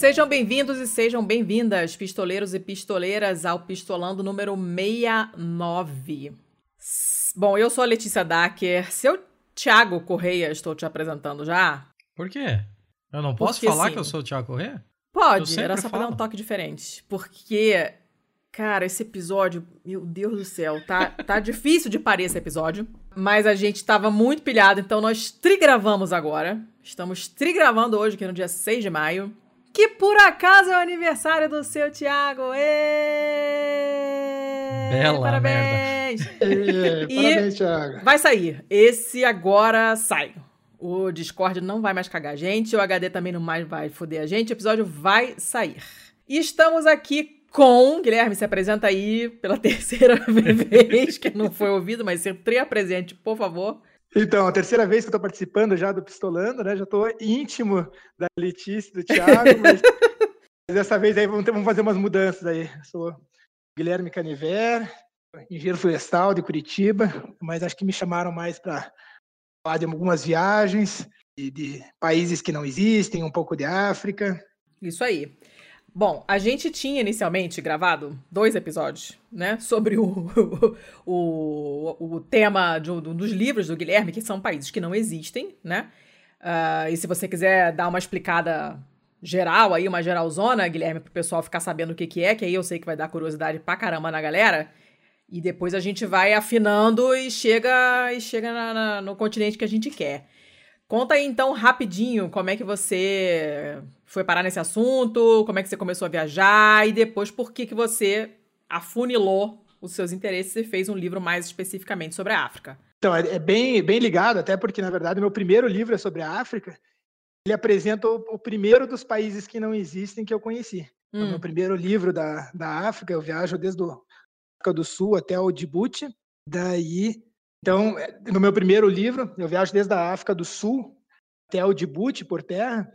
Sejam bem-vindos e sejam bem-vindas, pistoleiros e pistoleiras, ao Pistolando número 69. Bom, eu sou a Letícia Dacker. Seu Thiago Correia, estou te apresentando já. Por quê? Eu não posso Porque, falar sim. que eu sou o Thiago Correia? Pode, era só pra dar um toque diferente. Porque, cara, esse episódio, meu Deus do céu, tá, tá difícil de parir esse episódio. Mas a gente tava muito pilhado, então nós trigravamos agora. Estamos trigravando hoje, que é no dia 6 de maio que por acaso é o aniversário do seu Thiago. Êêêê! Bela parabéns! Merda. e parabéns, Thiago. Vai sair. Esse agora sai. O Discord não vai mais cagar a gente, o HD também não mais vai foder a gente, o episódio vai sair. E estamos aqui com. Guilherme, se apresenta aí pela terceira vez, que não foi ouvido, mas se presente, por favor. Então, a terceira vez que eu estou participando já do Pistolando, né? Já estou íntimo da Letícia, do Thiago, mas, dessa vez aí vamos, ter, vamos fazer umas mudanças aí. Eu sou Guilherme Caniver, engenheiro florestal de Curitiba, mas acho que me chamaram mais para falar de algumas viagens, de, de países que não existem, um pouco de África. Isso aí. Bom, a gente tinha inicialmente gravado dois episódios, né, sobre o, o, o tema de um dos livros do Guilherme, que são países que não existem, né? Uh, e se você quiser dar uma explicada geral aí, uma geralzona, Guilherme, pro pessoal ficar sabendo o que, que é, que aí eu sei que vai dar curiosidade pra caramba na galera. E depois a gente vai afinando e chega, e chega na, na, no continente que a gente quer. Conta aí então rapidinho como é que você foi parar nesse assunto, como é que você começou a viajar e depois por que, que você afunilou os seus interesses e fez um livro mais especificamente sobre a África. Então, é, é bem, bem ligado, até porque, na verdade, o meu primeiro livro é sobre a África. Ele apresenta o, o primeiro dos países que não existem que eu conheci. Hum. O meu primeiro livro da, da África, eu viajo desde a África do Sul até o Djibouti. Daí então, no meu primeiro livro, eu viajo desde a África do Sul até o Djibouti por terra,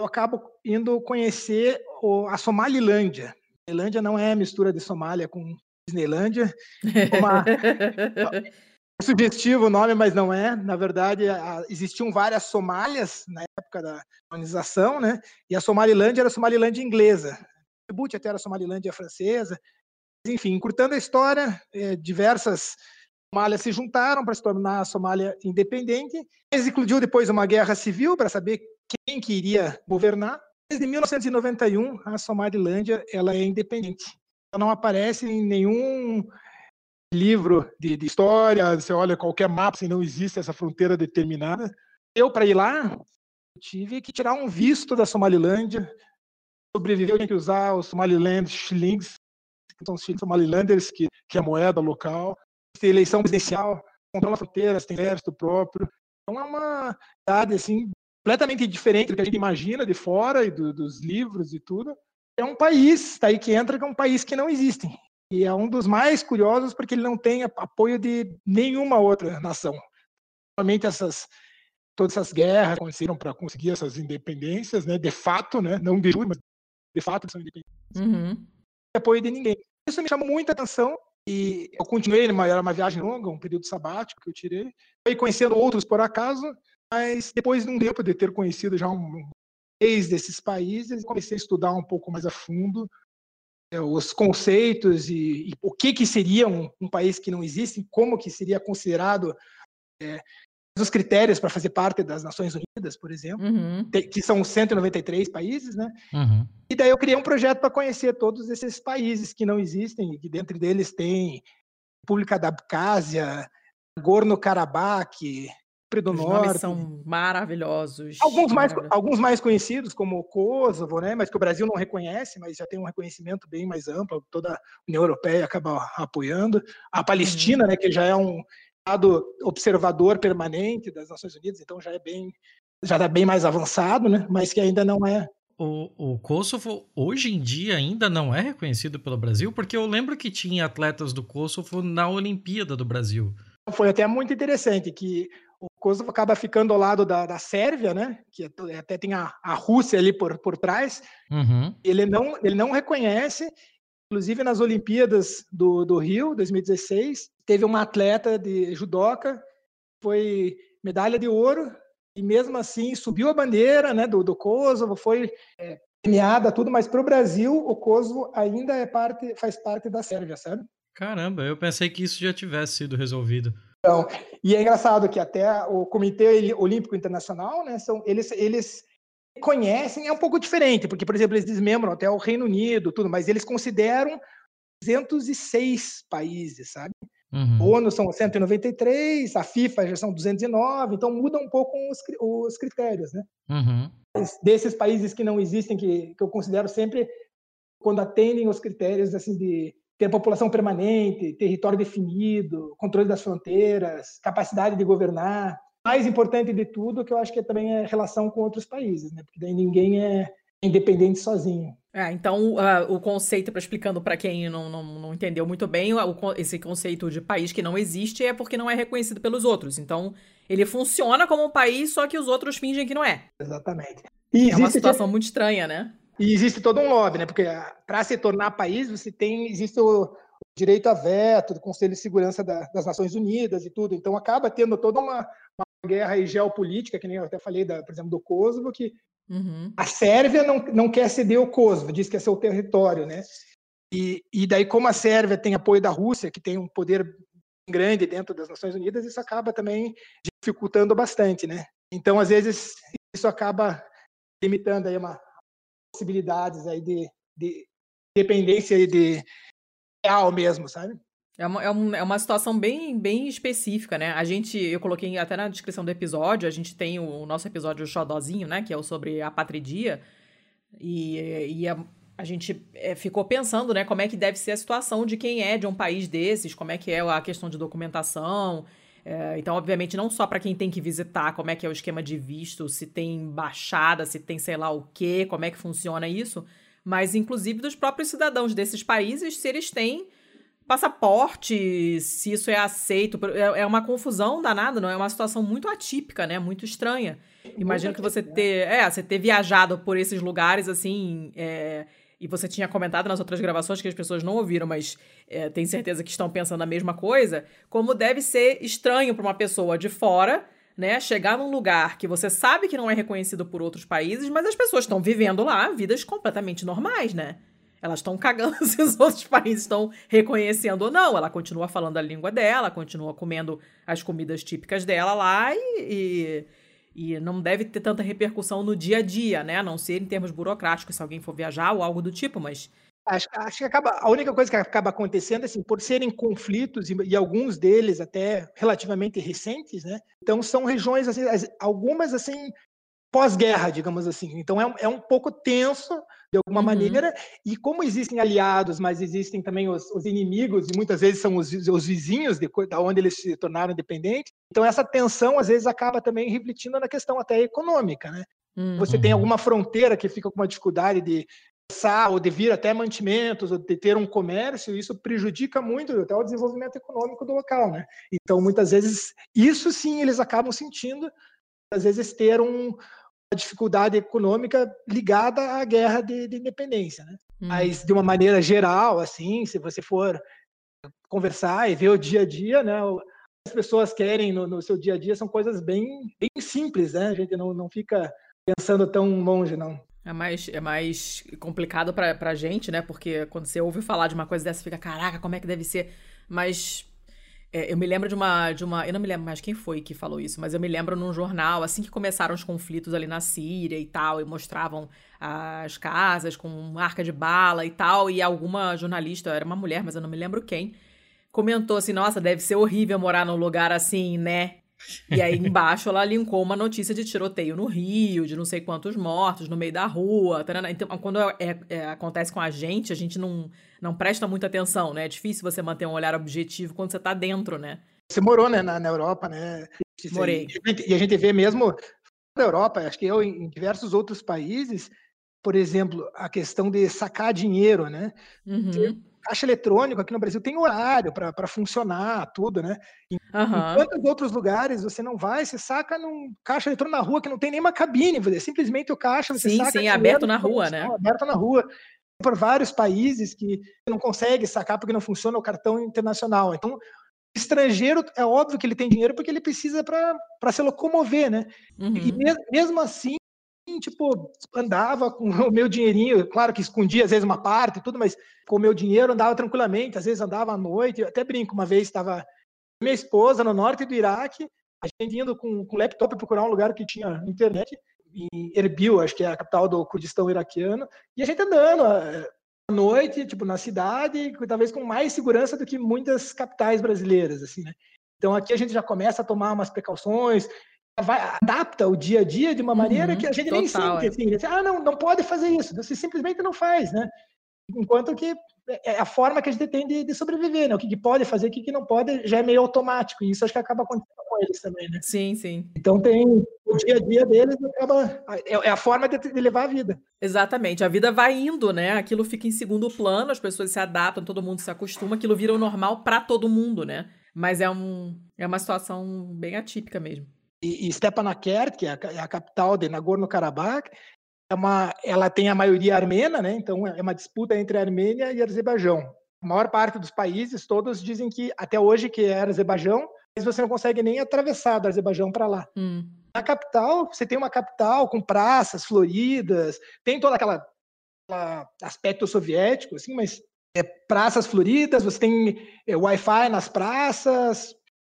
eu acabo indo conhecer a Somalilândia. A Somalilândia não é a mistura de Somália com Disneylândia. Uma... é sugestivo o nome, mas não é. Na verdade, existiam várias Somálias na época da colonização, né? E a Somalilândia era a Somalilândia inglesa. Djibouti até era a Somalilândia francesa. Enfim, encurtando a história, é, diversas Somália se juntaram para se tornar a Somália independente. Mas eclodiu depois uma guerra civil para saber quem que iria governar. Desde 1991, a Somalilândia ela é independente. Ela não aparece em nenhum livro de, de história. Você olha qualquer mapa, se não existe essa fronteira determinada. Eu, para ir lá, tive que tirar um visto da Somalilândia. Sobreviveu, tinha que usar os Somaliland shillings, que são os somalilanders, que, que é a moeda local tem eleição presidencial, controla fronteiras, tem exército próprio. Então é uma cidade assim completamente diferente do que a gente imagina de fora e do, dos livros e tudo. É um país, tá aí que entra, que é um país que não existe. E é um dos mais curiosos porque ele não tem apoio de nenhuma outra nação. Somente essas todas essas guerras aconteceram para conseguir essas independências, né? De fato, né? Não de júri, mas de fato são independentes. Uhum. Apoio de ninguém. Isso me chamou muita atenção e eu continuei, era uma viagem longa, um período sabático que eu tirei. Fui conhecendo outros por acaso, mas depois de um tempo de ter conhecido já um três desses países, comecei a estudar um pouco mais a fundo é, os conceitos e, e, o que que seria um, um, país que não existe, como que seria considerado é, os critérios para fazer parte das Nações Unidas, por exemplo, uhum. que são 193 países, né? Uhum. E daí eu criei um projeto para conhecer todos esses países que não existem, e que dentro deles tem República da Abcásia, Gorno-Karabakh, do Os Norte. Nomes são maravilhosos. Alguns mais, alguns mais conhecidos, como o Kosovo, né? mas que o Brasil não reconhece, mas já tem um reconhecimento bem mais amplo, toda a União Europeia acaba apoiando. A Palestina, uhum. né, que já é um observador permanente das Nações Unidas, então já é bem já está bem mais avançado, né? Mas que ainda não é. O, o Kosovo hoje em dia ainda não é reconhecido pelo Brasil, porque eu lembro que tinha atletas do Kosovo na Olimpíada do Brasil. Foi até muito interessante que o Kosovo acaba ficando ao lado da, da Sérvia, né? Que é até tem a, a Rússia ali por, por trás. Uhum. Ele, não, ele não reconhece Inclusive, nas Olimpíadas do, do Rio, 2016, teve uma atleta de judoca, foi medalha de ouro, e mesmo assim subiu a bandeira né, do, do Kosovo, foi é, premiada, tudo, mas para o Brasil, o Kosovo ainda é parte, faz parte da Sérvia, sabe? Caramba, eu pensei que isso já tivesse sido resolvido. Então, e é engraçado que até o Comitê Olímpico Internacional, né, são, eles, eles conhecem, é um pouco diferente, porque, por exemplo, eles desmembram até o Reino Unido, tudo, mas eles consideram 206 países, sabe? Uhum. ONU são 193, a FIFA já são 209, então muda um pouco os, os critérios, né? Uhum. Desses países que não existem, que, que eu considero sempre quando atendem os critérios assim de ter população permanente, território definido, controle das fronteiras, capacidade de governar. Mais importante de tudo, que eu acho que também é relação com outros países, né? Porque daí ninguém é independente sozinho. É, então, uh, o conceito, para explicando para quem não, não, não, entendeu muito bem, o, esse conceito de país que não existe é porque não é reconhecido pelos outros. Então, ele funciona como um país, só que os outros fingem que não é. Exatamente. E é uma situação muito estranha, né? E existe todo um lobby, né? Porque ah, para se tornar país, você tem existe o direito a veto do Conselho de Segurança da, das Nações Unidas e tudo. Então acaba tendo toda uma, uma guerra geopolítica, que nem eu até falei, da, por exemplo, do Kosovo, que uhum. a Sérvia não, não quer ceder o Kosovo, diz que é seu território, né? E, e daí, como a Sérvia tem apoio da Rússia, que tem um poder grande dentro das Nações Unidas, isso acaba também dificultando bastante, né? Então, às vezes, isso acaba limitando aí uma, possibilidades aí de, de dependência de real mesmo, sabe? É uma, é, é uma situação bem, bem específica, né? A gente, eu coloquei até na descrição do episódio, a gente tem o, o nosso episódio Xodozinho, né? Que é o sobre a patridia. E, e a, a gente é, ficou pensando, né? Como é que deve ser a situação de quem é de um país desses, como é que é a questão de documentação, é, então, obviamente, não só para quem tem que visitar, como é que é o esquema de visto, se tem embaixada, se tem sei lá o quê, como é que funciona isso, mas inclusive dos próprios cidadãos desses países, se eles têm passaporte, se isso é aceito. É, é uma confusão danada, não é uma situação muito atípica, né? Muito estranha. Imagino que você ter, é, você ter viajado por esses lugares assim, é, e você tinha comentado nas outras gravações que as pessoas não ouviram, mas é, tem certeza que estão pensando a mesma coisa, como deve ser estranho para uma pessoa de fora, né, chegar num lugar que você sabe que não é reconhecido por outros países, mas as pessoas estão vivendo lá vidas completamente normais, né? Elas estão cagando se os outros países estão reconhecendo ou não. Ela continua falando a língua dela, continua comendo as comidas típicas dela lá e, e e não deve ter tanta repercussão no dia a dia, né? A não ser em termos burocráticos, se alguém for viajar ou algo do tipo, mas. Acho, acho que acaba, a única coisa que acaba acontecendo, assim, por serem conflitos, e, e alguns deles até relativamente recentes, né? Então são regiões, assim, algumas assim, pós-guerra, digamos assim. Então é, é um pouco tenso de alguma uhum. maneira, e como existem aliados, mas existem também os, os inimigos, e muitas vezes são os, os vizinhos de, da onde eles se tornaram independentes, então essa tensão às vezes acaba também refletindo na questão até econômica, né? Uhum. Você tem uhum. alguma fronteira que fica com uma dificuldade de passar, ou de vir até mantimentos, ou de ter um comércio, isso prejudica muito até o desenvolvimento econômico do local, né? Então, muitas vezes, isso sim eles acabam sentindo, às vezes ter um, dificuldade econômica ligada à guerra de, de independência, né? Hum. Mas de uma maneira geral, assim, se você for conversar e ver o dia a dia, né? As pessoas querem no, no seu dia a dia são coisas bem, bem simples, né? A gente não, não fica pensando tão longe, não. É mais, é mais complicado pra, pra gente, né? Porque quando você ouve falar de uma coisa dessa, fica, caraca, como é que deve ser? Mas é, eu me lembro de uma, de uma. Eu não me lembro mais quem foi que falou isso, mas eu me lembro num jornal, assim que começaram os conflitos ali na Síria e tal, e mostravam as casas com marca de bala e tal, e alguma jornalista, era uma mulher, mas eu não me lembro quem, comentou assim: nossa, deve ser horrível morar num lugar assim, né? E aí embaixo ela linkou uma notícia de tiroteio no Rio, de não sei quantos mortos no meio da rua. Tarana. Então, quando é, é, é, acontece com a gente, a gente não, não presta muita atenção, né? É difícil você manter um olhar objetivo quando você tá dentro, né? Você morou, né, na, na Europa, né? Morei. E a gente vê mesmo na Europa, acho que eu em diversos outros países, por exemplo, a questão de sacar dinheiro, né? Uhum caixa eletrônico aqui no Brasil tem horário para funcionar, tudo, né? Em, uhum. em quantos outros lugares você não vai, você saca num caixa eletrônico na rua que não tem nenhuma cabine, é simplesmente o caixa, você sim, saca. Sim, aberto na rua, né? Aberto na rua. Por vários países que não consegue sacar porque não funciona o cartão internacional. Então, estrangeiro, é óbvio que ele tem dinheiro porque ele precisa para se locomover, né? Uhum. E mesmo assim, assim, tipo, andava com o meu dinheirinho, claro que escondia às vezes uma parte e tudo, mas com o meu dinheiro andava tranquilamente, às vezes andava à noite, eu até brinco, uma vez estava minha esposa no norte do Iraque, a gente indo com o laptop procurar um lugar que tinha internet, em Erbil, acho que é a capital do Kurdistão iraquiano, e a gente andando eh, à noite, tipo, na cidade, talvez com mais segurança do que muitas capitais brasileiras, assim, né? Então aqui a gente já começa a tomar umas precauções, vai, adapta o dia a dia de uma maneira uhum, que a gente total, nem sente, é. assim, né? ah, não, não pode fazer isso, você simplesmente não faz, né? Enquanto que é a forma que a gente tem de, de sobreviver, né? O que, que, pode fazer, o que, que não pode, já é meio automático. E isso acho que acaba acontecendo com eles também, né? Sim, sim. Então tem o dia a dia deles acaba é, é a forma de, de, levar a vida. Exatamente. A vida vai indo, né? Aquilo fica em segundo plano, as pessoas se adaptam, todo mundo se acostuma, aquilo vira o normal para todo mundo, né? Mas é um é uma situação bem atípica mesmo. E, e Stepanakert, que é a, é a capital de Nagorno-Karabakh, é uma, ela tem a maioria armena, né? Então é uma disputa entre a Armênia e Azerbaijão. A maior parte dos países, todos dizem que até hoje que é Azerbaijão, mas você não consegue nem atravessar do Azerbaijão para lá. Hum. Na capital, você tem uma capital com praças floridas, tem todo aquela aspecto soviético, assim, mas é praças floridas, você tem é, Wi-Fi nas praças,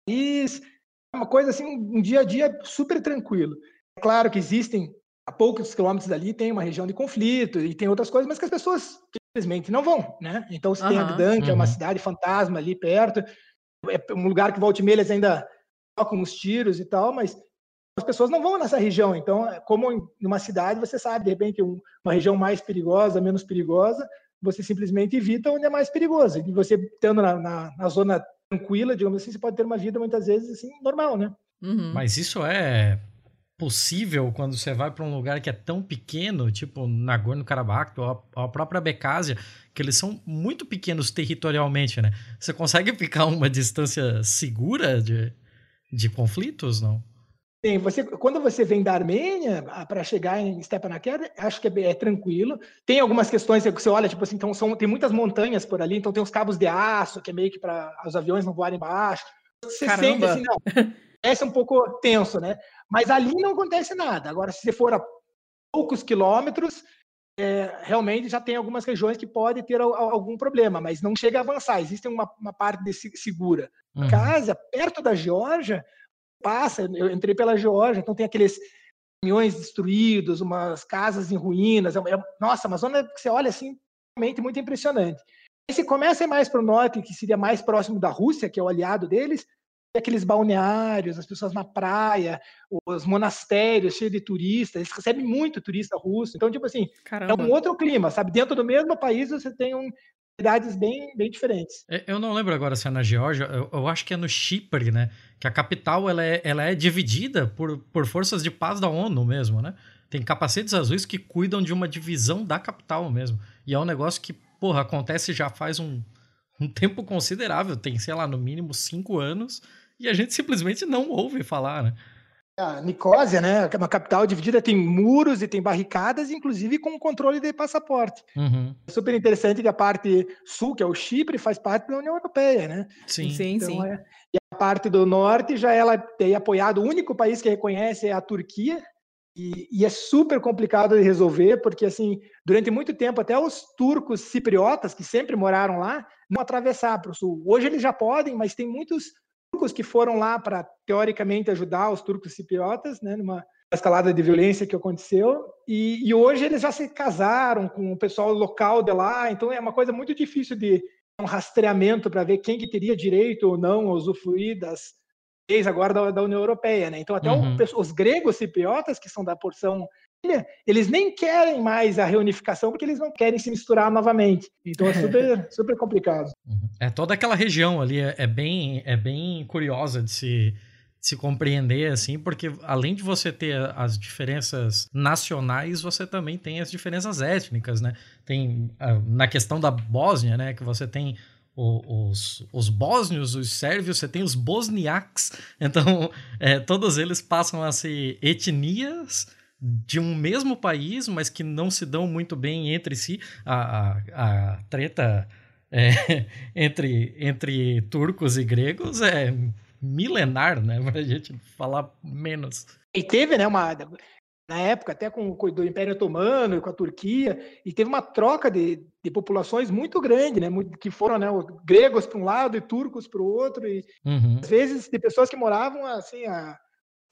isso, é uma coisa assim, um dia a dia super tranquilo. É claro que existem a poucos quilômetros dali tem uma região de conflito e tem outras coisas, mas que as pessoas simplesmente não vão, né? Então você uhum, tem Agdan, que uhum. é uma cidade fantasma ali perto, é um lugar que volta e meia eles ainda tocam os tiros e tal, mas as pessoas não vão nessa região. Então, é como em uma cidade, você sabe, de repente, uma região mais perigosa, menos perigosa, você simplesmente evita onde é mais perigoso. E você estando na, na, na zona tranquila, digamos assim, você pode ter uma vida muitas vezes assim normal, né? Uhum. Mas isso é possível quando você vai para um lugar que é tão pequeno, tipo Nagorno-Karabakh ou a própria Becásia, que eles são muito pequenos territorialmente, né? Você consegue ficar uma distância segura de, de conflitos, não? Sim, você, quando você vem da Armênia para chegar em Stepanakert, acho que é, é, tranquilo. Tem algumas questões que você olha, tipo assim, então são, tem muitas montanhas por ali, então tem os cabos de aço, que é meio que para os aviões não voarem baixo. Você Caramba. sente assim, não, é um pouco tenso, né? Mas ali não acontece nada. Agora, se você for a poucos quilômetros, é, realmente já tem algumas regiões que pode ter algum problema, mas não chega a avançar. Existe uma, uma parte de segura. Uhum. Casa, perto da Geórgia, passa, eu entrei pela Geórgia, então tem aqueles caminhões destruídos, umas casas em ruínas. É, é, nossa, uma zona que você olha assim, realmente muito impressionante. E se começa mais para o norte, que seria mais próximo da Rússia, que é o aliado deles, aqueles balneários, as pessoas na praia, os monastérios cheios de turistas, eles recebem muito turista russo. Então, tipo assim, Caramba. é um outro clima, sabe? Dentro do mesmo país você tem um, cidades bem, bem diferentes. É, eu não lembro agora se é na Geórgia, eu, eu, acho que é no Chipre, né? Que a capital ela é, ela é dividida por, por forças de paz da ONU mesmo, né? Tem capacetes azuis que cuidam de uma divisão da capital mesmo. E é um negócio que, porra, acontece já faz um, um tempo considerável, tem, sei lá, no mínimo cinco anos, e a gente simplesmente não ouve falar, né? A Nicósia, né, é uma capital dividida, tem muros e tem barricadas, inclusive com controle de passaporte. Uhum. É super interessante que a parte sul, que é o Chipre, faz parte da União Europeia, né? Sim, sim, então, sim. É... E a parte do norte já ela tem apoiado, o único país que reconhece é a Turquia, e, e, é super complicado de resolver, porque assim, durante muito tempo, até os turcos cipriotas, que sempre moraram lá, não atravessaram para o sul. Hoje eles já podem, mas tem muitos turcos que foram lá para, teoricamente, ajudar os turcos cipriotas, né, numa escalada de violência que aconteceu, e, e, hoje eles já se casaram com o pessoal local de lá, então é uma coisa muito difícil de um rastreamento para ver quem que teria direito ou não a usufruir das leis agora da, da União Europeia, né? Então até uhum. o, os gregos cipriotas, que são da porção eles nem querem mais a reunificação porque eles não querem se misturar novamente. Então é super, super complicado. Uhum. É toda aquela região ali é, é, bem é bem curiosa de se de se compreender assim, porque além de você ter as diferenças nacionais, você também tem as diferenças étnicas, né? Tem ah, na questão da Bósnia, né, que você tem os, os bósnios, os sérvios, você tem os bosniaques, então é, todos eles passam a ser etnias de um mesmo país, mas que não se dão muito bem entre si. A, a, a treta é, entre, entre turcos e gregos é milenar, né? Pra gente falar menos. E teve, né, uma... na época, até com o Império Otomano e com a Turquia, e teve uma troca de, de populações muito grande, né? Que foram né, gregos para um lado e turcos para o outro, e uhum. às vezes de pessoas que moravam assim, a,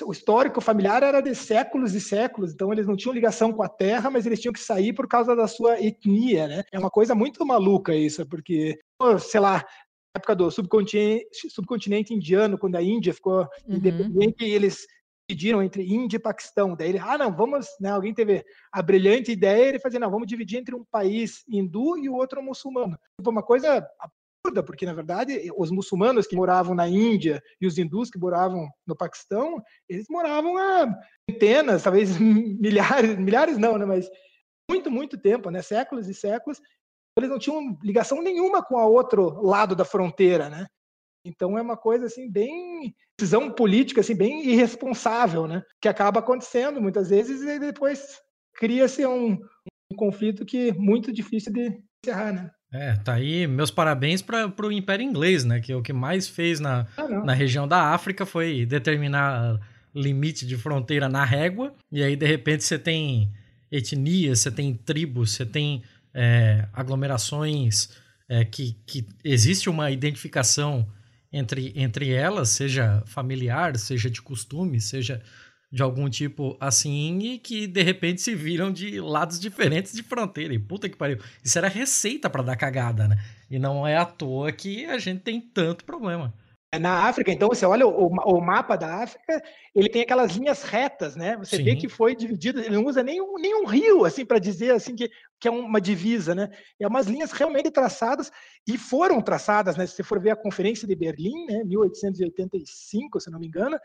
o histórico familiar era de séculos e séculos, então eles não tinham ligação com a terra, mas eles tinham que sair por causa da sua etnia, né? É uma coisa muito maluca isso, porque, sei lá, na época do subcontinente, subcontinente indiano, quando a Índia ficou uhum. independente, eles dividiram entre Índia e Paquistão. Daí ele, ah, não, vamos, né, alguém teve a brilhante ideia, ele fazia, não, vamos dividir entre um país hindu e o outro muçulmano. Foi uma coisa absurda, porque na verdade os muçulmanos que moravam na Índia e os hindus que moravam no Paquistão, eles moravam há centenas, talvez milhares, milhares não, né, mas muito, muito tempo, né, séculos e séculos, eles não tinham ligação nenhuma com o outro lado da fronteira, né? Então é uma coisa assim bem decisão política assim bem irresponsável, né? Que acaba acontecendo muitas vezes e depois cria-se um, um, conflito que é muito difícil de encerrar, né? É, tá aí meus parabéns para o Império Inglês, né? Que o que mais fez na, ah, na região da África foi determinar limite de fronteira na régua, e aí de repente você tem etnias, você tem tribos, você tem é, aglomerações é, que, que existe uma identificação entre, entre elas, seja familiar, seja de costume, seja de algum tipo assim, e que de repente se viram de lados diferentes de fronteira. E puta que pariu. Isso era receita para dar cagada, né? E não é à toa que a gente tem tanto problema. É, na África, então, você olha o, o, mapa da África, ele tem aquelas linhas retas, né? Você Sim. vê que foi dividido, ele não usa nenhum, nenhum rio, assim, para dizer assim que, que é uma divisa, né? É umas linhas realmente traçadas, e foram traçadas, né? Se você for ver a Conferência de Berlim, né, 1885, se não me engano,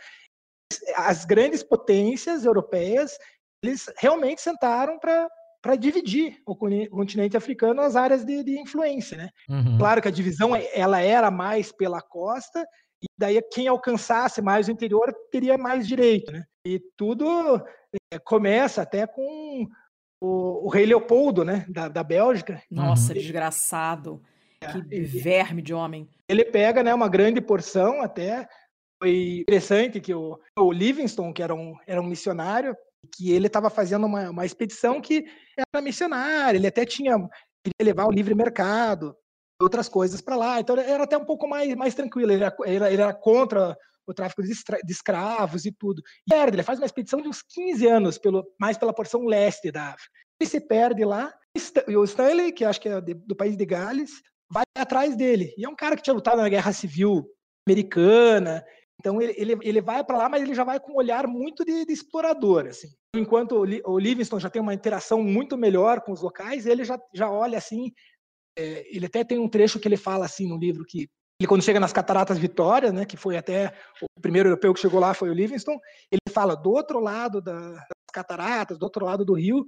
as grandes potências europeias, eles realmente sentaram para para dividir o continente africano nas áreas de, de influência, né? Uhum. Claro que a divisão ela era mais pela costa e daí quem alcançasse mais o interior teria mais direito, né? E tudo é, começa até com o, o, rei Leopoldo, né, da, da Bélgica. Nossa, uhum. desgraçado. É, que verme de homem. Ele pega, né, uma grande porção até. Foi interessante que o, o Livingston, que era um, era um missionário, que ele estava fazendo uma, uma expedição que era missionária, ele até tinha queria levar o livre mercado, outras coisas para lá, então era até um pouco mais, mais tranquilo, ele era, ele era contra o tráfico de, escravos e tudo. E perde, ele faz uma expedição de uns 15 anos, pelo, mais pela porção leste da África. Ele se perde lá, e o Stanley, que acho que é do país de Gales, vai atrás dele. E é um cara que tinha lutado na Guerra Civil Americana, então ele, ele, ele vai para lá, mas ele já vai com um olhar muito de, de explorador, assim. Enquanto o, Livingston já tem uma interação muito melhor com os locais, ele já, já olha assim. É, ele até tem um trecho que ele fala assim no livro que ele quando chega nas Cataratas Vitória, né, que foi até o primeiro europeu que chegou lá foi o Livingston, ele fala do outro lado da, das cataratas, do outro lado do rio,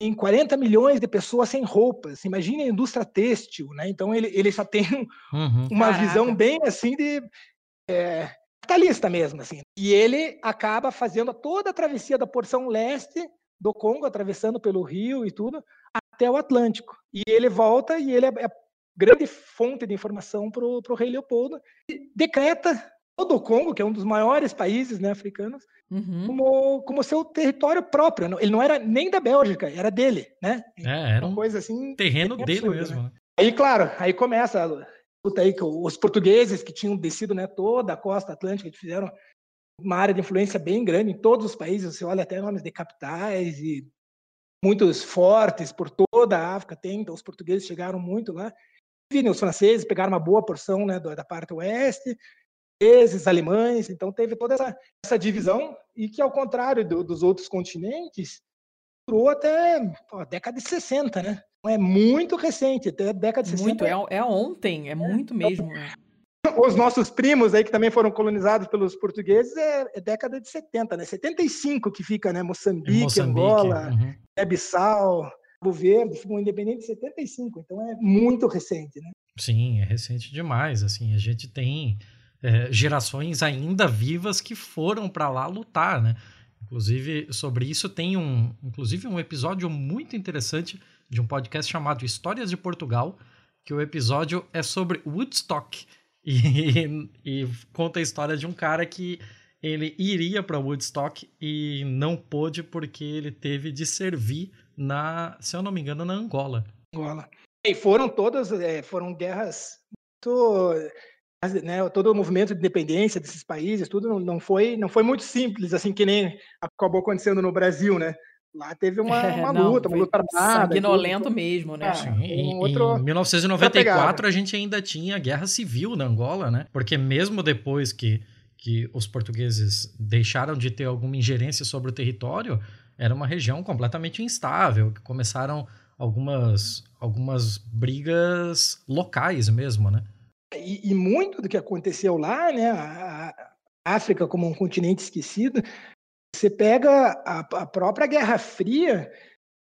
em 40 milhões de pessoas sem roupas. Imagine a indústria têxtil, né? Então ele, ele já tem uhum. uma Caraca. visão bem assim de é, capitalista mesmo, assim. E ele acaba fazendo toda a travessia da porção leste do Congo, atravessando pelo rio e tudo, até o Atlântico. E ele volta e ele é, é grande fonte de informação para o rei Leopoldo e decreta todo o Congo, que é um dos maiores países né, africanos, uhum. como, como seu território próprio. Ele não era nem da Bélgica, era dele, né? É, era uma coisa assim. Terreno dele absurda, mesmo. Né? Aí, claro, aí começa luta aí que os portugueses que tinham descido né, toda a costa atlântica, que fizeram uma área de influência bem grande em todos os países. Você olha até nomes de capitais e muitos fortes por toda a África tem. Então os portugueses chegaram muito lá. E os franceses pegaram uma boa porção né, da parte oeste, esses alemães. Então teve toda essa, essa divisão e que ao contrário do, dos outros continentes durou até a década de 60, né? É muito recente, até década de 60. Muito, é, é ontem, é, é muito mesmo. Né? Os nossos primos aí que também foram colonizados pelos portugueses é, é década de 70, né? 75 que fica, né? Moçambique, Moçambique Angola, uhum. é Bissau, Cabo Verde, ficam independentes em 75, então é muito recente, né? Sim, é recente demais, assim, a gente tem é, gerações ainda vivas que foram para lá lutar, né? Inclusive, sobre isso tem um, inclusive um episódio muito interessante de um podcast chamado Histórias de Portugal, que o episódio é sobre Woodstock e, e, conta a história de um cara que ele iria para Woodstock e não pôde porque ele teve de servir na, se eu não me engano, na Angola. Angola. E foram todas, é, foram guerras muito, né, todo o movimento de independência desses países, tudo não foi, não foi muito simples, assim que nem acabou acontecendo no Brasil, né? Lá teve uma, é, uma luta, não, uma luta armada. Sanguinolento mesmo, né? É, Sim, um outro, em 1994 a gente ainda tinha guerra civil na Angola, né? Porque mesmo depois que, que os portugueses deixaram de ter alguma ingerência sobre o território, era uma região completamente instável, que começaram algumas, algumas brigas locais mesmo, né? E, e muito do que aconteceu lá, né? A, a África como um continente esquecido, você pega a, a própria Guerra Fria,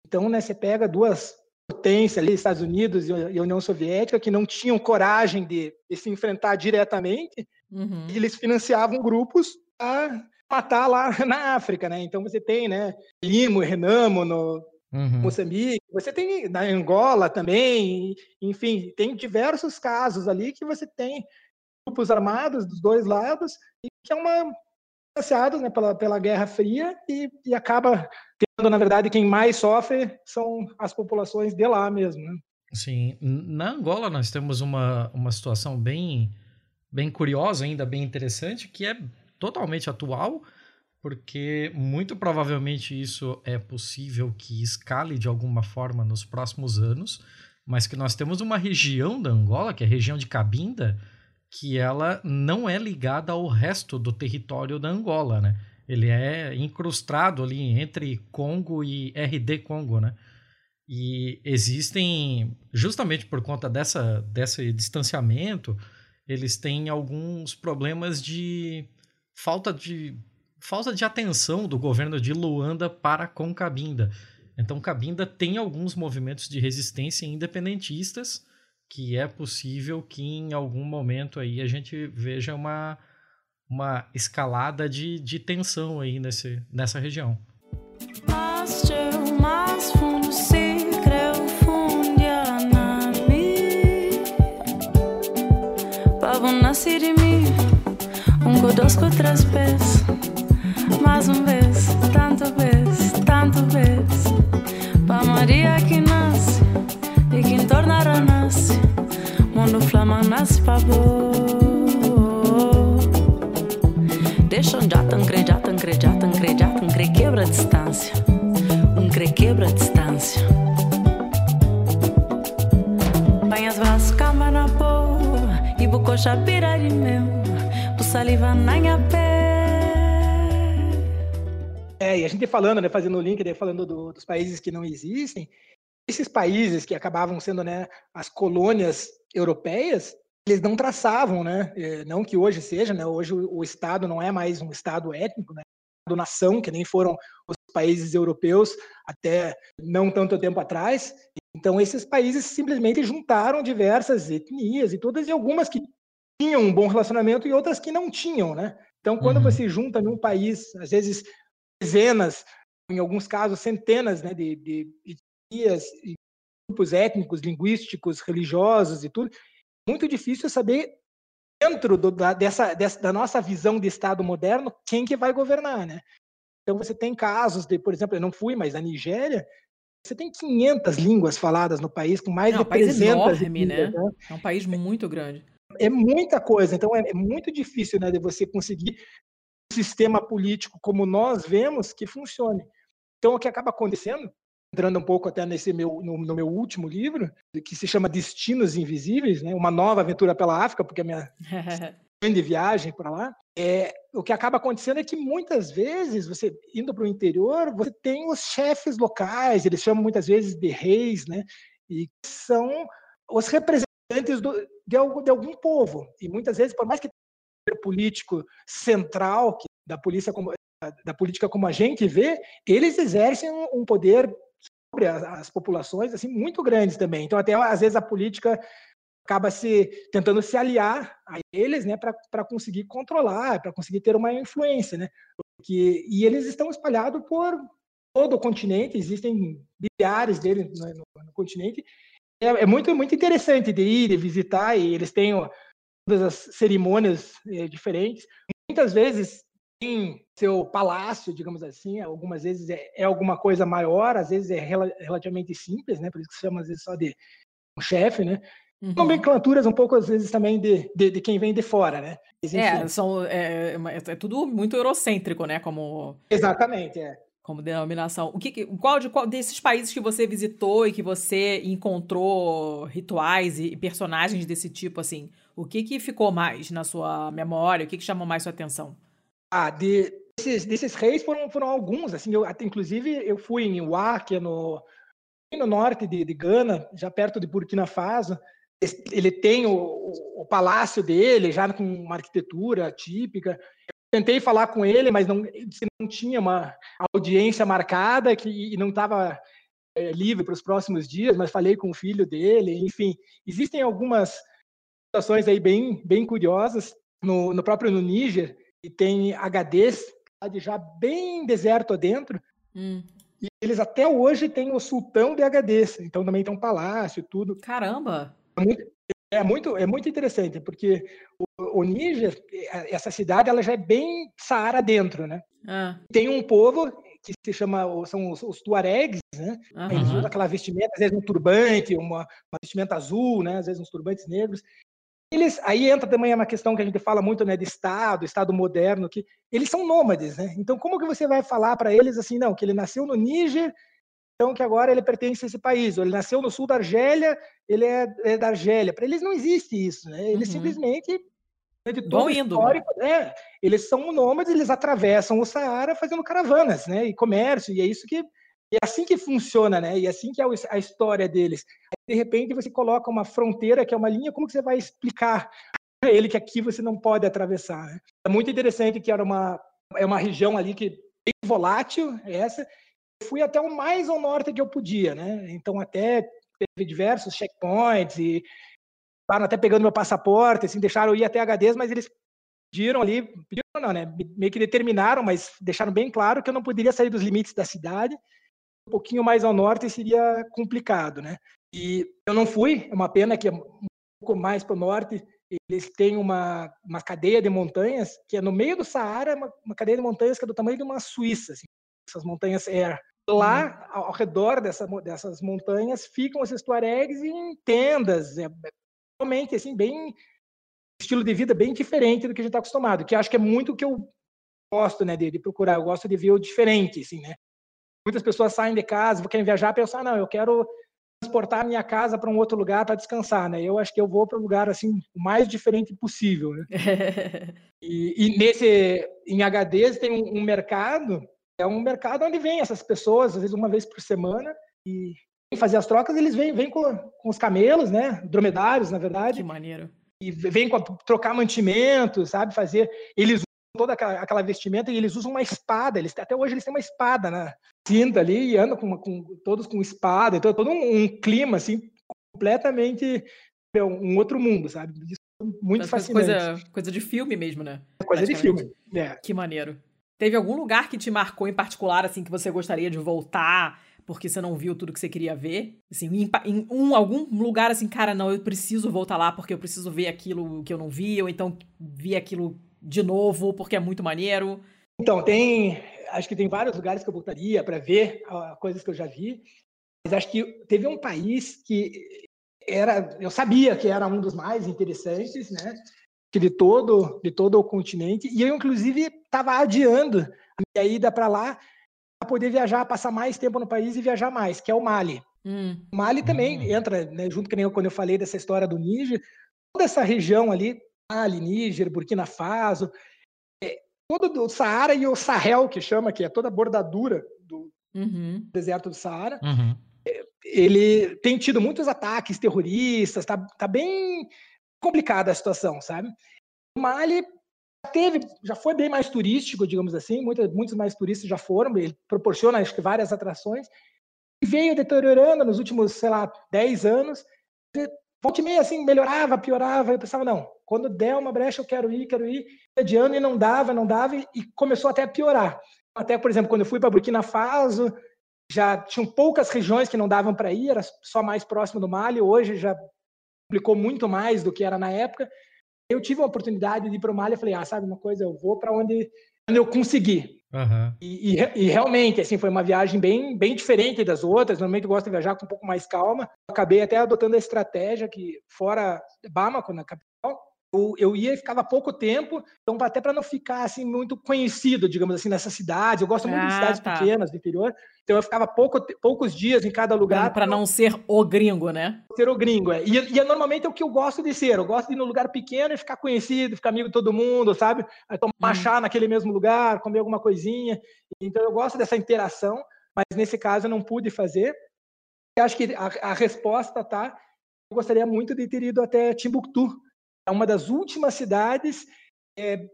então, né, você pega duas potências ali, Estados Unidos e a União Soviética, que não tinham coragem de, de se enfrentar diretamente, uhum. e eles financiavam grupos a matar lá na África, né? Então você tem, né, Limo Renamo no uhum. Moçambique, você tem na Angola também, enfim, tem diversos casos ali que você tem grupos armados dos dois lados e que é uma né, pela, pela Guerra Fria e, e acaba tendo, na verdade, quem mais sofre são as populações de lá mesmo. Né? Sim, na Angola nós temos uma, uma situação bem, bem curiosa, ainda bem interessante, que é totalmente atual, porque muito provavelmente isso é possível que escale de alguma forma nos próximos anos, mas que nós temos uma região da Angola, que é a região de Cabinda, que ela não é ligada ao resto do território da Angola, né? Ele é incrustado ali entre Congo e RD Congo, né? E existem, justamente por conta dessa, desse distanciamento, eles têm alguns problemas de falta de falta de atenção do governo de Luanda para com Cabinda. Então Cabinda tem alguns movimentos de resistência independentistas, que é possível que em algum momento aí a gente veja uma, uma escalada de, de tensão aí nesse, nessa região. mais um vez, tanto vez, tanto vez, Maria que nasce mundo flama nasce favor deixa um jatan cre jatan cre jatan cre jatan cre quebra a distância. Um cre quebra a distância. Banhas vas cama na boa e bucocha pira de meu tu saliva na pé. É, e a gente falando, né, fazendo o link, né, falando do, dos países que não existem, esses países que acabavam sendo né, as colônias europeias, eles não traçavam, né? É, não que hoje seja, né? Hoje o, Estado não é mais um Estado étnico, né? Do nação, que nem foram os países europeus até não tanto tempo atrás. Então esses países simplesmente juntaram diversas etnias e todas e algumas que tinham um bom relacionamento e outras que não tinham, né? Então quando uhum. você junta num país, às vezes dezenas, em alguns casos centenas, né, de, de, etnias e grupos étnicos, linguísticos, religiosos e tudo, muito difícil saber dentro do, da, dessa, dessa, da nossa visão de Estado moderno quem que vai governar, né? Então você tem casos de, por exemplo, eu não fui, mas na Nigéria você tem 500 línguas faladas no país com mais não, de 300 é um país enorme, né? né? É um país muito grande. É muita coisa, então é, é muito difícil, né, de você conseguir um sistema político como nós vemos que funcione. Então o que acaba acontecendo entrando um pouco até nesse meu no, no, meu último livro, que se chama Destinos Invisíveis, né? Uma nova aventura pela África, porque é a minha grande viagem para lá. É, o que acaba acontecendo é que muitas vezes você indo para o interior, você tem os chefes locais, eles chamam muitas vezes de reis, né? E são os representantes do, de, algum, de algum povo. E muitas vezes, por mais que o político central que, da polícia como da política como a gente vê, eles exercem um poder sobre as, as, populações assim muito grandes também. Então até às vezes a política acaba se tentando se aliar a eles, né, para conseguir controlar, para conseguir ter uma influência, né? Porque, e eles estão espalhados por todo o continente, existem milhares deles no, no, no continente. É, é, muito muito interessante de ir, de visitar e eles têm todas as cerimônias é, diferentes. Muitas vezes tem seu palácio, digamos assim, algumas vezes é, é alguma coisa maior, às vezes é rel relativamente simples, né? Por isso que chama às vezes só de um chefe, né? Uhum. Nomenclaturas um pouco, às vezes, também de, de, de quem vem de fora, né? É, são, é, é, tudo muito eurocêntrico, né? Como... Exatamente, é como denominação. O que, qual, de, qual desses países que você visitou e que você encontrou rituais e personagens desse tipo, assim, o que que ficou mais na sua memória? O que que chamou mais sua atenção? Ah, de, desses, desses reis foram, foram alguns, assim, eu, até, inclusive eu fui em é no, no norte de, de Gana, já perto de Burkina Faso, ele tem o, o, o, palácio dele, já com uma arquitetura típica. Tentei falar com ele, mas não, não tinha uma audiência marcada que, e não estava é, livre para os próximos dias, mas falei com o filho dele, enfim. Existem algumas situações aí bem, bem curiosas. No, no próprio no Níger, e tem HDs já bem deserto adentro, hum. e eles até hoje têm o sultão de HDs, então também tem um palácio e tudo. Caramba! É muito, é muito, é muito interessante, porque o, o Níger, essa cidade, ela já é bem Saara dentro, né? Ah. Tem um povo que se chama, são os, os tuaregs, né? Uhum. Eles usam aquela vestimenta, às vezes um turbante, uma, uma, vestimenta azul, né? Às vezes uns turbantes negros. Eles, aí entra também uma questão que a gente fala muito, né, de Estado, Estado moderno, que eles são nômades, né? Então, como que você vai falar para eles assim, não, que ele nasceu no Níger então que agora ele pertence a esse país, ou ele nasceu no sul da Argélia, ele é, é da Argélia. Para eles não existe isso, né? Eles uhum. simplesmente de todo indo, né? histórico, né? Eles são nômades, eles atravessam o Saara fazendo caravanas, né? E comércio, e é isso que é assim que funciona, né? E é assim que é a história deles. De repente você coloca uma fronteira que é uma linha, como que você vai explicar para ele que aqui você não pode atravessar? Né? É muito interessante que era uma é uma região ali que bem volátil essa fui até o mais ao norte que eu podia, né? Então até teve diversos checkpoints e estavam até pegando meu passaporte, assim, deixaram eu ir até HDs, mas eles pediram ali, pediram não, né? Meio que determinaram, mas deixaram bem claro que eu não poderia sair dos limites da cidade. Um pouquinho mais ao norte seria complicado, né? E eu não fui, é uma pena que é um pouco mais para o norte eles têm uma, uma cadeia de montanhas que é no meio do Saara, uma, uma cadeia de montanhas que é do tamanho de uma Suíça, assim, essas montanhas Air. Lá, uhum. ao redor dessa, dessas montanhas, ficam esses tuaregs em tendas, é, realmente, assim, bem estilo de vida bem diferente do que a gente está acostumado, que acho que é muito o que eu gosto, né, de, de, procurar, eu gosto de ver o diferente, assim, né. Muitas pessoas saem de casa, querem viajar, pensam, ah, não, eu quero transportar a minha casa para um outro lugar para descansar, né? Eu acho que eu vou para o lugar assim o mais diferente possível, né? e, e, nesse em HDs tem um, um mercado é um mercado onde vem essas pessoas, às vezes uma vez por semana, e fazer as trocas, eles vêm, vêm com, com os camelos, né? Dromedários, na verdade. Que maneiro. E vêm com, trocar mantimento, sabe? Fazer. Eles toda aquela, aquela, vestimenta e eles usam uma espada. Eles, até hoje eles têm uma espada na cinta ali e andam com, com todos com espada. Então, é todo um, um clima, assim, completamente um outro mundo, sabe? Isso é muito Mas fascinante. Coisa, coisa de filme mesmo, né? Coisa de filme. É. Que maneiro. Teve algum lugar que te marcou em particular, assim, que você gostaria de voltar porque você não viu tudo que você queria ver? Assim, em, em um, algum lugar assim, cara, não, eu preciso voltar lá porque eu preciso ver aquilo que eu não vi, ou então vi aquilo de novo porque é muito maneiro. Então, tem. Acho que tem vários lugares que eu voltaria para ver uh, coisas que eu já vi. Mas acho que teve um país que era. Eu sabia que era um dos mais interessantes, né? de todo, de todo o continente, e eu, inclusive, estava adiando a minha ida para lá para poder viajar, passar mais tempo no país e viajar mais, que é o Mali. Hum. O Mali também hum. entra, né, junto com quando eu falei dessa história do Níger, toda essa região ali, Mali, Níger, Burkina Faso, é, todo o Saara e o Sahel, que chama, que é toda a bordadura do uhum. deserto do Saara, uhum. é, ele tem tido muitos ataques terroristas, tá, tá bem complicada a situação, sabe? O Mali teve, já foi bem mais turístico, digamos assim, muitos, muitos mais turistas já foram, ele proporciona, acho que, várias atrações, e veio deteriorando nos últimos, sei lá, 10 anos, volta e meia, assim, melhorava, piorava, eu pensava, não, quando der uma brecha eu quero ir, quero ir, adiando e não dava, não dava, e começou até a piorar. Até, por exemplo, quando eu fui para Burkina Faso, já tinham poucas regiões que não davam para ir, era só mais próximo do Mali, hoje já complicou muito mais do que era na época. Eu tive a oportunidade de ir para o Mali e falei, ah, sabe uma coisa, eu vou para onde eu consegui. Uhum. E, e, e, realmente, assim, foi uma viagem bem, bem diferente das outras. Normalmente eu gosto de viajar com um pouco mais calma. Acabei até adotando a estratégia que, fora Bamako, na capital, eu, eu ia e ficava pouco tempo, então até para não ficar assim muito conhecido, digamos assim, nessas cidades. Eu gosto muito ah, de cidades tá. pequenas do interior, então eu ficava pouco, poucos dias em cada lugar. Para não ser o gringo, né? Ser o gringo, é. E, e é normalmente é o que eu gosto de ser. Eu gosto de ir num lugar pequeno e ficar conhecido, ficar amigo de todo mundo, sabe? Tomar hum. chá naquele mesmo lugar, comer alguma coisinha. Então eu gosto dessa interação, mas nesse caso eu não pude fazer. Eu acho que a, a resposta tá. Eu gostaria muito de ter ido até Timbuktu, é uma das últimas cidades é,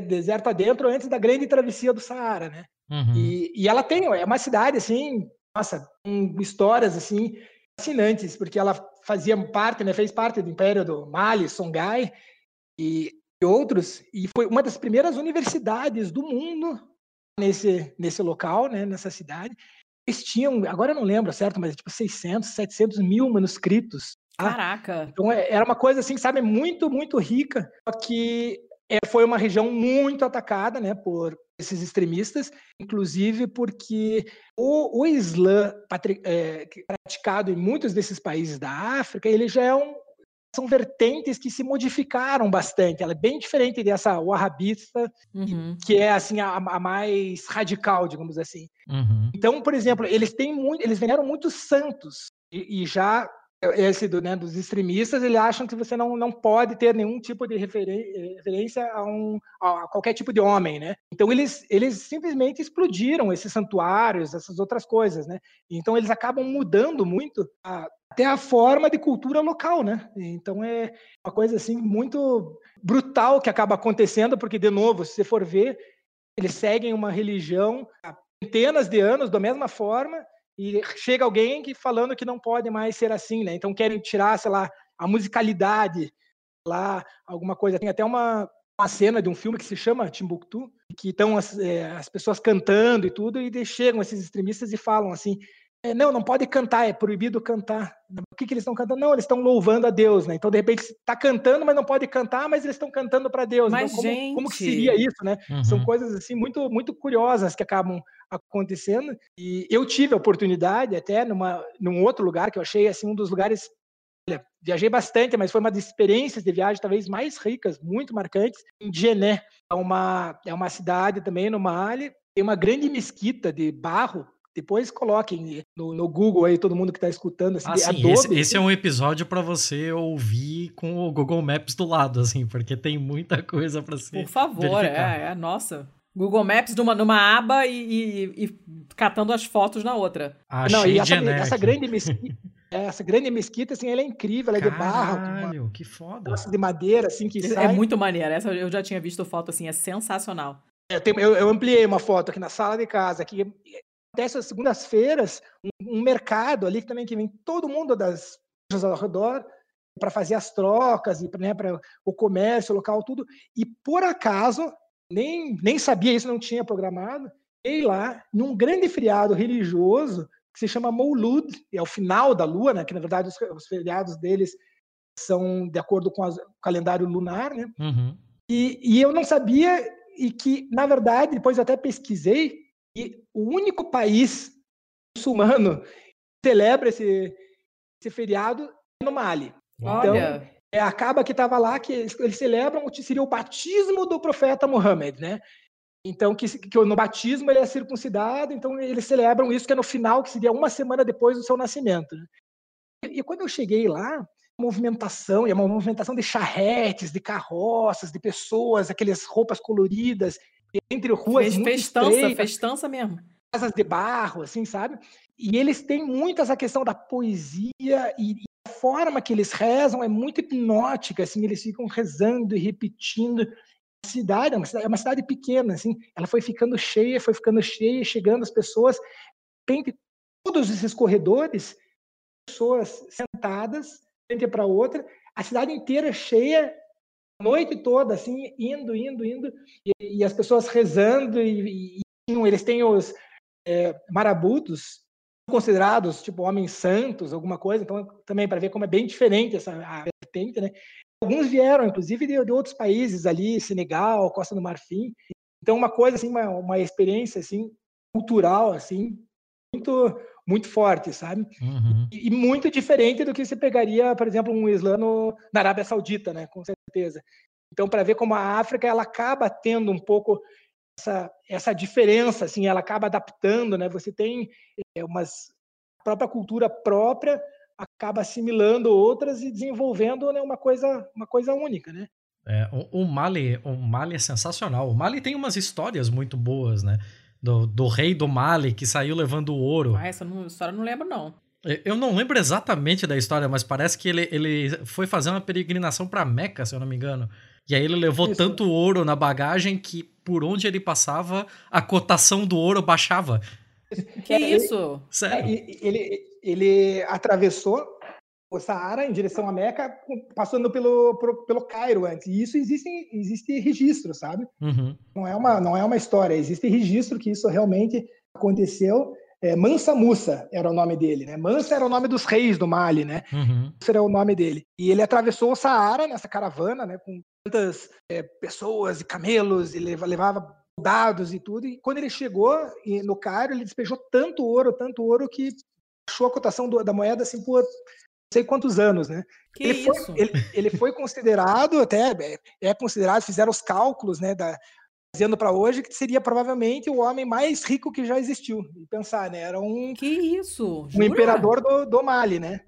deserto adentro antes da grande travessia do Saara, né? Uhum. E, e, ela tem, é uma cidade assim, nossa, com histórias assim fascinantes, porque ela fazia parte, né, fez parte do Império do Mali, Songhai e, e outros, e foi uma das primeiras universidades do mundo nesse nesse local, né, nessa cidade. Eles tinham, agora eu não lembro certo, mas tipo 600, 700 mil manuscritos Caraca! Então é, era uma coisa assim, sabe, muito, muito rica, só que é, foi uma região muito atacada, né, por esses extremistas, inclusive porque o, o Islã é, praticado em muitos desses países da África, ele já é um, são vertentes que se modificaram bastante. Ela é bem diferente dessa wahhabista, uhum. que é assim a, a, mais radical, digamos assim. Uhum. Então, por exemplo, eles têm muito, eles veneram muitos santos e, e já esse do, né, dos extremistas, eles acham que você não, não pode ter nenhum tipo de referência a, um, a qualquer tipo de homem, né? Então eles, eles simplesmente explodiram esses santuários, essas outras coisas, né? Então eles acabam mudando muito a, até a forma de cultura local, né? Então é uma coisa assim muito brutal que acaba acontecendo, porque de novo, se você for ver, eles seguem uma religião há centenas de anos da mesma forma e chega alguém que falando que não pode mais ser assim, né? Então querem tirar, sei lá, a musicalidade lá, alguma coisa. Tem até uma, uma cena de um filme que se chama Timbuktu, que estão as, é, as pessoas cantando e tudo, e chegam esses extremistas e falam assim: é, não, não pode cantar, é proibido cantar. O que, que eles estão cantando? Não, eles estão louvando a Deus, né? Então, de repente, está cantando, mas não pode cantar, mas eles estão cantando para Deus. Mas, então, como, gente... como que seria isso, né? Uhum. São coisas assim muito, muito curiosas que acabam acontecendo. E eu tive a oportunidade, até numa, num outro lugar que eu achei assim um dos lugares. Olha, viajei bastante, mas foi uma das experiências de viagem talvez mais ricas, muito marcantes, em Djené. É uma, é uma cidade também no Mali, tem uma grande mesquita de barro depois coloquem no, no, Google aí, todo mundo que está escutando. Assim, ah, sim, Adobe, esse, esse, é um episódio para você ouvir com o Google Maps do lado, assim, porque tem muita coisa para ser. Por favor, é, é, nossa. Google Maps numa, numa aba e, e, e, catando as fotos na outra. Achei Não, e essa, essa grande mesquita, é, essa grande mesquita, assim, ela é incrível, ela é Caralho, de barro. que foda. De madeira, assim, que é, sai. É muito maneira, essa eu já tinha visto foto, assim, é sensacional. Eu, tenho, eu, eu, ampliei uma foto aqui na sala de casa, que acontece às segundas-feiras, um, um, mercado ali também que vem todo mundo das ao redor para fazer as trocas e né, para o comércio local, tudo. E por acaso, nem, nem sabia isso, não tinha programado, e lá, num grande feriado religioso, que se chama Moulud, é o final da lua, né, que na verdade os, os feriados deles são de acordo com as, o calendário lunar, né? Uhum. E, e eu não sabia, e que, na verdade, depois até pesquisei, e o único país muçulmano que celebra esse, esse feriado é no Mali. Então, Olha. É, acaba que estava lá que eles, eles celebram o seria o batismo do profeta Muhammad, né? Então, que, que no batismo ele é circuncidado, então eles celebram isso, que é no final, que seria uma semana depois do seu nascimento. Né? E, e, quando eu cheguei lá, movimentação, e é uma movimentação de charretes, de carroças, de pessoas, aquelas roupas coloridas, entre ruas Fez, muito festança, estreitas, festança mesmo. Casas de barro, assim, sabe? E eles têm muito essa questão da poesia e, e a forma que eles rezam é muito hipnótica, assim, eles ficam rezando e repetindo. A cidade é uma cidade, é uma cidade pequena, assim, ela foi ficando cheia, foi ficando cheia, chegando as pessoas, entre todos esses corredores, pessoas sentadas, frente para outra, a cidade inteira cheia noite toda, assim, indo, indo, indo, e, e as pessoas rezando, e, e, eles têm os é, marabutos considerados, tipo, homens santos, alguma coisa, então também para ver como é bem diferente essa vertente, né? Alguns vieram, inclusive, de, de, outros países ali, Senegal, Costa do Marfim, Então, uma coisa, assim, uma, uma experiência, assim, cultural, assim, muito, muito forte, sabe? Uhum. E, e, muito diferente do que você pegaria, por exemplo, um islã na Arábia Saudita, né? Com certeza. Então, para ver como a África, ela acaba tendo um pouco essa, essa diferença, assim, ela acaba adaptando, né? Você tem é, umas própria cultura própria acaba assimilando outras e desenvolvendo né, uma coisa uma coisa única, né? É, o, o, Mali, o Mali é sensacional. O Mali tem umas histórias muito boas, né? Do, do rei do Mali que saiu levando ouro. Ah, essa não, história eu não lembro, não. Eu não lembro exatamente da história, mas parece que ele, ele foi fazer uma peregrinação para Meca, se eu não me engano. E aí ele levou isso. tanto ouro na bagagem que por onde ele passava, a cotação do ouro baixava. Que é, isso? Sério? Ele, ele, ele atravessou o Saara em direção à Meca, passando pelo, pelo, pelo Cairo antes. E isso existe, existe registro, sabe? Uhum. Não, é uma, não é uma história, existe registro que isso realmente aconteceu. É, Mansa Musa era o nome dele, né? Mansa era o nome dos reis do Mali, né? Uhum. Esse era o nome dele. E ele atravessou o Saara nessa caravana, né? Com tantas é, pessoas e camelos, e levava dados e tudo. E quando ele chegou no Cairo, ele despejou tanto ouro, tanto ouro que achou a cotação do, da moeda assim por sei quantos anos, né? Que ele, isso? Foi, ele, ele, foi considerado, até é, é considerado, fizeram os cálculos, né, da, dizendo para hoje que seria provavelmente o homem mais rico que já existiu. E pensar, né? Era um. Que isso? Um imperador do, do Mali, né?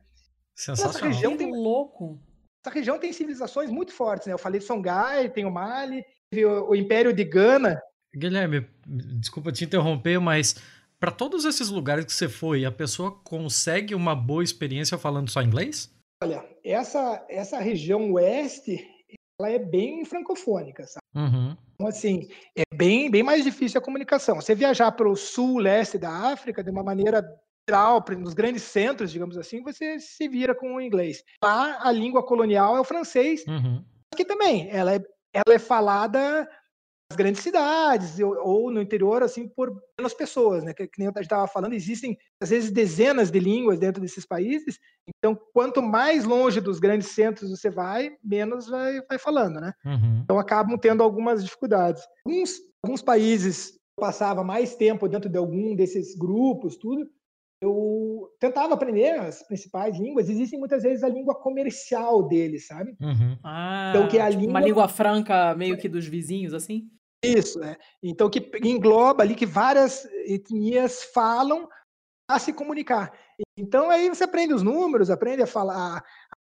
Sensacional. Essa região tem louco. Essa região tem civilizações muito fortes, né? Eu falei de Songhai, tem o Mali, o, o Império de Gana. Guilherme, desculpa te interromper, mas para todos esses lugares que você foi, a pessoa consegue uma boa experiência falando só inglês? Olha, essa, essa região oeste, ela é bem francofônica, sabe? Uhum. Então, assim, é bem, bem mais difícil a comunicação. Você viajar para o sul, leste da África, de uma maneira geral, nos grandes centros, digamos assim, você se vira com o inglês. Lá, a língua colonial é o francês, uhum. que também, ela é, ela é falada grandes cidades ou, no interior, assim, por menos pessoas, né? Que, que nem eu estava falando, existem às vezes dezenas de línguas dentro desses países. Então, quanto mais longe dos grandes centros você vai, menos vai, vai falando, né? Uhum. Então, acabam tendo algumas dificuldades. Alguns, alguns países passava mais tempo dentro de algum desses grupos, tudo. Eu tentava aprender as principais línguas. Existem muitas vezes a língua comercial deles, sabe? Uhum. Ah, então, que é a tipo língua... uma língua franca meio que dos vizinhos, assim? Isso, né? Então, que engloba ali que várias etnias falam a se comunicar. Então, aí você aprende os números, aprende a falar, a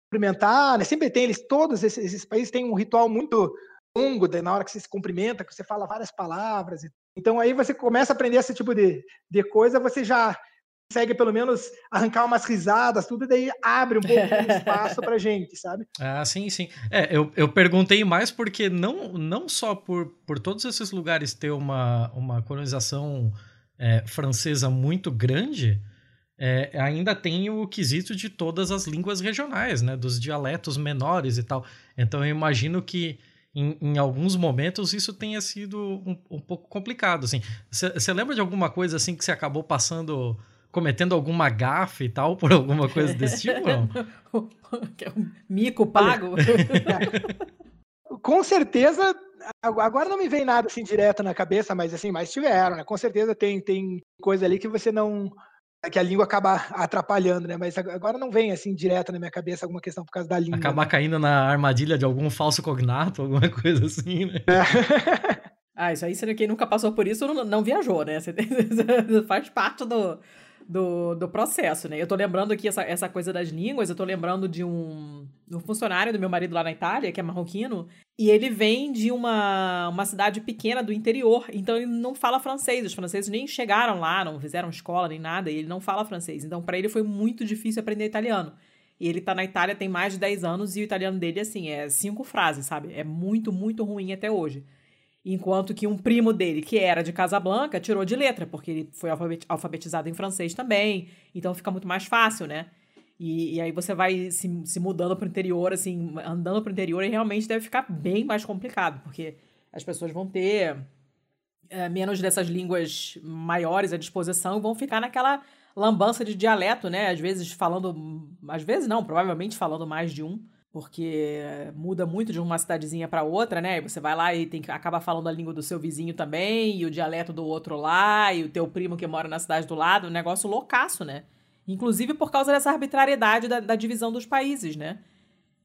cumprimentar, né? Sempre tem eles, todos esses, esses países têm um ritual muito longo, de, na hora que você se cumprimenta, que você fala várias palavras. Então, aí você começa a aprender esse tipo de, de coisa, você já consegue pelo menos arrancar umas risadas, tudo, e daí abre um pouco de espaço pra gente, sabe? Ah, sim, sim. É, eu, eu perguntei mais porque não, não só por, por todos esses lugares ter uma, uma colonização é, francesa muito grande, é, ainda tem o quesito de todas as línguas regionais, né? Dos dialetos menores e tal. Então eu imagino que em, em, alguns momentos isso tenha sido um, um pouco complicado, assim. Você lembra de alguma coisa assim que você acabou passando cometendo alguma gafe e tal, por alguma coisa desse tipo, não? Mico pago? Com certeza, agora não me vem nada assim direto na cabeça, mas assim, mas tiveram, né? Com certeza tem, tem coisa ali que você não que a língua acaba atrapalhando, né? Mas agora não vem assim direto na minha cabeça alguma questão por causa da língua. Acabar né? caindo na armadilha de algum falso cognato, alguma coisa assim, né? É. ah, isso aí, quem nunca passou por isso não, não viajou, né? Você faz parte do, do, do processo, né? Eu tô lembrando aqui essa, essa coisa das línguas, eu tô lembrando de um, um funcionário do meu marido lá na Itália, que é marroquino, e ele vem de uma, uma cidade pequena do interior, então ele não fala francês. Os franceses nem chegaram lá, não fizeram escola nem nada, e ele não fala francês. Então, para ele foi muito difícil aprender italiano. E ele tá na Itália tem mais de 10 anos e o italiano dele, assim, é cinco frases, sabe? É muito, muito ruim até hoje. Enquanto que um primo dele, que era de Casablanca, tirou de letra, porque ele foi alfabetizado em francês também. Então fica muito mais fácil, né? E, e aí você vai se, se mudando para o interior, assim, andando para o interior, e realmente deve ficar bem mais complicado, porque as pessoas vão ter é, menos dessas línguas maiores à disposição e vão ficar naquela lambança de dialeto, né? Às vezes falando. Às vezes não, provavelmente falando mais de um. Porque muda muito de uma cidadezinha para outra, né? E você vai lá e tem que acaba falando a língua do seu vizinho também, e o dialeto do outro lá, e o teu primo que mora na cidade do lado, um negócio loucaço, né? Inclusive por causa dessa arbitrariedade da, da divisão dos países, né?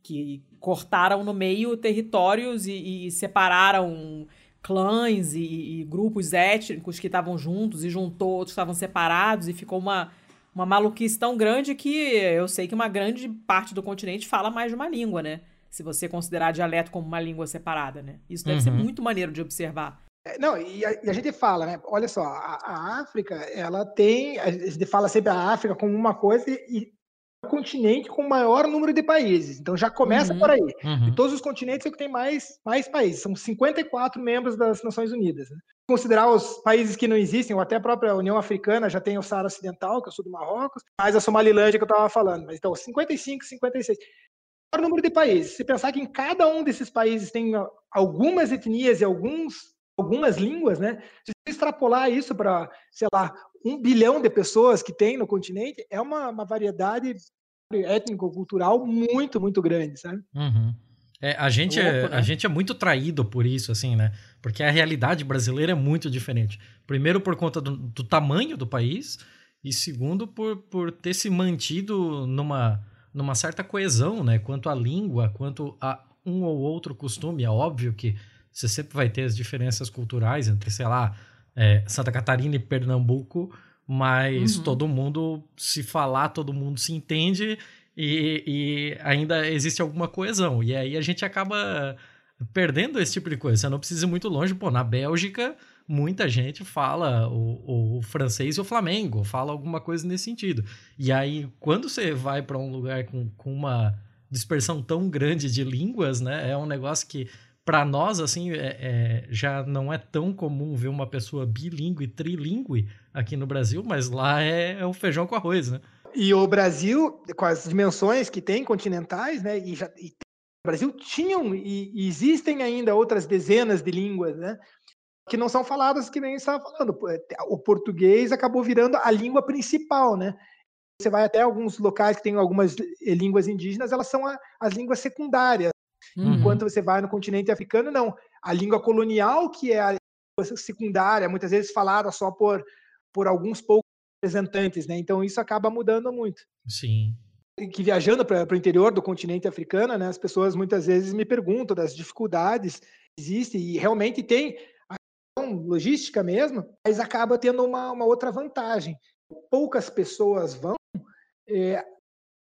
Que cortaram no meio territórios e, e separaram clãs e, e, grupos étnicos que estavam juntos e juntou outros que estavam separados e ficou uma uma maluquice tão grande que eu sei que uma grande parte do continente fala mais de uma língua, né? Se você considerar dialeto como uma língua separada, né? Isso deve uhum. ser muito maneiro de observar. É, não, e a, e a, gente fala, né? Olha só, a, a, África, ela tem. A gente fala sempre a África como uma coisa e continente com o maior número de países. Então já começa uhum. por aí. Uhum. De todos os continentes é o que tem mais, mais países. São 54 membros das Nações Unidas. Né? considerar os países que não existem, ou até a própria União Africana já tem o Saara Ocidental, que é o sul do Marrocos, mais a Somalilândia que eu estava falando. Mas então, 55, 56. O número de países. Se pensar que em cada um desses países tem algumas etnias e alguns, algumas línguas, né? Se extrapolar isso para, sei lá, um bilhão de pessoas que tem no continente, é uma, uma variedade étnico-cultural muito, muito grande, sabe? Uhum. É, a, gente é, Louco, é, né? a gente é muito traído por isso, assim, né? Porque a realidade brasileira é muito diferente. Primeiro, por conta do, do tamanho do país, e segundo, por, por ter se mantido numa, numa certa coesão, né? Quanto à língua, quanto a um ou outro costume. É óbvio que você sempre vai ter as diferenças culturais entre, sei lá, é, Santa Catarina e Pernambuco, mas uhum. todo mundo se falar, todo mundo se entende e, e, ainda existe alguma coesão. E aí a gente acaba perdendo esse tipo de coisa. Você não precisa ir muito longe. Pô, na Bélgica, muita gente fala o, o francês e o flamengo, fala alguma coisa nesse sentido. E aí, quando você vai para um lugar com, com uma dispersão tão grande de línguas, né? É um negócio que para nós, assim, é, é, já não é tão comum ver uma pessoa bilíngue, trilingue aqui no Brasil, mas lá é, é o feijão com arroz, né? E o Brasil, com as dimensões que tem continentais, né, e, já, e o Brasil tinham e, e, existem ainda outras dezenas de línguas, né, que não são faladas que nem estava falando. É, o português acabou virando a língua principal, né? Você vai até alguns locais que tem algumas línguas indígenas, elas são a, as línguas secundárias. Uhum. Enquanto você vai no continente africano, não. A língua colonial, que é a língua secundária, muitas vezes falada só por, por alguns poucos representantes, né? Então isso acaba mudando muito. Sim. Que viajando para o interior do continente africano, né, as pessoas muitas vezes me perguntam das dificuldades que existem e realmente tem a logística mesmo, mas acaba tendo uma, uma outra vantagem. Poucas pessoas vão é,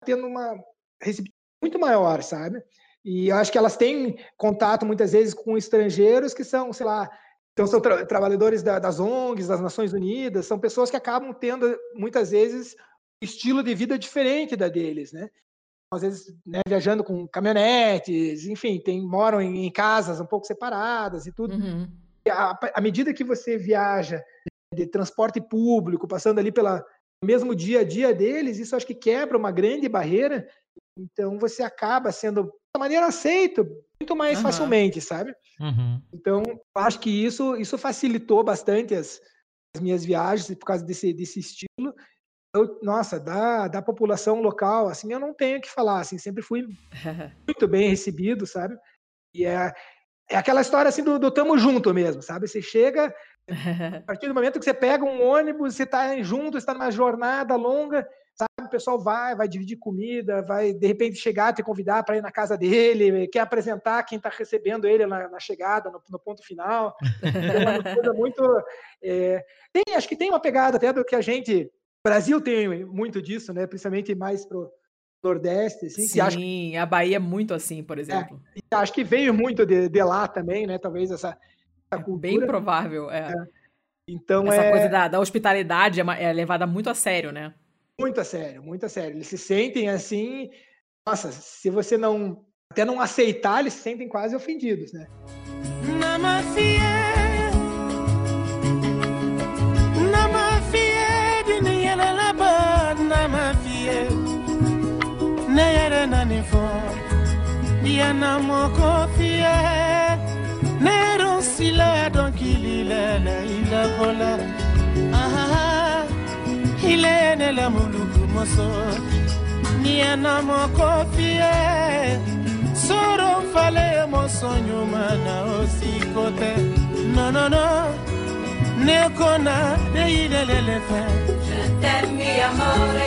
tendo uma receptividade muito maior, sabe? E eu acho que elas têm contato muitas vezes com estrangeiros que são, sei lá, então, são tra trabalhadores da, das ONGs, das Nações Unidas, são pessoas que acabam tendo, muitas vezes, estilo de vida diferente da deles, né? Às vezes, né, viajando com caminhonetes, enfim, tem, moram em, em casas um pouco separadas e tudo. Uhum. À medida que você viaja de transporte público, passando ali pela mesmo dia a dia deles, isso acho que quebra uma grande barreira. Então, você acaba sendo, maneira aceito, muito mais uhum. facilmente, sabe? Uhum. Então, acho que isso, isso facilitou bastante as, as, minhas viagens por causa desse, desse estilo. Eu, nossa, da, da população local, assim, eu não tenho o que falar, assim, sempre fui muito bem recebido, sabe? E é, é aquela história, assim, do, do tamo junto mesmo, sabe? Você chega, a partir do momento que você pega um ônibus, você está junto, está numa jornada longa, pessoal vai, vai dividir comida, vai de repente chegar, te convidar para ir na casa dele, quer apresentar quem está recebendo ele na, na chegada, no, no, ponto final. é uma coisa muito. É, tem, acho que tem uma pegada até do que a gente. Brasil tem muito disso, né? Principalmente mais pro Nordeste, assim. Sim, que a Bahia é muito assim, por é, exemplo. É, acho que veio muito de, de, lá também, né? Talvez essa, essa é cultura. Bem provável, é. é. Então Essa é... coisa da, da hospitalidade é, é levada muito a sério, né? Muito a sério, muito a sério. Eles se sentem assim, nossa, se você não até não aceitar, eles se sentem quase ofendidos, né? Nero sila donc il il la vola ah hilene la muluku moso niana moko fie soro fale mo sonho mana osikote. No no no nekona deilelele fe. Je t'aime mi amore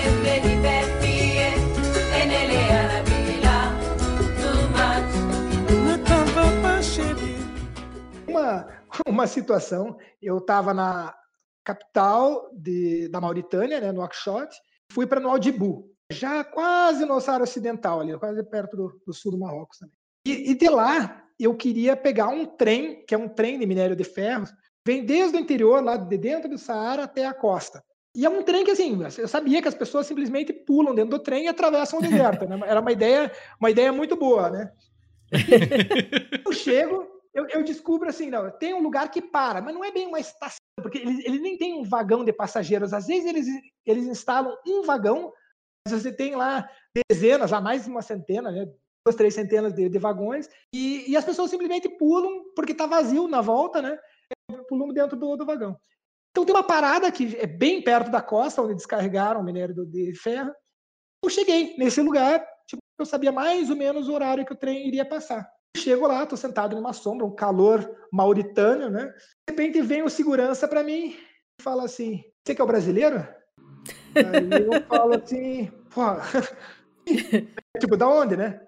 e nelle arabi Uma, uma situação, eu estava na capital de, da Mauritânia, né, no Nouakchott, fui para Nouadhibou, já quase no Saara Ocidental, ali, quase perto do, do sul do Marrocos também. E, e, de lá eu queria pegar um trem, que é um trem de minério de ferro, vem desde o interior, lá de dentro do Saara até a costa. E é um trem que, assim, eu sabia que as pessoas simplesmente pulam dentro do trem e atravessam o deserto. Né? Era uma ideia, uma ideia muito boa, né? eu chego, eu, eu, descubro assim, não, tem um lugar que para, mas não é bem uma estação, porque ele, ele nem tem um vagão de passageiros. Às vezes eles, eles instalam um vagão, mas você tem lá dezenas, lá mais de uma centena, né? duas, três centenas de, de vagões, e, e, as pessoas simplesmente pulam, porque está vazio na volta, né? Pulam dentro do, do vagão. Então tem uma parada que é bem perto da costa, onde descarregaram o minério de ferro. Eu cheguei nesse lugar, tipo, eu sabia mais ou menos o horário que o trem iria passar. Chego lá, tô sentado numa sombra, um calor mauritânio, né? De repente vem o segurança para mim e fala assim: Você que é o brasileiro? Aí eu falo assim: Pô, tipo, da onde, né?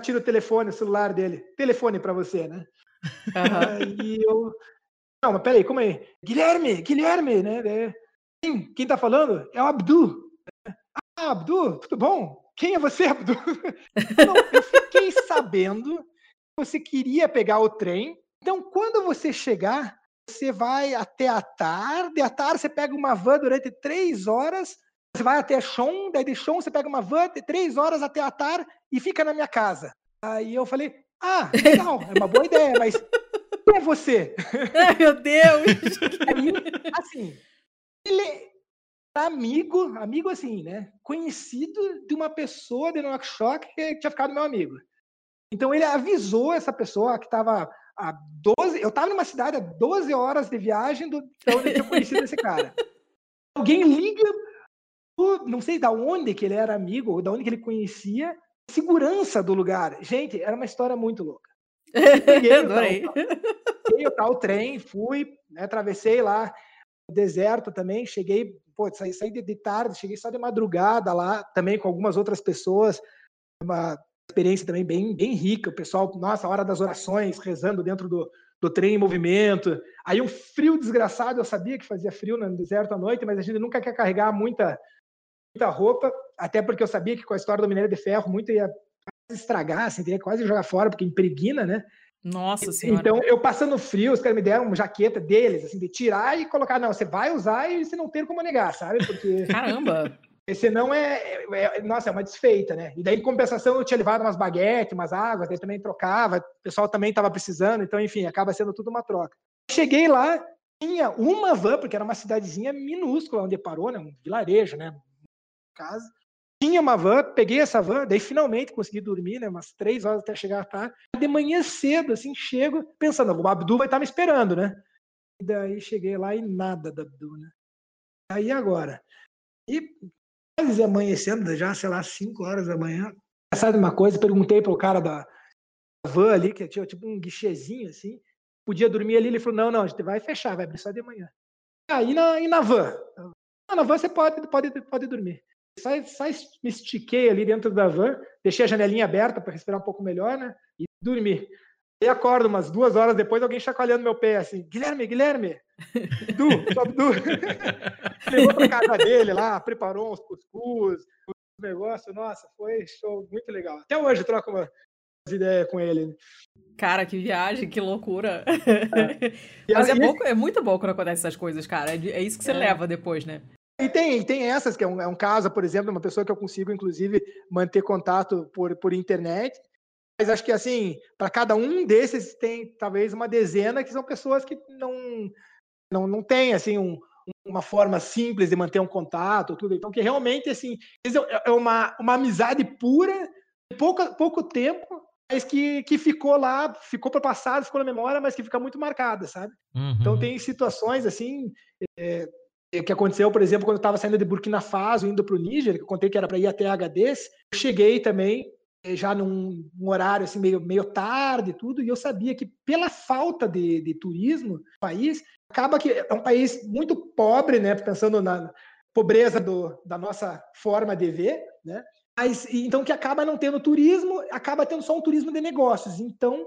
Tira o telefone, o celular dele. Telefone para você, né? Uhum. Aí eu. Não, mas peraí, como é? Guilherme, Guilherme, né? Quem, quem tá falando? É o Abdu. Ah, Abdu, tudo bom? Quem é você, Abdu? Não, eu fiquei sabendo você queria pegar o trem. Então, quando você chegar, você vai até a tarde. À tarde, você pega uma van durante três horas. Você vai até Chon, daí de Chon você pega uma van de três horas até a tarde e fica na minha casa. Aí eu falei, ah, legal, é uma boa ideia, mas quem é você? Ai, meu Deus! Aí, assim, ele é amigo, amigo assim, né? Conhecido de uma pessoa de Nouakchott que tinha ficado meu amigo. Então ele avisou essa pessoa que estava a 12. Eu estava numa cidade a 12 horas de viagem do então onde eu tinha conhecido esse cara. Alguém liga, não sei da onde que ele era amigo, ou da onde que ele conhecia, segurança do lugar. Gente, era uma história muito louca. Peguei Adorei. O tal, peguei o tal trem, fui, né, atravessei lá o deserto também, cheguei, pô, saí, saí de, de tarde, cheguei só de madrugada lá, também com algumas outras pessoas, uma experiência também bem, bem rica. O pessoal, nossa, a hora das orações, rezando dentro do, do trem em movimento. Aí um frio desgraçado, eu sabia que fazia frio no deserto à noite, mas a gente nunca quer carregar muita, muita roupa, até porque eu sabia que com a história do minério de ferro, muito ia estragar, assim, teria quase jogar fora, porque impregna, né? Nossa senhora. Então, eu passando frio, os caras me deram uma jaqueta deles, assim, de tirar e colocar. Não, você vai usar e você não tem como negar, sabe? Porque. Caramba! Senão é, é, é, nossa, é uma desfeita, né? E daí, em compensação, eu tinha levado umas baguetes, umas águas, daí também trocava, o pessoal também estava precisando, então, enfim, acaba sendo tudo uma troca. Cheguei lá, tinha uma van, porque era uma cidadezinha minúscula onde parou, né? Um vilarejo, né? Casa. Tinha uma van, peguei essa van, daí finalmente consegui dormir, né? Umas três horas até chegar à tarde. De manhã cedo, assim, chego, pensando, o Abdu vai estar me esperando, né? E daí cheguei lá e nada da Abdu, né? Aí agora. E quase amanhecendo, já, sei lá, 5 horas da manhã. Sabe uma coisa? Perguntei pro cara da van ali, que tinha tipo um guichezinho assim, podia dormir ali. Ele falou: não, não, a gente vai fechar, vai abrir só de manhã. Aí na, na van? Na van você pode, pode, pode dormir. Só, só me estiquei ali dentro da van, deixei a janelinha aberta para respirar um pouco melhor, né? E dormi. E acordo umas duas horas depois, alguém chacoalhando meu pé assim: Guilherme, Guilherme, Du, sobe Du. Levou pra casa dele lá, preparou uns cuscuz, os negócios. Nossa, foi show, muito legal. Até hoje eu troco umas ideias com ele. Cara, que viagem, que loucura. É. Mas é, bom, é, muito bom quando acontece essas coisas, cara. É, é isso que você é. leva depois, né? E tem, tem essas, que é um, é um caso, por exemplo, uma pessoa que eu consigo, inclusive, manter contato por, por internet. Mas acho que, assim, para cada um desses tem talvez uma dezena que são pessoas que não, não, não tem, assim, um, uma forma simples de manter um contato, tudo. Então, que realmente, assim, é, é uma, uma amizade pura, pouco, pouco tempo, mas que, que ficou lá, ficou para passado, ficou na memória, mas que fica muito marcada, sabe? Uhum. Então, tem situações, assim, é, que aconteceu, por exemplo, quando eu estava saindo de Burkina Faso, indo para o Níger, que eu contei que era para ir até HDs, eu cheguei também já num, num, horário assim meio, meio tarde e tudo, e eu sabia que pela falta de, de turismo no país, acaba que é um país muito pobre, né, pensando na pobreza do, da nossa forma de ver, né, mas, então que acaba não tendo turismo, acaba tendo só um turismo de negócios, então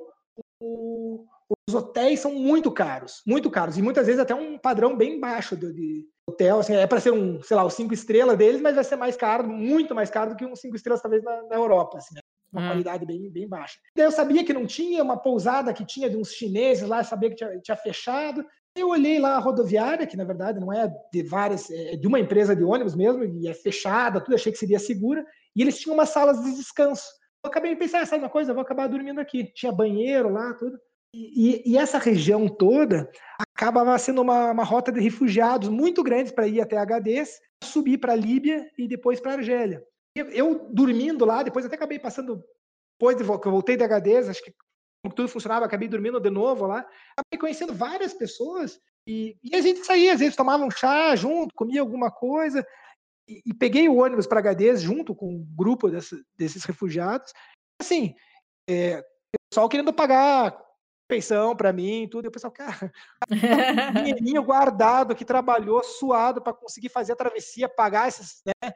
o, os hotéis são muito caros, muito caros, e muitas vezes até um padrão bem baixo de, de hotel, assim, é para ser um, sei lá, os cinco estrelas deles, mas vai ser mais caro, muito mais caro do que um cinco estrelas talvez na, na Europa, assim, né? Uma hum. qualidade bem, bem baixa. Daí eu sabia que não tinha uma pousada que tinha de uns chineses lá, sabia que tinha, tinha fechado. Eu olhei lá a rodoviária, que na verdade não é de várias, é de uma empresa de ônibus mesmo, e é fechada, tudo, achei que seria segura, e eles tinham umas salas de descanso. Eu acabei de pensar, ah, sabe uma coisa, eu vou acabar dormindo aqui. Tinha banheiro lá, tudo. E, e, essa região toda acabava sendo uma, uma rota de refugiados muito grande para ir até Agadez, subir para a Líbia e depois para a Argélia. Eu dormindo lá, depois até acabei passando, depois de, que eu voltei de Agadez, acho que tudo funcionava, acabei dormindo de novo lá, acabei conhecendo várias pessoas e, e, a gente saía, às vezes tomava um chá junto, comia alguma coisa e, e peguei o ônibus para Agadez junto com um grupo desse, desses refugiados. Assim, é, pessoal querendo pagar pensão para mim, tudo. E o pessoal, cara, um dinheirinho guardado que trabalhou suado para conseguir fazer a travessia, pagar esses, né,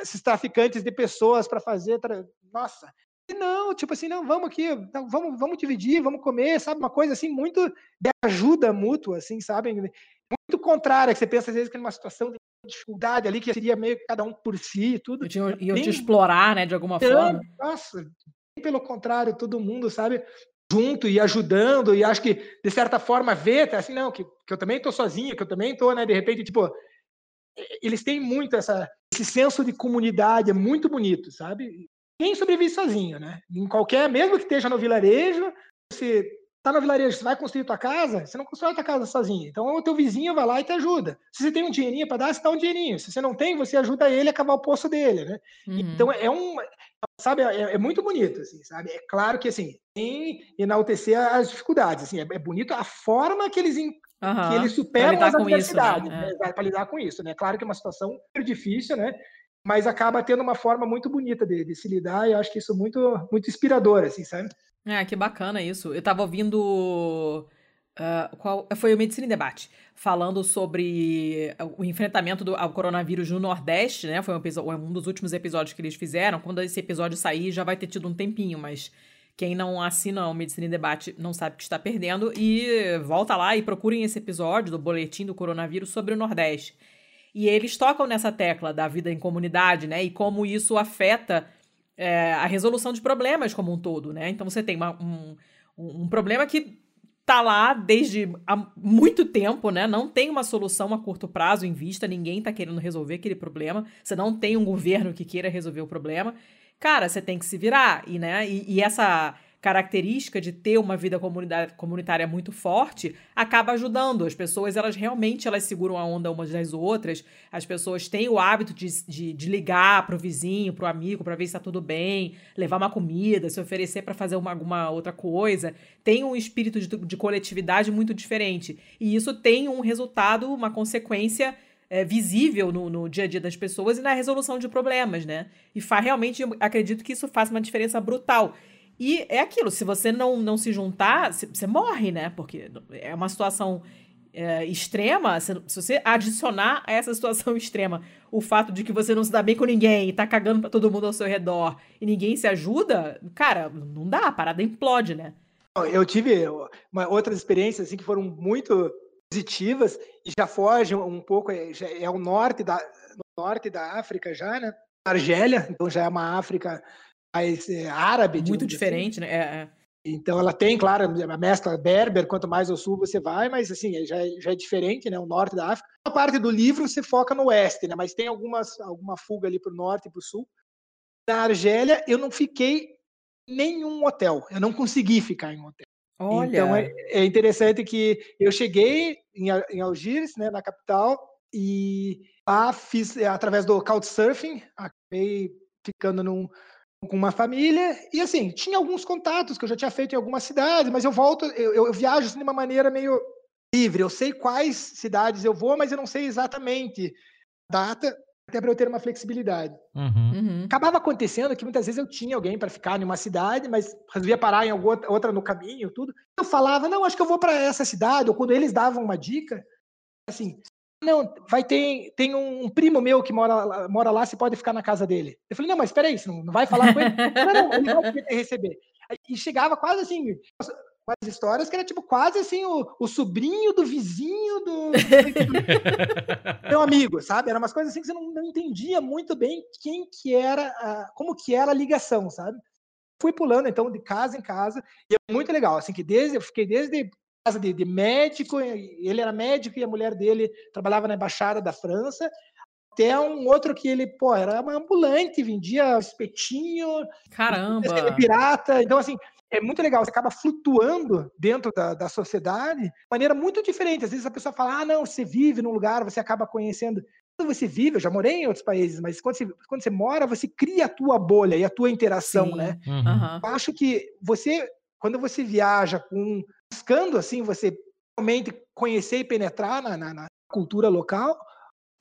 esses traficantes de pessoas para fazer. Tra... Nossa. E não, tipo assim, não, vamos aqui, não, vamos, vamos dividir, vamos comer, sabe? Uma coisa assim, muito de ajuda mútua, assim, sabe? Muito contrária, que você pensa às vezes que numa situação de dificuldade ali, que seria meio que cada um por si e tudo. Iam te explorar, né, de alguma forma. Nossa, pelo contrário, todo mundo, sabe? Junto e ajudando, e acho que, de certa forma, ver, assim, não, que, que eu também estou sozinho, que eu também estou, né, de repente, tipo, eles têm muito essa, esse senso de comunidade, é muito bonito, sabe? Quem sobrevive sozinho, né? Em qualquer, mesmo que esteja no vilarejo, você tá no vilarejo, você vai construir tua casa, você não constrói tua casa sozinho. Então o teu vizinho vai lá e te ajuda. Se você tem um dinheirinho para dar, você dá um dinheirinho. Se você não tem, você ajuda ele a cavar o poço dele, né? Uhum. Então é um, sabe, é, é, muito bonito, assim, sabe? É claro que assim tem enaltecer as dificuldades, assim, é, é bonito a forma que eles Uhum, que eles superam as adversidades né? né? para lidar com isso, né? Claro que é uma situação super difícil, né? Mas acaba tendo uma forma muito bonita de, de se lidar e eu acho que isso é muito, muito inspirador, assim, sabe? É, que bacana isso. Eu tava ouvindo. Uh, qual, foi o Medicina em Debate, falando sobre o enfrentamento do, ao coronavírus no Nordeste, né? Foi um, um dos últimos episódios que eles fizeram. Quando esse episódio sair, já vai ter tido um tempinho, mas quem não assina o Medicina em Debate não sabe que está perdendo. E volta lá e procurem esse episódio do boletim do coronavírus sobre o Nordeste. E eles tocam nessa tecla da vida em comunidade, né? E como isso afeta é, a resolução de problemas como um todo, né? Então você tem uma, um, um problema que tá lá desde há muito tempo, né? Não tem uma solução a curto prazo em vista, ninguém tá querendo resolver aquele problema. Você não tem um governo que queira resolver o problema. Cara, você tem que se virar, e, né? e, e essa característica de ter uma vida comunitária muito forte acaba ajudando. As pessoas, elas realmente elas seguram a onda umas das outras. As pessoas têm o hábito de, de, de ligar pro vizinho, pro amigo, para ver se está tudo bem, levar uma comida, se oferecer para fazer uma, alguma outra coisa. Tem um espírito de, de coletividade muito diferente. E isso tem um resultado, uma consequência é, visível no, no, dia a dia das pessoas e na resolução de problemas, né? E fa, realmente acredito que isso faz uma diferença brutal. E é aquilo, se você não, não se juntar, você morre, né? Porque é uma situação é, extrema. Se, se, você adicionar a essa situação extrema o fato de que você não se dá bem com ninguém e tá cagando pra todo mundo ao seu redor e ninguém se ajuda, cara, não dá, a parada implode, né? Eu tive uma, outras experiências assim, que foram muito positivas e já fogem um pouco, é, é o norte da, norte da África já, né? Argélia, então já é uma África mais é, árabe. Muito assim. diferente, assim. né? É, é. Então ela tem, claro, a mescla berber, quanto mais ao sul você vai, mas assim, já, é, já é diferente, né? O norte da África. A parte do livro você foca no oeste, né? Mas tem algumas, alguma fuga ali para o norte e para o sul. Na Argélia, eu não fiquei em nenhum hotel. Eu não consegui ficar em um hotel. Olha. Então é, é interessante que eu cheguei em, em Algiers, né, na capital, e lá fiz através do Couchsurfing, acabei ficando num, com uma família, e assim, tinha alguns contatos que eu já tinha feito em algumas cidades, mas eu volto, eu, eu viajo assim, de uma maneira meio livre. Eu sei quais cidades eu vou, mas eu não sei exatamente a data. até para eu ter uma flexibilidade. Uhum. Uhum. Acabava acontecendo que muitas vezes eu tinha alguém para ficar em uma cidade, mas resolvia parar em alguma outra- outra no caminho, tudo. Eu falava, não, acho que eu vou para essa cidade, ou quando eles davam uma dica, assim, não, vai ter tem um primo meu que mora, lá- mora lá, você pode ficar na casa dele. Eu falei, não, mas espera aí, você não, não vai falar com ele? não, não, ele vai receber. E chegava quase assim, umas histórias que era tipo quase assim o, o sobrinho do vizinho do, meu amigo, sabe? Eram umas coisas assim que você não, não entendia muito bem quem que era, a- como que era a ligação, sabe? Fui pulando então de casa em casa e é muito legal, assim que desde eu fiquei desde casa de, de médico, ele era médico e a mulher dele trabalhava na embaixada da França, até um outro que ele, pô, era uma ambulante, vendia espetinho, Caramba. Pirata. Então, assim, é muito legal. Você acaba flutuando dentro da, da sociedade de maneira muito diferente. Às vezes a pessoa fala, ah, não, você vive num lugar, você acaba conhecendo. Quando você vive, eu já morei em outros países, mas quando você, quando você mora, você cria a tua bolha e a tua interação, Sim. né? Uhum. Eu acho que você, quando você viaja com buscando assim, você realmente conhecer e penetrar na, na- na cultura local,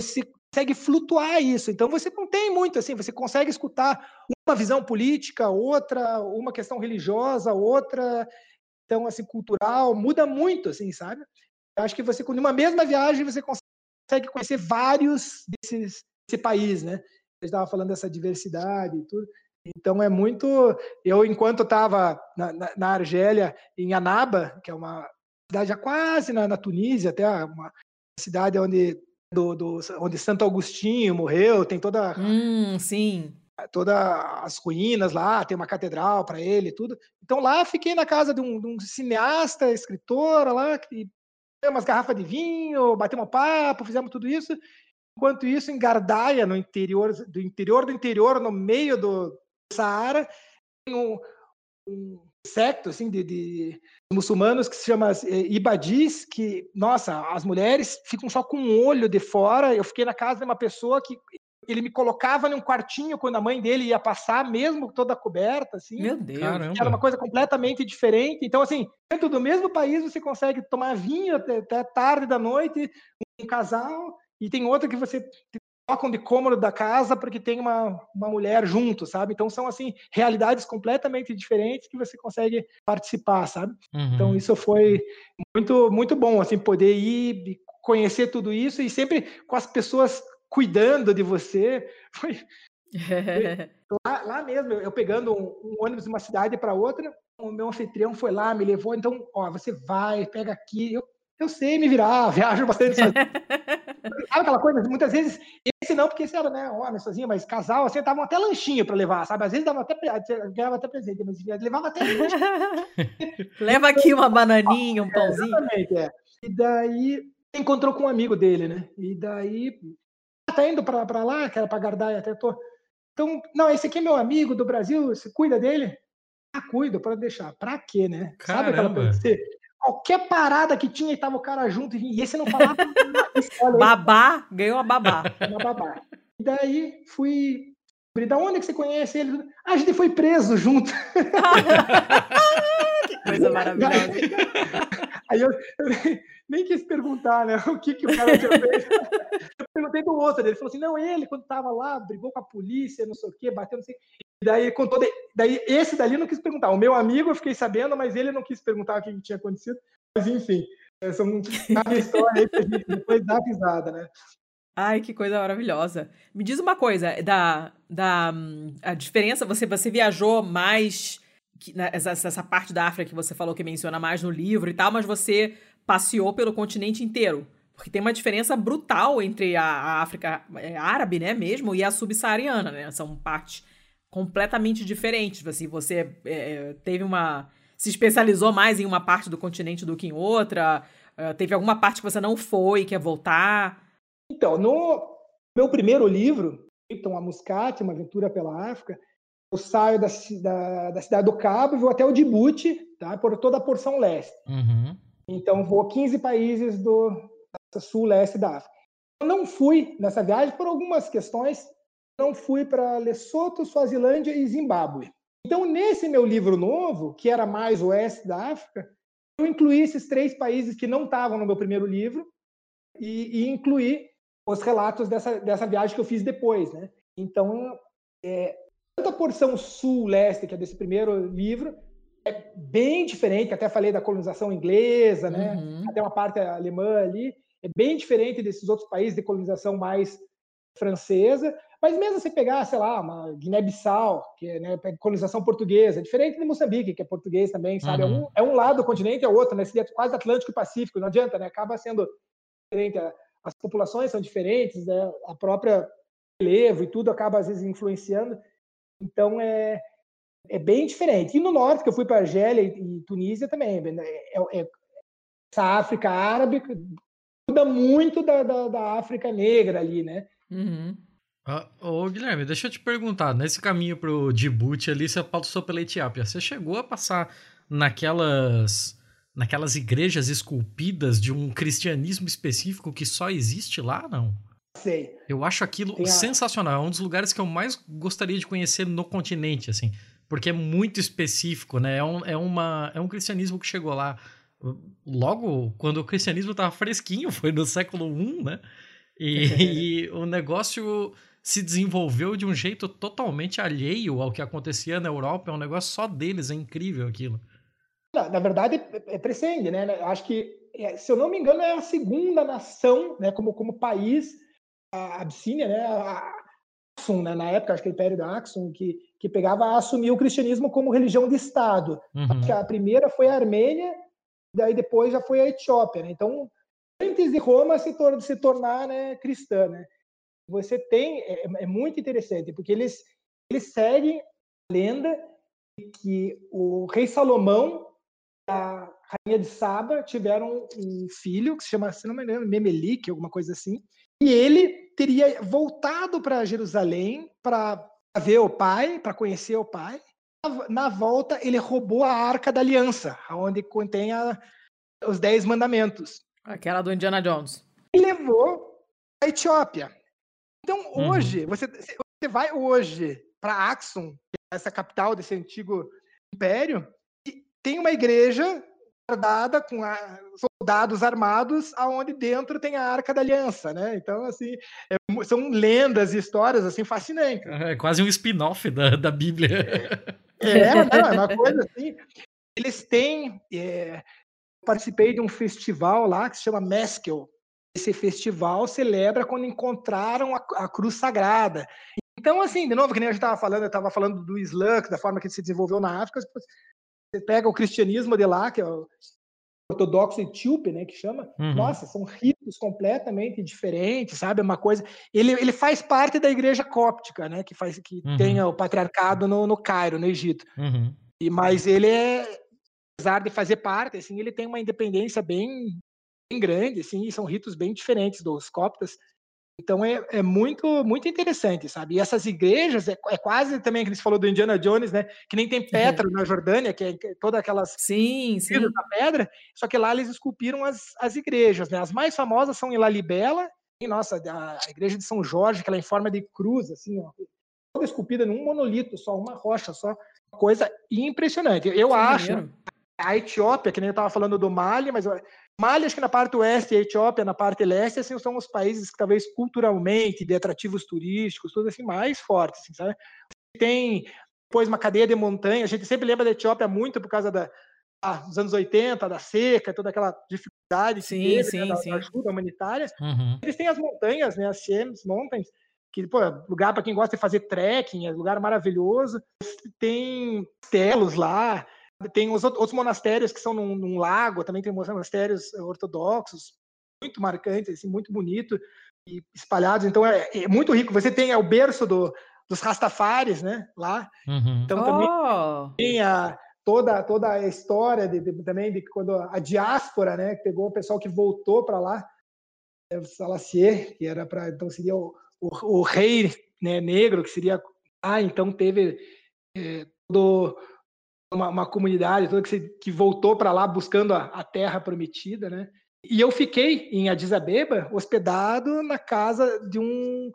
você consegue flutuar isso. Então você não tem muito assim, você consegue escutar uma visão política, outra, uma questão religiosa, outra, então assim cultural, muda muito assim, sabe? Eu acho que você com uma mesma viagem você consegue conhecer vários desses desse país, né? Você estava falando dessa diversidade e tudo. Então é muito. Eu, enquanto estava na, na, na Argélia, em Anaba, que é uma cidade já quase na, na Tunísia, até uma cidade onde, do, do- onde Santo Agostinho morreu, tem toda, Hum, sim. toda as ruínas lá, tem uma catedral para ele tudo. Então lá fiquei na casa de um, de um cineasta, escritor lá, que deu umas garrafas de vinho, batemos um papo, fizemos tudo isso. Enquanto isso, em Gardaia, no interior do interior do interior, no meio do Saara, tem um, um secto assim de, de muçulmanos que se chama eh, Ibadis, que nossa, as mulheres ficam só com um olho de fora. Eu fiquei na casa de uma pessoa que ele me colocava num quartinho quando a mãe dele ia passar, mesmo toda coberta, assim. Meu Deus. Caramba. era uma coisa completamente diferente. Então, assim, dentro do mesmo país você consegue tomar vinho até, até tarde da noite, um casal, e tem outro que você trocam de cômodo da casa porque tem uma, uma mulher junto, sabe? Então são assim realidades completamente diferentes que você consegue participar, sabe? Uhum. Então isso foi muito muito bom assim poder ir conhecer tudo isso e sempre com as pessoas cuidando de você. Foi lá, lá mesmo, eu, eu pegando um, um ônibus de uma cidade para outra, o meu anfitrião foi lá, me levou, então, ó, você vai, pega aqui, eu, eu sei me virar, viajo bastante sozinho. Sabe aquela coisa, muitas vezes, esse não, porque esse era, né, homem sozinho, mas casal, assim, davam até lanchinho para levar, sabe? Às vezes dava até, ganhava até presente, mas levava até. Leva aqui uma bananinha, um pãozinho. Exatamente, é. E daí encontrou com um amigo dele, né? E daí ah, tá indo pra, pra lá, que era pra Gardaia, até tô. Então, não, esse aqui é meu amigo do Brasil, você cuida dele? Ah, cuido, pode deixar. Pra quê, né? Sabe aquela Caramba. coisa? Qualquer parada que tinha e tava o cara junto, e esse não falava Babá, ganhou a babá. é uma babá. E daí fui. Da onde que você conhece ele? Ah, a gente foi preso junto. que coisa maravilhosa. Aí eu, eu nem- nem quis perguntar, né? O que, que o cara tinha feito. Eu perguntei do outro, ele falou assim: não, ele, quando tava lá, brigou com a polícia, não sei o quê, bateu, não sei. E daí contou. de- Daí esse dali não quis perguntar. O meu amigo eu fiquei sabendo, mas ele não quis perguntar o que, tinha acontecido. Mas enfim, essa é uma história aí que a gente depois dá risada, né? Ai, que coisa maravilhosa. Me diz uma coisa, da, da a diferença, você, você viajou mais, que- né, essa, essa parte da África que você falou que menciona mais no livro e tal, mas você passeou pelo continente inteiro. Porque tem uma diferença brutal entre a, a África é, árabe, né, mesmo, e a subsaariana, né? São partes completamente diferentes. Assim, você é, teve uma... se especializou mais em uma parte do continente do que em outra, é, teve alguma parte que você não foi, quer voltar... Então, no meu primeiro livro, então a Muscat, uma aventura pela África, eu saio da, da, da cidade do Cabo e vou até o Djibouti, tá? por toda a porção leste. Uhum. Então, vou 15 países do sul-leste da África. Eu não fui nessa viagem por algumas questões. Não fui para Lesoto, Suazilândia e Zimbábue. Então, nesse meu livro novo, que era mais oeste da África, eu incluí esses três países que não estavam no meu primeiro livro e, e incluí os relatos dessa, dessa viagem que eu fiz depois, né? Então, é, tanto a porção sul-leste, que é desse primeiro livro, é bem diferente, até falei da colonização inglesa, né? Uhum. Até uma parte alemã ali, é bem diferente desses outros países de colonização mais francesa, mas mesmo se pegar, sei lá, uma Guiné-Bissau, que é né, colonização portuguesa, é diferente de Moçambique, que é português também, sabe? Uhum. É, um, é um lado do continente, é outro, né? Seria quase Atlântico e Pacífico, não adianta, né? Acaba sendo diferente, as populações são diferentes, né? A própria relevo e tudo acaba às vezes influenciando. Então é, é bem diferente. E no norte, que eu fui para Argélia e, e, Tunísia também, né? é, é, é, essa África árabe muda muito da, da, da África negra ali, né? Uhum. Ô Guilherme, deixa eu te perguntar, nesse caminho pro Djibouti ali, você passou pela Etiópia, você chegou a passar naquelas naquelas igrejas esculpidas de um cristianismo específico que só existe lá, não? Sei. Eu acho aquilo sensacional, é um dos lugares que eu mais gostaria de conhecer no continente, assim, porque é muito específico, né? É um, é uma, é um cristianismo que chegou lá logo quando o cristianismo estava fresquinho, foi no século I, né? E, e, o negócio se desenvolveu de um jeito totalmente alheio ao que acontecia na Europa. É um negócio só deles, é incrível aquilo. Na, na verdade, é, é precede, né? Acho que, é, se eu não me engano, é a segunda nação, né, como, como país, a Abissínia, né, a Axum, né, na época, acho que é o Império da Axum, que, que pegava a assumir o cristianismo como religião de Estado. Uhum. a primeira foi a Armênia, daí depois já foi a Etiópia, né? Então, antes de Roma se, tor se tornar né, cristã, né? Você tem é, é, muito interessante porque eles eles seguem a lenda que o rei Salomão a rainha de Saba tiveram um filho que se chama, se não me engano, Memelik, alguma coisa assim, e ele teria voltado para Jerusalém para ver o pai, para conhecer o pai. Na volta, ele roubou a Arca da Aliança, onde contém a, os Dez Mandamentos. Aquela do Indiana Jones. E levou a Etiópia. Então, uhum. hoje, você, você vai hoje para Axum, é essa capital desse antigo império, e tem uma igreja guardada com a, soldados armados, aonde dentro tem a Arca da Aliança, né? Então, assim, é, são lendas e histórias assim fascinantes. É quase um spin-off da, da Bíblia. É, é, não, é uma coisa assim. Eles têm é, participei de um festival lá que se chama Meskel. Esse festival celebra quando encontraram a, a cruz sagrada. Então, assim, de novo, que nem a gente estava falando, eu estava falando do Islã, da forma que ele se desenvolveu na África, você pega o cristianismo de lá, que é o ortodoxo etíope, né, que chama, uhum. nossa, são ritos completamente diferentes, sabe, é uma coisa, ele, ele faz parte da igreja cóptica, né, que faz, que uhum. tem o patriarcado no, no Cairo, no Egito, uhum. e, mas ele é, apesar de fazer parte, assim, ele tem uma independência bem, bem grande, assim, e são ritos bem diferentes dos coptas. Então é, é muito muito interessante, sabe? E essas igrejas é, é quase também que eles falou do Indiana Jones, né? Que nem tem Petra na Jordânia, que é, é todas aquelas sim, sim. da pedra, só que lá eles esculpiram as, as igrejas, né? As mais famosas são em Lalibela, e nossa, a, a igreja de São Jorge, que ela é em forma de cruz, assim, ó, toda esculpida num monolito, só uma rocha, só coisa impressionante. Eu que acho maneiro a Etiópia, que nem eu estava falando do Mali, mas Mali, acho que na parte oeste e a Etiópia na parte leste, assim, são os países que talvez culturalmente, de atrativos turísticos, tudo assim, mais fortes, assim, sabe? Tem depois uma cadeia de montanha, a gente sempre lembra da Etiópia muito por causa da, ah, dos anos 80, da seca, toda aquela dificuldade sim, teve, sim, né, da, sim. da, ajuda humanitária. Uhum. Eles têm as montanhas, né, as Siems Mountains, que pô, é lugar para quem gosta de fazer trekking, é lugar maravilhoso. Tem telos lá, tem os outros monastérios que são num, num lago, também tem monastérios ortodoxos, muito marcantes, assim, muito bonito e espalhados. Então é, é, muito rico. Você tem é, o berço do, dos Rastafares, né? Lá. Uhum. Então também oh. tem a, toda toda a história de, de, também de quando a diáspora, né? Pegou o pessoal que voltou para lá, é, o Salacier, que era para então seria o, o, o rei né, negro que seria ah então teve é, todo uma, uma comunidade toda que, se, que voltou para lá buscando a, a, terra prometida, né? E eu fiquei em Addis Abeba hospedado na casa de um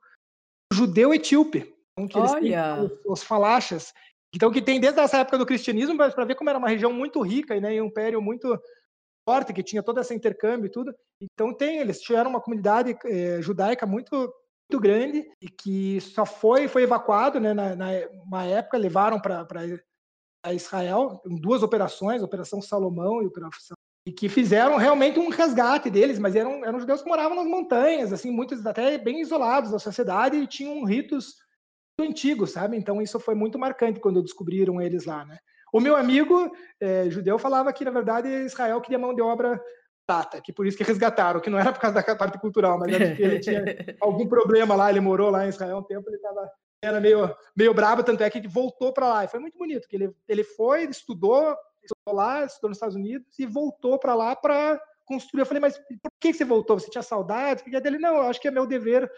judeu etíope, então, que Olha. Os, os, falachas. Então que tem desde essa época do cristianismo para ver como era uma região muito rica, né? E um império muito forte, que tinha todo esse intercâmbio e tudo. Então tem, eles tiveram uma comunidade eh, judaica muito, muito grande e que só foi foi evacuado, né, na, na uma época levaram para Israel em duas operações, Operação Salomão e Operação e que fizeram realmente um resgate deles, mas eram, eram judeus que moravam nas montanhas, assim, muitos até bem isolados da sociedade e tinham ritos antigos, sabe? Então isso foi muito marcante quando descobriram eles lá, né? O meu amigo é, judeu falava que, na verdade, Israel queria mão de obra prata, que por isso que resgataram, que não era por causa da parte cultural, mas era porque ele tinha algum problema lá, ele morou lá em Israel um tempo, ele tava, era meio, meio bravo, tanto é que ele voltou para lá. E foi muito bonito, que ele, ele foi, ele estudou, estudou lá, estudou nos Estados Unidos e voltou para lá para construir. Eu falei, mas por que você voltou? Você tinha saudade? E dele, não, eu acho que é meu dever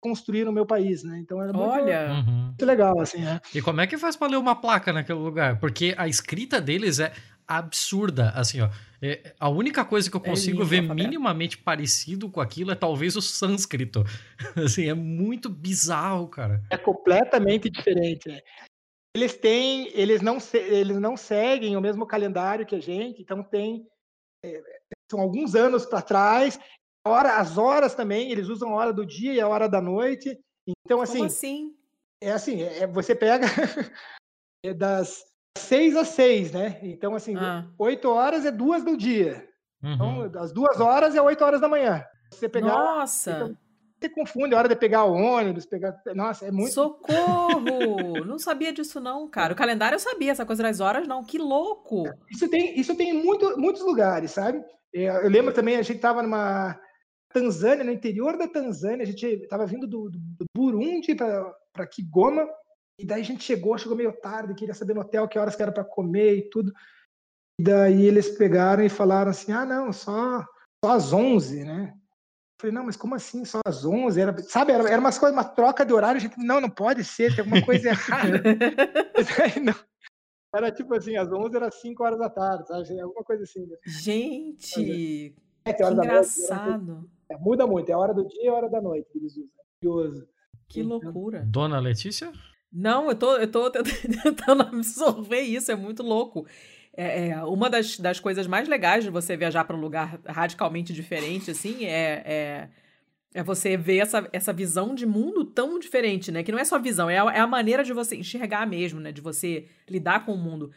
construir no meu país, né? Então era muito, Olha. Uhum. muito legal, assim, né? E como é que faz pra ler uma placa naquele lugar? Porque a escrita deles é absurda, assim, ó. É, a única coisa que eu É consigo o ver alfabeto. minimamente parecido com aquilo é talvez o sânscrito. Assim, é muito bizarro, cara. É completamente diferente. né? Eles têm, eles não, eles não seguem o mesmo calendário que a gente, então tem é, são alguns anos para trás. Hora, as horas também, eles usam a hora do dia e a hora da noite. Então Como assim, assim? é assim, é, você pega é das seis às seis, né? Então assim, Ah. oito horas é duas do dia. Uhum. Então, das duas horas é oito horas da manhã. Você pegar, Nossa! você confunde a hora de pegar o ônibus, pegar, nossa, é muito Socorro! não sabia disso, não, cara. O calendário eu sabia, essa coisa das horas, não. Que louco! Isso tem, isso tem em muito, muitos lugares, sabe? É, Eu lembro também, a gente estava numa Tanzânia, no interior da Tanzânia, a gente estava vindo do, do, do Burundi para Kigoma, e daí a gente chegou, chegou meio tarde, queria saber no hotel que horas que era para comer e tudo. E daí eles pegaram e falaram assim: ah, não, só, só às 11, né? Eu falei, não, mas como assim, só às 11? Era, sabe, era, era umas coisas, uma troca de horário, a gente, não, não pode ser, tem alguma coisa errada. Aí, não. Era tipo assim, às 11 era 5 horas da tarde, sabe? Alguma coisa assim. né? Gente, que Sete horas da noite, engraçado. é, muda muito, é a hora do dia e a hora da noite que eles usam. Curioso. Que loucura. Dona Letícia? Não, eu tô, eu tô tentando absorver isso, é muito louco. É, é, uma das, das coisas mais legais de você viajar para um lugar radicalmente diferente, assim, é, é, é você ver essa, essa visão de mundo tão diferente, né? Que não é só visão, é a, é a maneira de você enxergar mesmo, né? De você lidar com o mundo.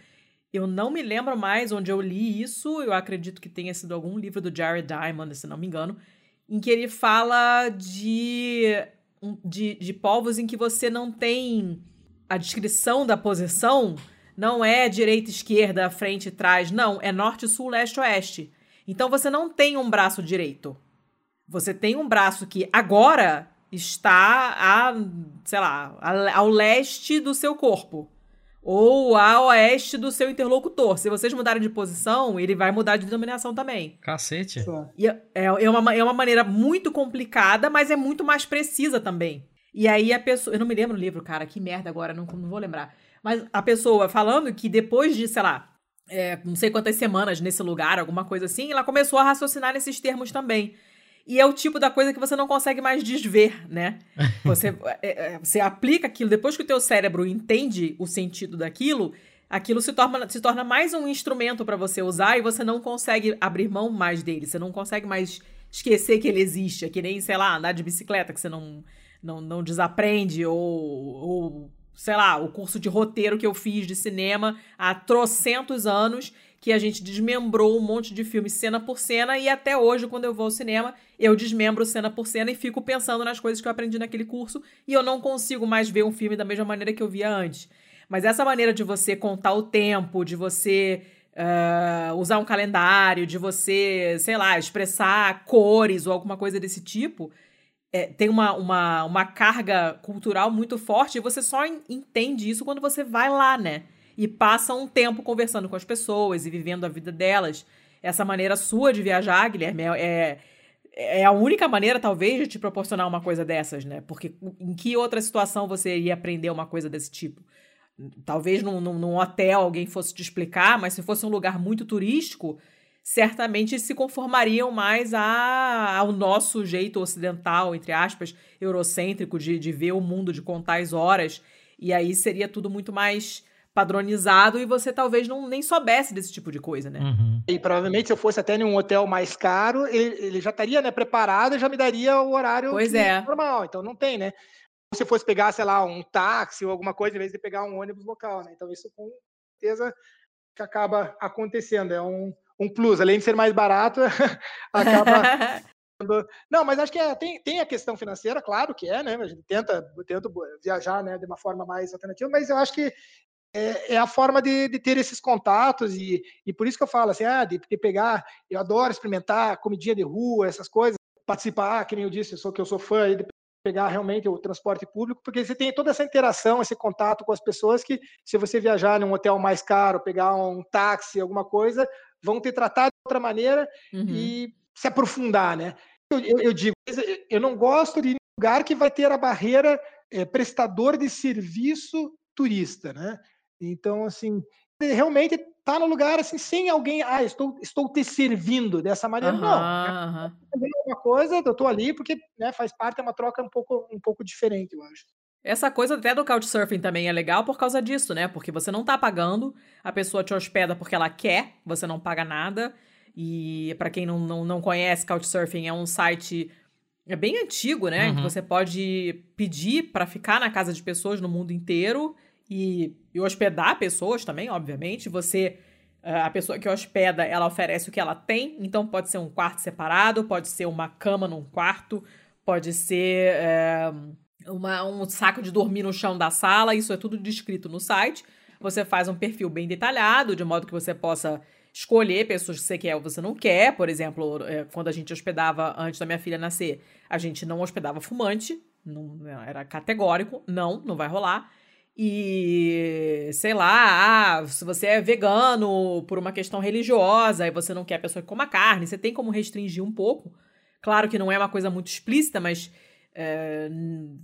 Eu não me lembro mais onde eu li isso, eu acredito que tenha sido algum livro do Jared Diamond, se não me engano, em que ele fala de, de, de povos em que você não tem a descrição da posição, não é direita, esquerda, frente trás, não, é norte, sul, leste, oeste. Então você não tem um braço direito. Você tem um braço que agora está a, sei lá, ao leste do seu corpo. Ou a oeste do seu interlocutor. Se vocês mudarem de posição, ele vai mudar de denominação também. Cacete. E é, é, uma, ma- é uma maneira muito complicada, mas é muito mais precisa também. E aí a pessoa. Eu não me lembro o livro, cara, que merda agora, não, não vou lembrar. Mas a pessoa falando que depois de, sei lá, é, não sei quantas semanas nesse lugar, alguma coisa assim, ela começou a raciocinar nesses termos também. E é o tipo da coisa que você não consegue mais desver, né? Você, é, é, você aplica aquilo, depois que o teu cérebro entende o sentido daquilo, aquilo se torna, se torna mais um instrumento para você usar e você não consegue abrir mão mais dele. Você não consegue mais esquecer que ele existe. É que nem, sei lá, andar de bicicleta, que você não, não, não desaprende, ou, ou, sei lá, o curso de roteiro que eu fiz de cinema há trocentos anos, que a gente desmembrou um monte de filmes cena por cena, e até hoje, quando eu vou ao cinema, eu desmembro cena por cena e fico pensando nas coisas que eu aprendi naquele curso, e eu não consigo mais ver um filme da mesma maneira que eu via antes. Mas essa maneira de você contar o tempo, de você ah, usar um calendário, de você, sei lá, expressar cores ou alguma coisa desse tipo, é, tem uma, uma, uma carga cultural muito forte e você só en- entende isso quando você vai lá, né? E passa um tempo conversando com as pessoas e vivendo a vida delas. Essa maneira sua de viajar, Guilherme, é, é, é a única maneira, talvez, de te proporcionar uma coisa dessas, né? Porque em que outra situação você iria aprender uma coisa desse tipo? Talvez num, num, hotel alguém fosse te explicar, mas se fosse um lugar muito turístico, certamente se conformariam mais a, ao nosso jeito ocidental, entre aspas, eurocêntrico, de, de ver o mundo, de contar as horas. E aí seria tudo muito mais padronizado e você talvez não nem soubesse desse tipo de coisa, né? Uhum. E provavelmente se eu fosse até em um hotel mais caro, ele, ele já estaria né, preparado e já me daria o horário é. normal. Então não tem, né? Se você fosse pegar, sei lá, um táxi ou alguma coisa, em vez de pegar um ônibus local, né? Então isso com certeza que acaba acontecendo. É um, um plus. Além de ser mais barato, acaba Não, mas acho que é, tem, tem a questão financeira, claro que é, né? A gente tenta, tenta viajar né, de uma forma mais alternativa, mas eu acho que é, é a forma de, de, ter esses contatos e, e por isso que eu falo assim, ah, de, de, pegar, eu adoro experimentar comidinha de rua, essas coisas, participar, que nem eu disse, eu sou que eu sou fã de pegar realmente o transporte público, porque você tem toda essa interação, esse contato com as pessoas que, se você viajar num hotel mais caro, pegar um táxi, alguma coisa, vão te tratar de outra maneira Uhum. e se aprofundar, né? Eu, eu, eu digo, eu não gosto de lugar que vai ter a barreira é, prestador de serviço turista, né? Então, assim, realmente tá no lugar assim, sem alguém, ah, estou, estou te servindo dessa maneira. Aham, não. aham. Uma coisa, eu tô ali porque né, faz parte, é uma troca um pouco, um pouco diferente, eu acho. Essa coisa até do Couchsurfing também é legal por causa disso, né? Porque você não tá pagando, a pessoa te hospeda porque ela quer, você não paga nada. E para quem não, não, não conhece, Couchsurfing é um site é bem antigo, né? Uhum. Que você pode pedir para ficar na casa de pessoas no mundo inteiro e, e hospedar pessoas também, obviamente. Você eh, a pessoa que hospeda, ela oferece o que ela tem, então pode ser um quarto separado, pode ser uma cama num quarto, pode ser eh, uma, um saco de dormir no chão da sala, isso é tudo descrito no site. Você faz um perfil bem detalhado, de modo que você possa escolher pessoas que você quer ou você não quer. Por exemplo, eh, quando a gente hospedava antes da minha filha nascer, a gente não hospedava fumante, não, era categórico, não, não vai rolar. E sei lá, ah, se você é vegano por uma questão religiosa e você não quer a pessoa que coma carne, você tem como restringir um pouco. Claro que não é uma coisa muito explícita, mas. É,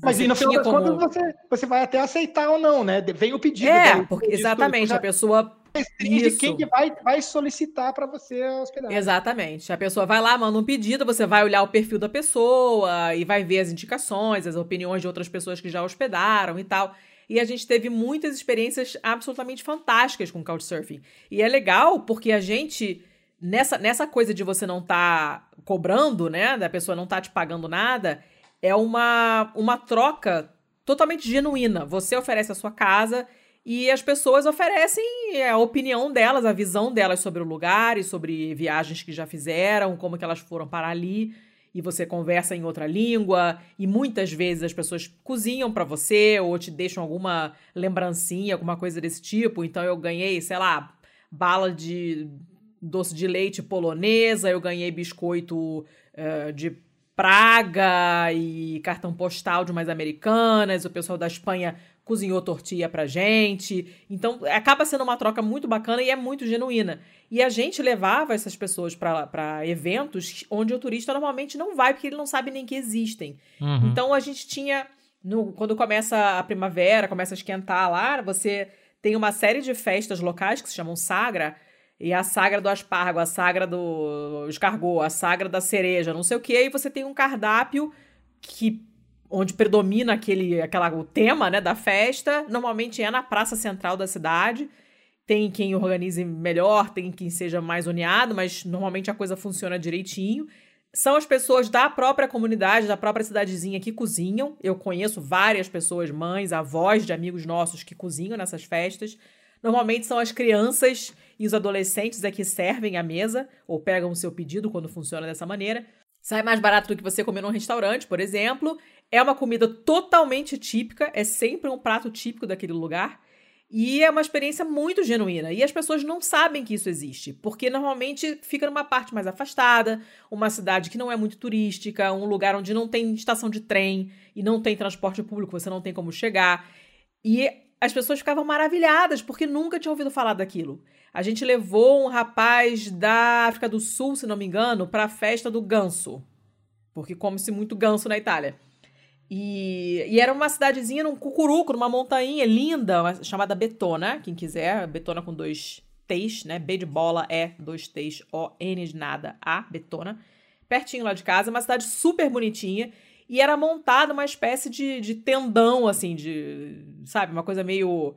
Mas e no final das como- contas você, você vai até aceitar ou não, né? Vem o pedido. É, daí, porque, exatamente, já a pessoa restringe isso. quem que vai, vai solicitar para você hospedar. Exatamente. A pessoa vai lá, manda um pedido, você vai olhar o perfil da pessoa e vai ver as indicações, as opiniões de outras pessoas que já hospedaram e tal. E a gente teve muitas experiências absolutamente fantásticas com Couchsurfing. E é legal porque a gente, nessa, nessa coisa de você não tá cobrando, né, da pessoa não tá te pagando nada, é uma, uma troca totalmente genuína. Você oferece a sua casa e as pessoas oferecem a opinião delas, a visão delas sobre o lugar e sobre viagens que já fizeram, como que elas foram parar ali. E você conversa em outra língua, e muitas vezes as pessoas cozinham pra você ou te deixam alguma lembrancinha, alguma coisa desse tipo. Então eu ganhei, sei lá, bala de doce de leite polonesa, eu ganhei biscoito eh, de Praga e cartão postal de umas americanas, o pessoal da Espanha cozinhou tortilha pra gente. Então, acaba sendo uma troca muito bacana e é muito genuína. E a gente levava essas pessoas pra pra eventos onde o turista normalmente não vai, porque ele não sabe nem que existem. Uhum. Então a gente tinha. no- quando começa a primavera, começa a esquentar lá, você tem uma série de festas locais que se chamam Sagra. E a sagra do aspargo, a sagra do escargot, a sagra da cereja, não sei o que. E você tem um cardápio que onde predomina aquele aquela o tema, né, da festa. Normalmente é na praça central da cidade. Tem quem organize melhor, tem quem seja mais uniado, mas normalmente a coisa funciona direitinho. São as pessoas da própria comunidade, da própria cidadezinha que cozinham. Eu conheço várias pessoas, mães, avós de amigos nossos que cozinham nessas festas. Normalmente são as crianças e os adolescentes é que servem a mesa ou pegam o seu pedido quando funciona dessa maneira. Sai mais barato do que você comer num restaurante, por exemplo. É uma comida totalmente típica, é sempre um prato típico daquele lugar. E é uma experiência muito genuína. E as pessoas não sabem que isso existe, porque normalmente fica numa parte mais afastada, uma cidade que não é muito turística, um lugar onde não tem estação de trem e não tem transporte público, você não tem como chegar. E as pessoas ficavam maravilhadas porque nunca tinham ouvido falar daquilo. A gente levou um rapaz da África do Sul, se não me engano, para a festa do ganso, porque come-se muito ganso na Itália. E, e era uma cidadezinha num cucuruco, numa montanha linda, chamada Betona, quem quiser, Betona com dois T's, né? B de bola, E, dois T's, O, N de nada, A, Betona. Pertinho lá de casa, uma cidade super bonitinha. E era montada uma espécie de, de tendão, assim, de. Sabe? Uma coisa meio.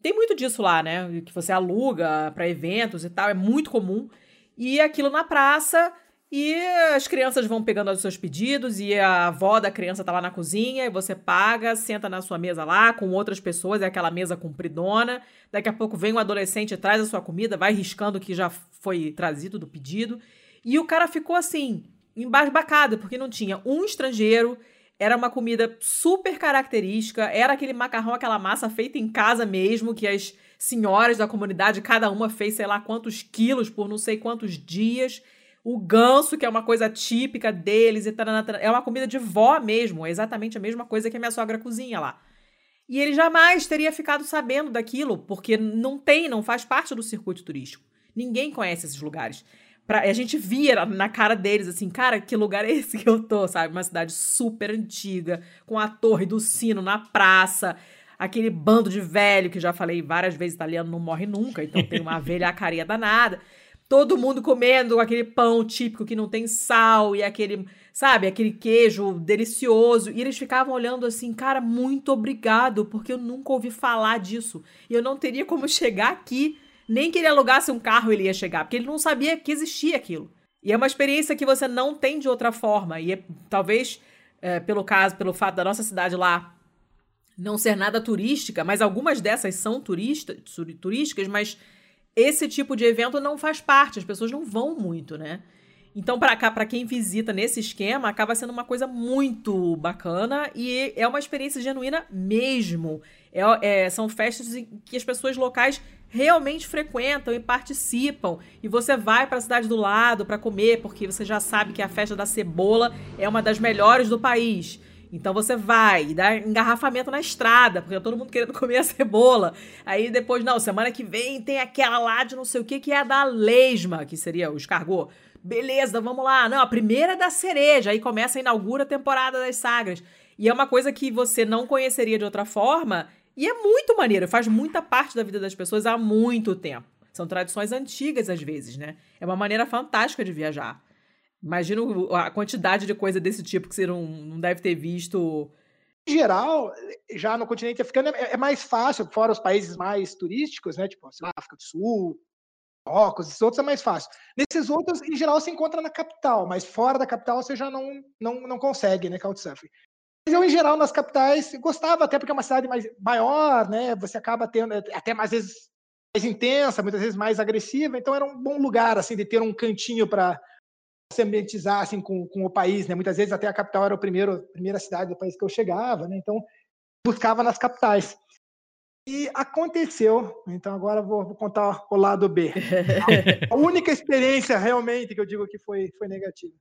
tem muito disso lá, né? Que você aluga para eventos e tal, é muito comum. E aquilo na praça, e as crianças vão pegando os seus pedidos, e a avó da criança tá lá na cozinha, e você paga, senta na sua mesa lá com outras pessoas, é aquela mesa compridona. Daqui a pouco vem um adolescente, traz a sua comida, vai riscando o que já foi trazido do pedido. E o cara ficou assim, embasbacado, porque não tinha um estrangeiro, era uma comida super característica, era aquele macarrão, aquela massa feita em casa mesmo, que as senhoras da comunidade, cada uma fez sei lá quantos quilos por não sei quantos dias. O ganso, que é uma coisa típica deles, e taranã, é uma comida de vó mesmo, é exatamente a mesma coisa que a minha sogra cozinha lá. E ele jamais teria ficado sabendo daquilo, porque não tem, não faz parte do circuito turístico. Ninguém conhece esses lugares. Pra, a gente via na cara deles assim, cara, que lugar é esse que eu tô, sabe? Uma cidade super antiga, com a torre do sino na praça, aquele bando de velho que já falei várias vezes, italiano não morre nunca, então tem uma velhacaria danada. Todo mundo comendo aquele pão típico que não tem sal e aquele, sabe, aquele queijo delicioso. E eles ficavam olhando assim, cara, muito obrigado, porque eu nunca ouvi falar disso. E eu não teria como chegar aqui nem que ele alugasse um carro ele ia chegar, porque ele não sabia que existia aquilo. E é uma experiência que você não tem de outra forma. E é, talvez, é, pelo caso, pelo fato da nossa cidade lá não ser nada turística, mas algumas dessas são turista, turísticas, mas esse tipo de evento não faz parte, as pessoas não vão muito, né? Então, para cá, para quem visita nesse esquema, acaba sendo uma coisa muito bacana e é uma experiência genuína mesmo. É, é, são festas que as pessoas locais realmente frequentam e participam. E você vai para a cidade do lado para comer, porque você já sabe que a festa da cebola é uma das melhores do país. Então você vai dá engarrafamento na estrada, porque todo mundo querendo comer a cebola. Aí depois, não, semana que vem tem aquela lá de não sei o que, que é a da lesma, que seria o escargot. Beleza, vamos lá. Não, a primeira é da cereja. Aí começa, inaugura a temporada das sagras. E é uma coisa que você não conheceria de outra forma. E é muito maneiro, faz muita parte da vida das pessoas há muito tempo. São tradições antigas, às vezes, né? É uma maneira fantástica de viajar. Imagino a quantidade de coisa desse tipo que você não, não deve ter visto. Em geral, já no continente africano é, é mais fácil, fora os países mais turísticos, né? Tipo, sei lá, África do Sul, Marrocos, esses outros é mais fácil. Nesses outros, em geral, se encontra na capital, mas fora da capital você já não, não, não consegue, né, Couchsurfing. Mas eu, em geral, nas capitais, gostava, até porque é uma cidade mais, maior, né, você acaba tendo, até mais vezes, mais intensa, muitas vezes mais agressiva, então era um bom lugar, assim, de ter um cantinho para se ambientizar, assim, com, com o país, né, muitas vezes até a capital era a primeira cidade do país que eu chegava, né, então buscava nas capitais. E aconteceu, então agora vou, vou contar o lado B. A, única experiência realmente que eu digo que foi, foi negativa.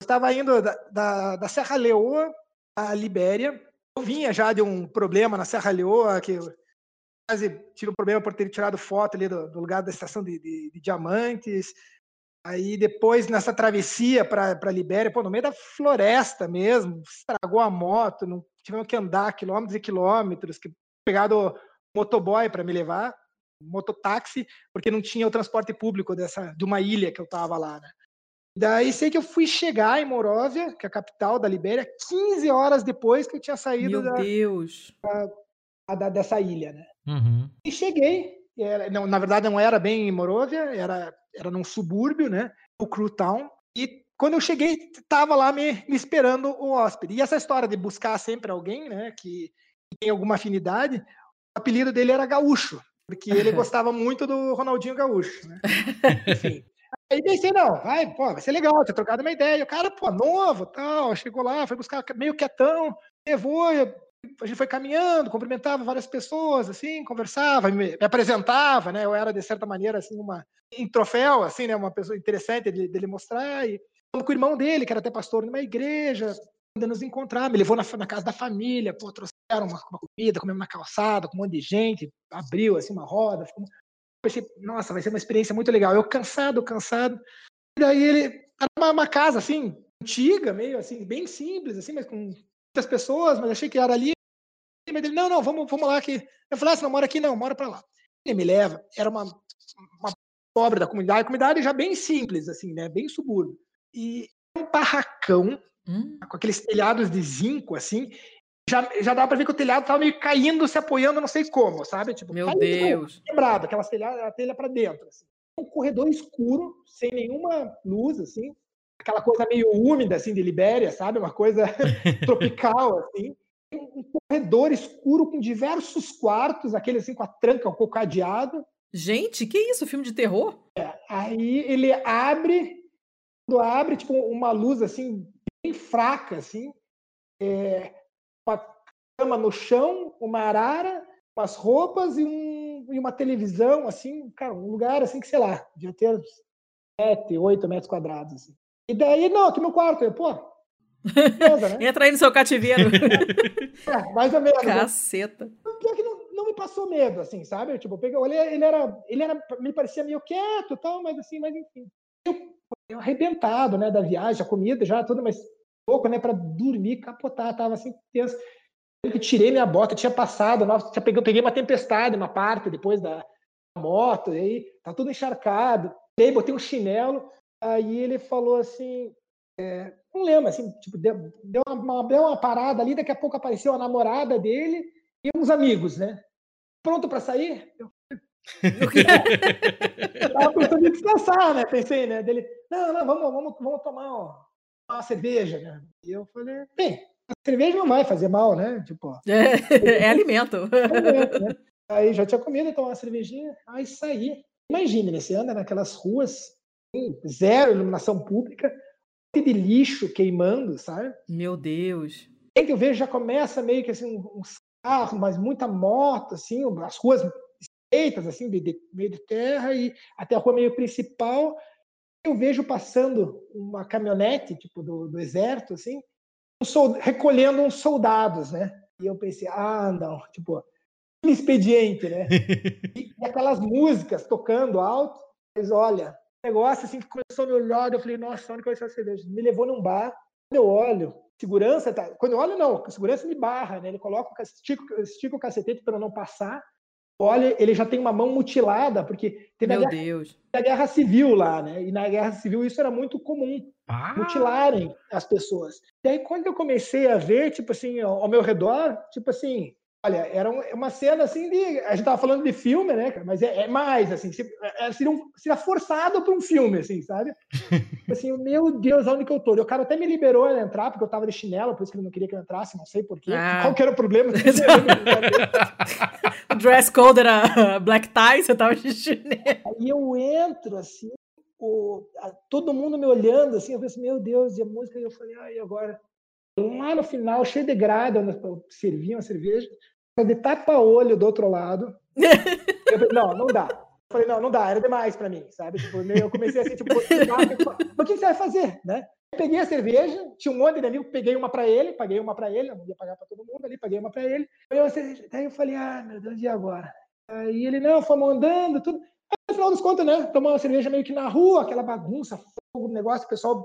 Eu estava indo da, da, da Serra Leoa à Libéria. Eu vinha já de um problema na Serra Leoa, que eu quase tive um problema por ter tirado foto ali do, do lugar da estação de, de, de, diamantes. Aí depois, nessa travessia para a Libéria, pô, no meio da floresta mesmo, estragou a moto, não tivemos que andar quilômetros e quilômetros, que pegado motoboy para me levar, mototáxi, porque não tinha o transporte público dessa de uma ilha que eu estava lá, né? Daí sei que eu fui chegar em Moróvia, que é a capital da Libéria, 15 horas depois que eu tinha saído Meu da, Deus. Da, da, dessa ilha, né? Uhum. E cheguei, era, não, na verdade não era bem em Moróvia, era, era num subúrbio, né? O Crew Town. E quando eu cheguei, tava lá me, me esperando o hóspede. E essa história de buscar sempre alguém, né? Que tem alguma afinidade, o apelido dele era Gaúcho, porque ele gostava muito do Ronaldinho Gaúcho, né? Enfim. Aí pensei, não, vai, pô, vai ser legal, ter trocado uma ideia. O cara, pô, novo, tal, chegou lá, foi buscar meio quietão, levou, a gente foi caminhando, cumprimentava várias pessoas, assim, conversava, me, me apresentava, né? Eu era, de certa maneira, assim, uma em troféu, assim, né? Uma pessoa interessante dele, dele mostrar. E com o irmão dele, que era até pastor numa igreja, ainda nos encontrar, me levou na, na casa da família, pô, trouxeram uma, uma comida, comemos na calçada, com um monte de gente, abriu, assim, uma roda, ficou pensei, nossa, vai ser uma experiência muito legal. Eu cansado, cansado. E daí ele era uma, uma, casa assim, antiga, meio assim, bem simples, assim, mas com muitas pessoas, mas achei que era ali. Mas ele, não, não, vamos, vamos lá que. Eu falei, ah, você não mora aqui, não, mora para lá. Ele me leva, era uma, uma pobre da comunidade, comunidade já bem simples, assim, né? Bem subúrbio. E um barracão, hum. com aqueles telhados de zinco, assim, já, já dava pra ver que o telhado tava meio caindo, se apoiando, não sei como, sabe? Tipo, Meu caindo, Deus. quebrado, aquelas telhas, a telha pra dentro. Assim. Um corredor escuro, sem nenhuma luz, assim. Aquela coisa meio úmida, assim, de Libéria, sabe? Uma coisa tropical, assim. Um corredor escuro com diversos quartos, aquele assim com a tranca, com o cadeado. Gente, que isso? Filme de terror? Aí ele abre, quando abre, tipo, uma luz assim, bem fraca, assim, é, uma cama no chão, uma arara, umas roupas e, um, e uma televisão, assim, cara, um lugar assim que, sei lá, devia ter sete, oito metros quadrados, assim. E daí, não, aqui meu quarto, eu, pô, beleza, né? Entra aí no seu cativeiro. É, mais ou menos. né? Caceta. pior que não, não me passou medo, assim, sabe? Eu, tipo, eu peguei, olhei, ele era, ele era, me parecia meio quieto e tal, mas assim, mas enfim. Eu, eu arrebentado, né, da viagem, a comida já, tudo, mas pouco, né, para dormir, capotar, tava assim, tenso. Eu tirei minha bota, tinha passado, nossa, tinha peguei, eu peguei uma tempestade, uma parte depois da moto, e aí tá tudo encharcado. Aí botei um chinelo, aí ele falou assim, é, não lembro, assim, tipo, deu, deu, uma, deu uma parada ali, daqui a pouco apareceu a namorada dele e uns amigos, né? Pronto para sair? Eu eu tava pensando em descansar, né? Pensei, né? Dele, não, não, vamos, vamos, vamos tomar uma, uma cerveja, né? E eu falei, bem, a cerveja não vai fazer mal, né? Tipo, É, é alimento. momento, né? Aí já tinha comido, tomar uma cervejinha, aí saí. Imagine, né? Você anda naquelas ruas, zero iluminação pública, um monte de lixo queimando, sabe? Meu Deus. Aí que eu vejo já começa meio que assim, uns carros, mas muita moto, assim, as ruas estreitas, assim, de, de meio de terra, e até a rua meio principal. Eu vejo passando uma caminhonete, tipo, do, do exército, assim, um recolhendo uns soldados, né? E eu pensei, ah, não, tipo, expediente, né? E, e aquelas músicas tocando alto, mas olha, negócio assim que começou a me olhar, eu falei, nossa, onde que vai ser a cerveja? Me levou num bar, quando eu olho, segurança, tá, quando eu olho não, segurança me barra, né? Ele coloca, estica, estica o cacetete para não passar, olha, ele já tem uma mão mutilada, porque teve a Meu guerra, Deus. a guerra civil lá, né? E na guerra civil isso era muito comum, Ah, mutilarem as pessoas. E aí, quando eu comecei a ver, tipo assim, ao, ao meu redor, tipo assim, olha, era um- uma cena assim de. A gente tava falando de filme, né, cara? Mas é, é mais, assim, é, seria, um, seria forçado para um filme, assim, sabe? Assim, meu Deus, onde que eu tô? E o cara até me liberou a entrar, porque eu tava de chinelo, por isso que ele não queria que eu entrasse, não sei porquê. Ah. Qual que era o problema? O dress code era black tie, você tava de chinelo. Aí eu entro, assim, o, a- todo mundo me olhando, assim, eu pensei, meu Deus, e a música, e eu falei, ai, agora? Lá no final, cheio de grade, onde eu servia uma cerveja, de tapa-olho do outro lado. Eu falei, não, não dá. Eu falei, não, não dá, era demais pra mim, sabe? Tipo, eu comecei assim, tipo, mas o que você vai fazer, né? Eu peguei a cerveja, tinha um monte de amigo, peguei uma pra ele, paguei uma pra ele, eu não ia pagar pra todo mundo ali, paguei uma pra ele. Aí eu, daí eu falei, ah, meu Deus, e agora? Aí ele, não, fomos andando, tudo. Aí, no final dos contos, né, tomar uma cerveja meio que na rua, aquela bagunça, fogo, negócio, o pessoal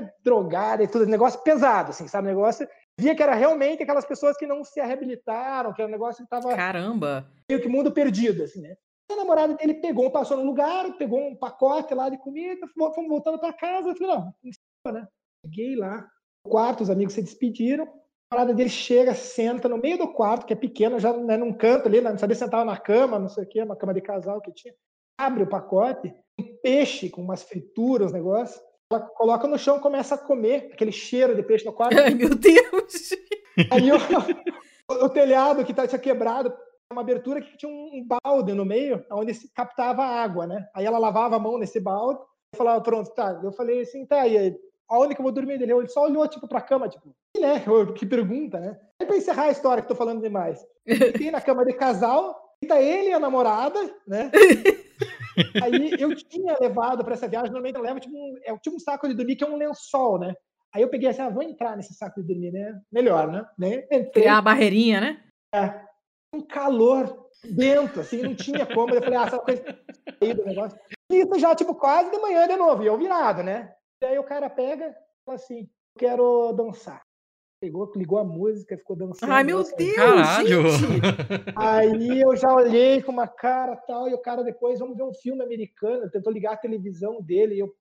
né, drogado e tudo, negócio pesado, assim, sabe? Negócio, via que era realmente aquelas pessoas que não se reabilitaram, que era um negócio que tava Caramba. meio que mundo perdido, assim, né? A namorada dele pegou, passou no lugar, pegou um pacote lá de comida, fomos voltando para casa. Eu falei, não, não né? Cheguei lá, no quarto, os amigos se despediram. A namorada dele chega, senta no meio do quarto, que é pequeno, já né, num canto ali, não sabia sentar na cama, não sei o quê, uma cama de casal que tinha. Abre o pacote, um peixe com umas frituras, uns negócios. Ela coloca no chão, começa a comer, aquele cheiro de peixe no quarto. Ai, meu Deus. Aí o, o telhado que tá, tinha quebrado, uma abertura que tinha um, balde no meio, onde se captava água, né? Aí ela lavava a mão nesse balde e falava, pronto, tá. Eu falei assim, tá, e aí, aonde que eu vou dormir dele? Ele só olhou, tipo, pra cama, tipo, "Ih, né? Que pergunta, né? Aí pra encerrar a história, que tô falando demais. Fiquei na cama de casal, e tá ele e a namorada, né? Aí eu tinha levado para essa viagem, normalmente eu levo tipo um, é tipo um saco de dormir que é um lençol, né? Aí eu peguei assim, ah, vou entrar nesse saco de dormir, né? Melhor, né? né? Entrei, Criar uma barreirinha, né? um calor dentro, assim, não tinha como. Eu falei, ah, essa coisa aí do negócio. E Isso já, tipo, quase de manhã de novo, e eu virado, né? E aí o cara pega e fala assim, quero dançar. Pegou, ligou a música, ficou dançando. Ai, meu Deus, Caralho! gente. Aí eu já olhei com uma cara tal, e o cara depois, vamos ver um filme americano, tentou ligar a televisão dele, e eu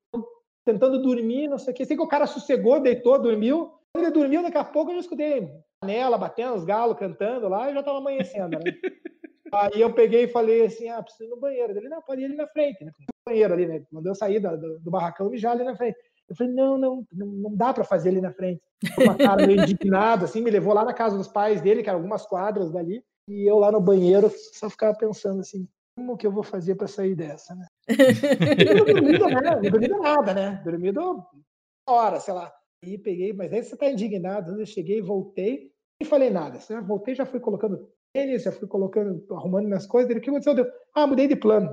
tentando dormir, não sei o que. Sei que o cara sossegou, deitou, dormiu. Quando ele dormiu, daqui a pouco eu já escutei janela, batendo os galos, cantando lá, e já tava amanhecendo, né? Aí eu peguei e falei assim, ah, preciso ir no banheiro. Ele, não, pode ir ali na frente, né? No banheiro ali, né? Mandou eu sair do, do, do barracão e já ali na frente. Eu falei, não, não, não, não dá para fazer ali na frente. Uma cara meio indignado, assim, me levou lá na casa dos pais dele, que eram algumas quadras dali, e eu lá no banheiro só ficava pensando assim, como que eu vou fazer para sair dessa, né? E dormido, né? Não dormido nada, né? Dormido hora, sei lá. E peguei, mas aí você tá indignado. Eu cheguei, voltei, e falei nada. Eu voltei, já fui colocando tênis, já fui colocando, arrumando minhas coisas. Ele, o que aconteceu? Deu, ah, mudei de plano.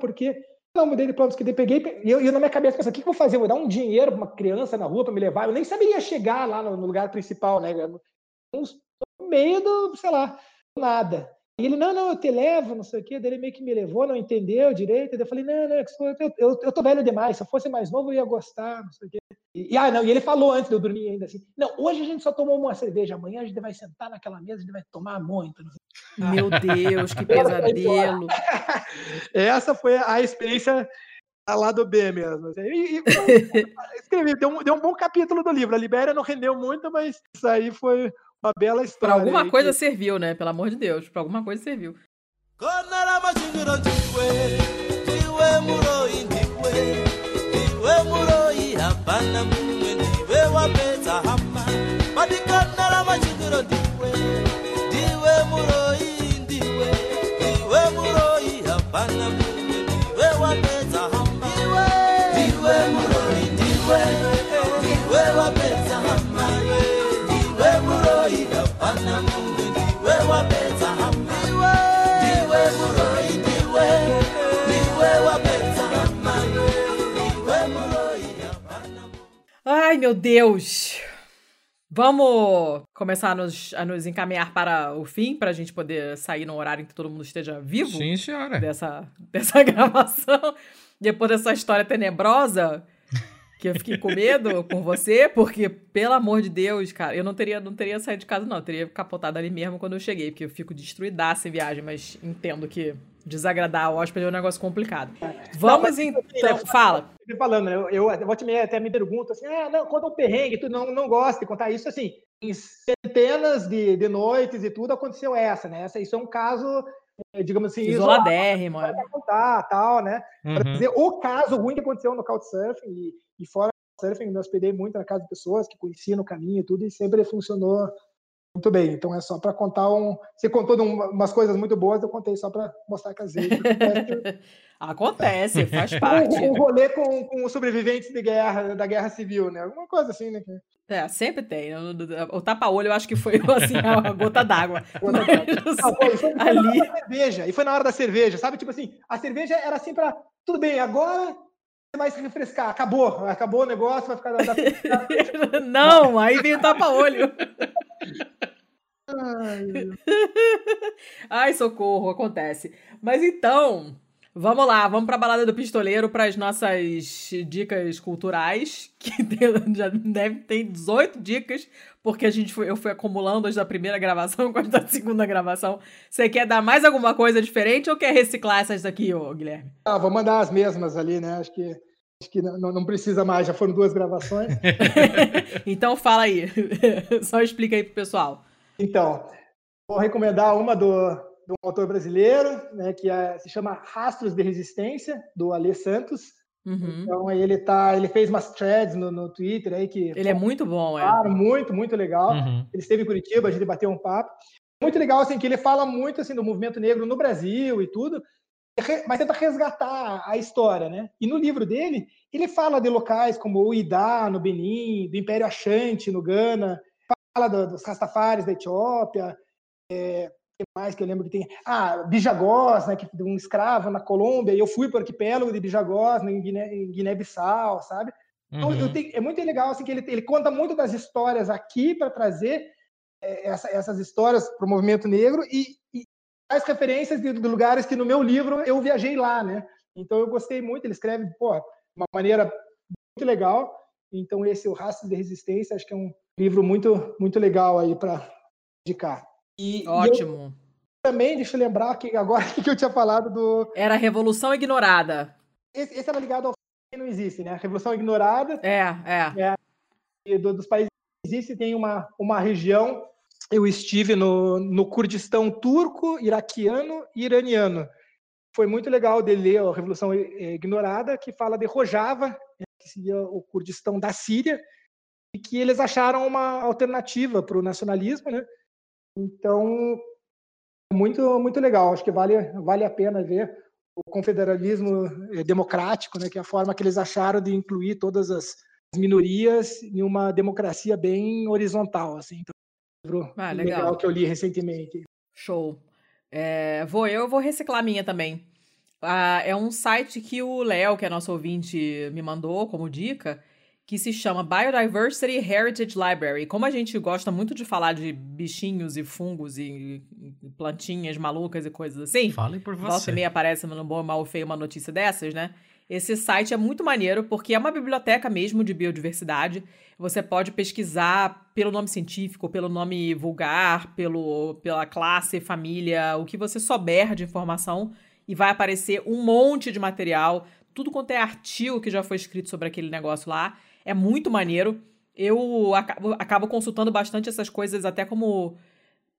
Por quê? Não, mudei de plano, porque eu peguei, e eu, eu na minha cabeça pensei, o que, que eu vou fazer? Eu vou dar um dinheiro para uma criança na rua para me levar? Eu nem saberia chegar lá no, no lugar principal, né? No meio do, sei lá, nada. E ele, não, não, eu te levo, não sei o quê. Daí ele meio que me levou, não entendeu direito. Daí eu falei, não, não, eu, eu, eu tô velho demais. Se eu fosse mais novo, eu ia gostar, não sei o quê. E, e, ah, não, e ele falou antes de eu dormir ainda assim, não, hoje a gente só tomou uma cerveja, amanhã a gente vai sentar naquela mesa, a gente vai tomar muito. Meu Deus, que pesadelo. Essa foi a experiência lá do B mesmo. Assim. E, e, escrevi, deu um, deu um bom capítulo do livro. A Libéria não rendeu muito, mas isso aí foi uma bela história. Pra alguma aí, coisa que... serviu, né? Pelo amor de Deus, pra alguma coisa serviu. Ai, meu Deus! Vamos começar a nos, a nos encaminhar para o fim, para a gente poder sair no horário em que todo mundo esteja vivo Sim, senhora. dessa, dessa gravação. Depois dessa história tenebrosa, que eu fiquei com medo por você, porque, pelo amor de Deus, cara, eu não teria, não teria saído de casa, não. Eu teria capotado ali mesmo quando eu cheguei, porque eu fico destruidaça em viagem, mas entendo que desagradar o hóspede é um negócio complicado. Vamos então. Fala. Sempre falando, né? eu, eu, eu vou te meia até me pergunto assim, ah, não, conta um perrengue, tu não, não gosta de contar isso, assim, em centenas de, de noites e tudo aconteceu essa, né? Essa, isso é um caso, eh, digamos assim, isolado Isoladérrimo. é. pra contar, tal, né? Para Uhum. dizer o caso ruim que aconteceu no Couchsurfing e, e fora do surfing, me hospedei muito na casa de pessoas que conhecia no caminho e tudo, e sempre funcionou muito bem. Então é só para contar um. Você contou um- umas coisas muito boas, eu contei só para mostrar que às vezes Acontece, faz parte. um, um rolê com, com os sobreviventes de guerra, da guerra civil, né? Alguma coisa assim, né? É, sempre tem. O, o tapa-olho eu acho que foi assim, a gota d'água. Ali. cerveja. E foi na hora da cerveja, sabe? Tipo assim, a cerveja era assim para tudo bem, agora você vai se refrescar. Acabou, acabou o negócio, vai ficar. da- Não, aí vem o tapa-olho. Ai, Ai, socorro, acontece. Mas então, vamos lá, vamos pra balada do pistoleiro para as nossas dicas culturais, que tem- já deve ter 18 dicas, porque a gente foi, eu fui acumulando as da primeira gravação com as da segunda gravação. Você quer dar mais alguma coisa diferente ou quer reciclar essas daqui, ô Guilherme? Ah, vou mandar as mesmas ali, né? Acho que, acho que não, não precisa mais, já foram duas gravações. Então fala aí. Só explica aí pro pessoal. Então, vou recomendar uma do, um autor brasileiro, né, que é- se chama Rastros de Resistência, do Alê Santos. Uhum. Então, ele, tá, ele fez umas threads no, no Twitter aí que Ele é muito bom, é. Claro, muito, muito legal. Uhum. Ele esteve em Curitiba, a gente bateu um papo. Muito legal, assim, que ele fala muito, assim, do movimento negro no Brasil e tudo, mas tenta resgatar a história, né? E no livro dele, ele fala de locais como o Idá, no Benin, do Império Achante, no Ghana, fala do- dos Rastafares da Etiópia, é, que mais que eu lembro que tem? Ah, Bijagós, né, que um escravo na Colômbia, e eu fui para o arquipélago de Bijagós, né, em Guiné- em Guiné-Bissau, sabe? Então, eu Uhum. tenho- é muito legal assim, que ele, ele conta muito das histórias aqui para trazer é, essa- essas histórias para o movimento negro e, e traz referências de, de lugares que no meu livro eu viajei lá, né? Então eu gostei muito, ele escreve pô, de uma maneira muito legal. Então esse, o Rastro de Resistência, acho que é um livro muito, muito legal aí para indicar. E, e eu Ótimo. também, deixa eu lembrar que agora que eu tinha falado do... Era Revolução Ignorada. Esse, esse era ligado ao que não existe, né? A Revolução Ignorada É, é. e do- dos países existe, tem uma, uma região, eu estive no, no Kurdistão turco, iraquiano e iraniano. Foi muito legal de ler a Revolução Ignorada, que fala de Rojava, né, que seria o Kurdistão da Síria, e que eles acharam uma alternativa para o nacionalismo, né? Então, muito muito legal. Acho que vale vale a pena ver o confederalismo eh, democrático, né? Que é a forma que eles acharam de incluir todas as minorias em uma democracia bem horizontal, assim. Então, livro Ah, legal. legal. que eu li recentemente. Show. É, vou eu, vou reciclar minha também. Ah, é um site que o Léo, que é nosso ouvinte, me mandou como dica, que se chama Biodiversity Heritage Library. Como a gente gosta muito de falar de bichinhos e fungos e plantinhas malucas e coisas assim, Falem por volta e você. meia aparece no bom, mal feio uma notícia dessas, né? Esse site é muito maneiro porque é uma biblioteca mesmo de biodiversidade. Você pode pesquisar pelo nome científico, pelo nome vulgar, pelo, pela classe, família, o que você souber de informação e vai aparecer um monte de material, tudo quanto é artigo que já foi escrito sobre aquele negócio lá. É muito maneiro. Eu acabo, acabo consultando bastante essas coisas até como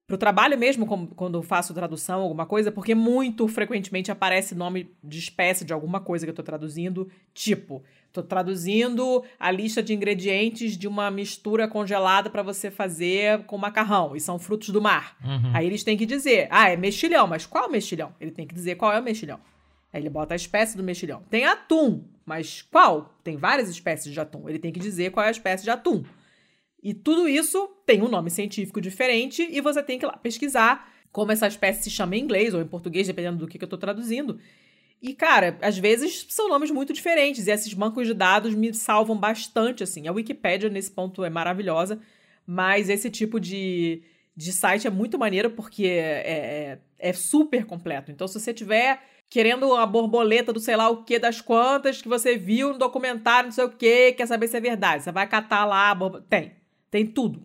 pro trabalho mesmo, como- quando faço tradução, alguma coisa, porque muito frequentemente aparece nome de espécie de alguma coisa que eu tô traduzindo. Tipo, tô traduzindo a lista de ingredientes de uma mistura congelada para você fazer com macarrão, e são frutos do mar. Uhum. Aí eles têm que dizer, ah, é mexilhão, mas qual mexilhão? Ele tem que dizer qual é o mexilhão. Aí ele bota a espécie do mexilhão. Tem atum, mas qual? Tem várias espécies de atum. Ele tem que dizer qual é a espécie de atum. E tudo isso tem um nome científico diferente e você tem que ir lá pesquisar como essa espécie se chama em inglês ou em português, dependendo do que, que eu tô traduzindo. E, cara, às vezes são nomes muito diferentes e esses bancos de dados me salvam bastante, assim. A Wikipédia, nesse ponto, é maravilhosa, mas esse tipo de, de site é muito maneiro porque é, é, é super completo. Então, se você tiver querendo uma borboleta do sei lá o que das quantas que você viu no documentário, não sei o que, quer saber se é verdade, você vai catar lá, a borbo- tem, tem tudo.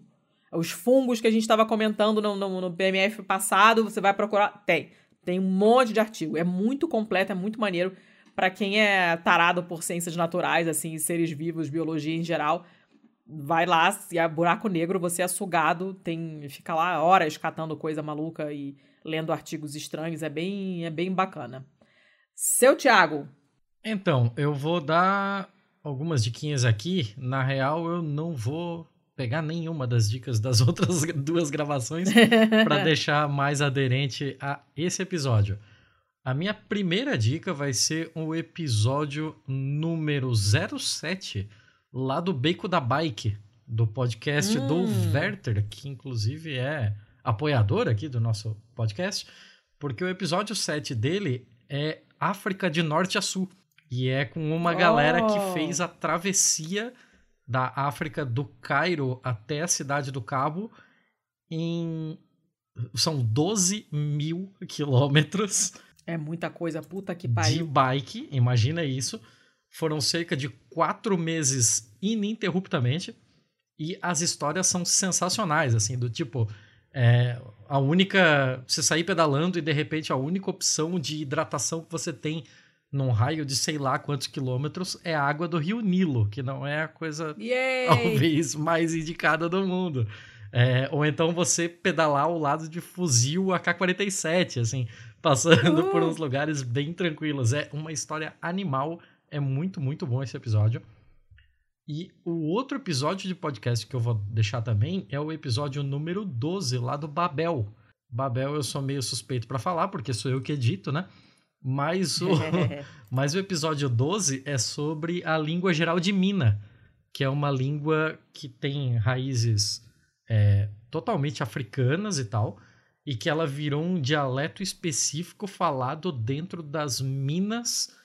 Os fungos que a gente estava comentando no, no, no PMF passado, você vai procurar, tem. Tem um monte de artigo. É muito completo, é muito maneiro. Pra quem é tarado por ciências naturais, assim, seres vivos, biologia em geral, vai lá, se é buraco negro, você é sugado, tem, fica lá horas catando coisa maluca e lendo artigos estranhos, é bem, é bem bacana. Seu Thiago, Então, eu vou dar algumas diquinhas aqui. Na real, eu não vou pegar nenhuma das dicas das outras duas gravações para deixar mais aderente a esse episódio. A minha primeira dica vai ser o episódio número 07, lá do Beco da Bike, do podcast do Hum. Werther, que inclusive é apoiador aqui do nosso podcast, porque o episódio 7 dele é África de Norte a Sul. E é com uma galera Oh. que fez a travessia da África do Cairo até a cidade do Cabo em. São 12 mil quilômetros é muita coisa, puta que de pariu. bike, imagina isso. Foram cerca de quatro meses ininterruptamente. E as histórias são sensacionais, assim, do tipo. É, a única. Você sair pedalando e de repente a única opção de hidratação que você tem num raio de sei lá quantos quilômetros é a água do rio Nilo, que não é a coisa Yay! talvez mais indicada do mundo. É, ou então você pedalar ao lado de fuzil AK-47, assim, passando por uns lugares bem tranquilos. É uma história animal, é muito, muito bom esse episódio. E o outro episódio de podcast que eu vou deixar também é o episódio número 12, lá do Babel. Babel eu sou meio suspeito pra falar, porque sou eu que edito, né? Mas o, mas o episódio 12 é sobre a língua geral de Mina, que é uma língua que tem raízes é, totalmente africanas e tal, e que ela virou um dialeto específico falado dentro das minas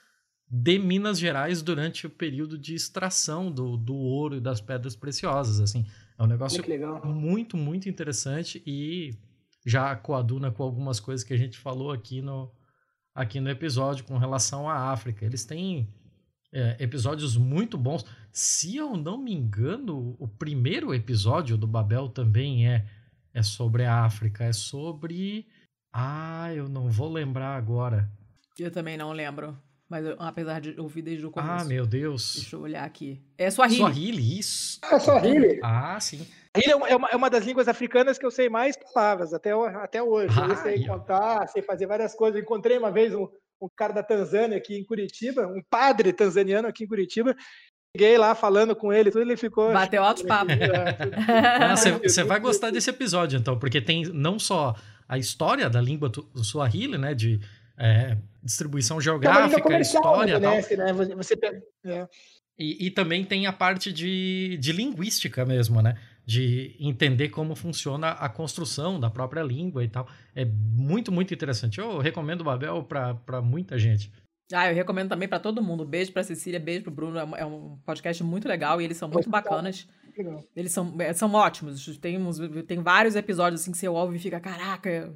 de Minas Gerais durante o período de extração do, do ouro e das pedras preciosas. Assim, é um negócio muito, muito interessante e já coaduna com algumas coisas que a gente falou aqui no, aqui no episódio com relação à África. Eles têm é, episódios muito bons. Se eu não me engano, o primeiro episódio do Babel também é, é sobre a África. É sobre. Ah, eu não vou lembrar agora. Eu também não lembro. Mas eu- apesar de ouvir desde o começo. Ah, meu Deus. Deixa eu olhar aqui. É Swahili. Swahili, isso. É só Rile. Ah, sim. Ele é uma, é uma- é uma das línguas africanas que eu sei mais palavras até, até hoje. Eu Ah, sei aí, ó. contar, sei fazer várias coisas. Eu encontrei uma vez um, um cara da Tanzânia aqui em Curitiba, um padre tanzaniano aqui em Curitiba. Cheguei lá falando com ele, tudo ele ficou. Bateu altos papos. Ah, Você você vai gostar desse episódio, então, porque tem não só a história da língua Swahili, né? De é, distribuição geográfica, história e tal. né, né? Você- é. E, e também tem a parte de, de linguística mesmo, né? De entender como funciona a construção da própria língua e tal. É muito, muito interessante. Eu recomendo o Babel para muita gente. Ah, eu recomendo também pra todo mundo. Beijo pra Cecília, beijo pro Bruno. É um- É um podcast muito legal e eles são muito bacanas. Legal. Eles são, é, são ótimos. Tem, uns, tem vários episódios assim que você ouve e fica, caraca,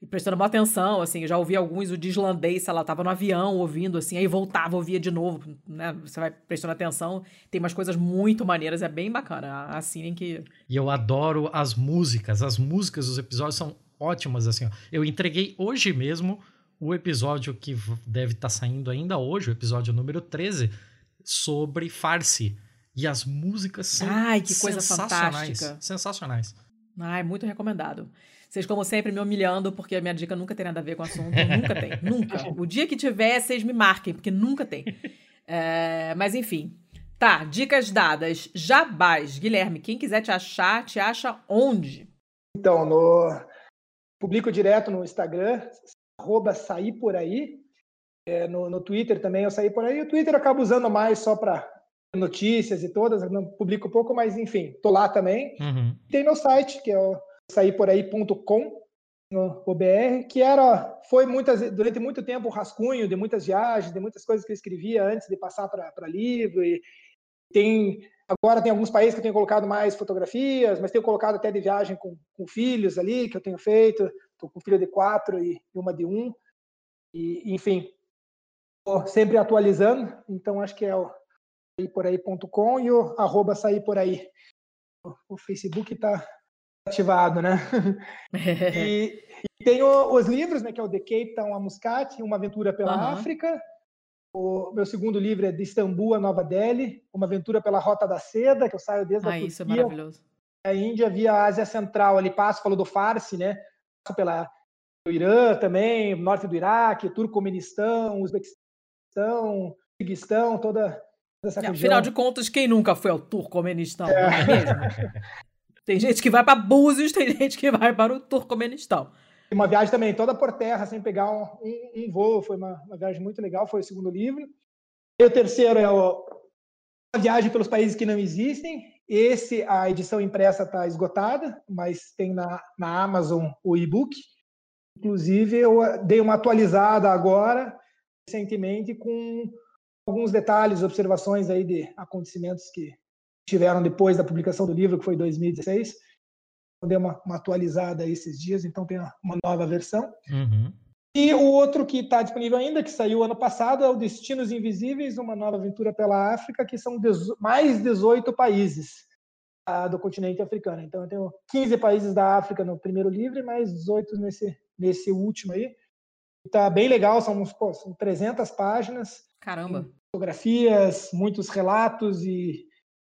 e prestando uma atenção, assim. Eu já ouvi alguns, o de islandês, sei lá, tava no avião ouvindo, assim, aí voltava, ouvia de novo, né? Você vai prestando atenção. Tem umas coisas muito maneiras, é bem bacana. Assinem que. E eu adoro as músicas. As músicas dos episódios são ótimas, assim. ó. Eu entreguei hoje mesmo o episódio que deve estar saindo ainda hoje, o episódio número 13, sobre Farsi. E as músicas são Ai, que coisa sensacionais. fantástica. Sensacionais. Ai, muito recomendado. Vocês, como sempre, me humilhando, porque a minha dica nunca tem nada a ver com o assunto. Nunca tem. Nunca. O dia que tiver, vocês me marquem, porque nunca tem. É, mas, enfim. Tá, dicas dadas. Jabás. Guilherme, quem quiser te achar, te acha onde? Então, no publico direto no Instagram, arroba sair por aí. É, no, no Twitter também eu saí por aí. O Twitter eu acabo usando mais só para notícias e todas, eu não publico pouco, mas enfim, tô lá também. Uhum. Tem meu site, que é o sairporaí.com, no OBR, que era, foi muitas, durante muito tempo um rascunho de muitas viagens, de muitas coisas que eu escrevia antes de passar para livro. E tem, agora tem alguns países que eu tenho colocado mais fotografias, mas tenho colocado até de viagem com, com filhos ali, que eu tenho feito. Estou com um filho de quatro e uma de um. E, enfim, sempre atualizando, então acho que é o sairporaí.com e o arroba sair por aí. O, o Facebook está ativado, né? E, e tem o- os livros, né, que é o The Cape Town a Muscat, Uma Aventura pela Aham. África. O meu segundo livro é De Istambul a Nova Delhi, Uma Aventura pela Rota da Seda, que eu saio desde a Ah, isso é Turquia, maravilhoso. a Índia via a Ásia Central, ali passo, falou do Farsi, né? Passo pela o Irã também, norte do Iraque, Turcomenistão, Uzbequistão, Kirguistão, toda, essa região. Afinal de contas, quem nunca foi ao Turcomenistão? É mesmo? Tem gente que vai para Búzios, tem gente que vai para o Turcomenistão. Uma viagem também toda por terra, sem pegar um, um- voo. Foi uma, uma viagem muito legal, foi o segundo livro. E o terceiro é o, a viagem pelos países que não existem. Esse, a edição impressa está esgotada, mas tem na, na Amazon o e-book. Inclusive, eu eh, dei uma atualizada agora, recentemente, com alguns detalhes, observações aí de acontecimentos que tiveram depois da publicação do livro, que foi em 2016. Eu dei uma, uma atualizada aí esses dias, então tem uma- uma nova versão. Uhum. E o outro que está disponível ainda, que saiu ano passado, é o Destinos Invisíveis, uma nova aventura pela África, que são mais 18 países ah, do continente africano. Então, eu tenho 15 países da África no primeiro livro e mais 18 nesse, nesse último aí. Está bem legal, são, uns, pô, são 300 páginas, Caramba. fotografias, muitos relatos e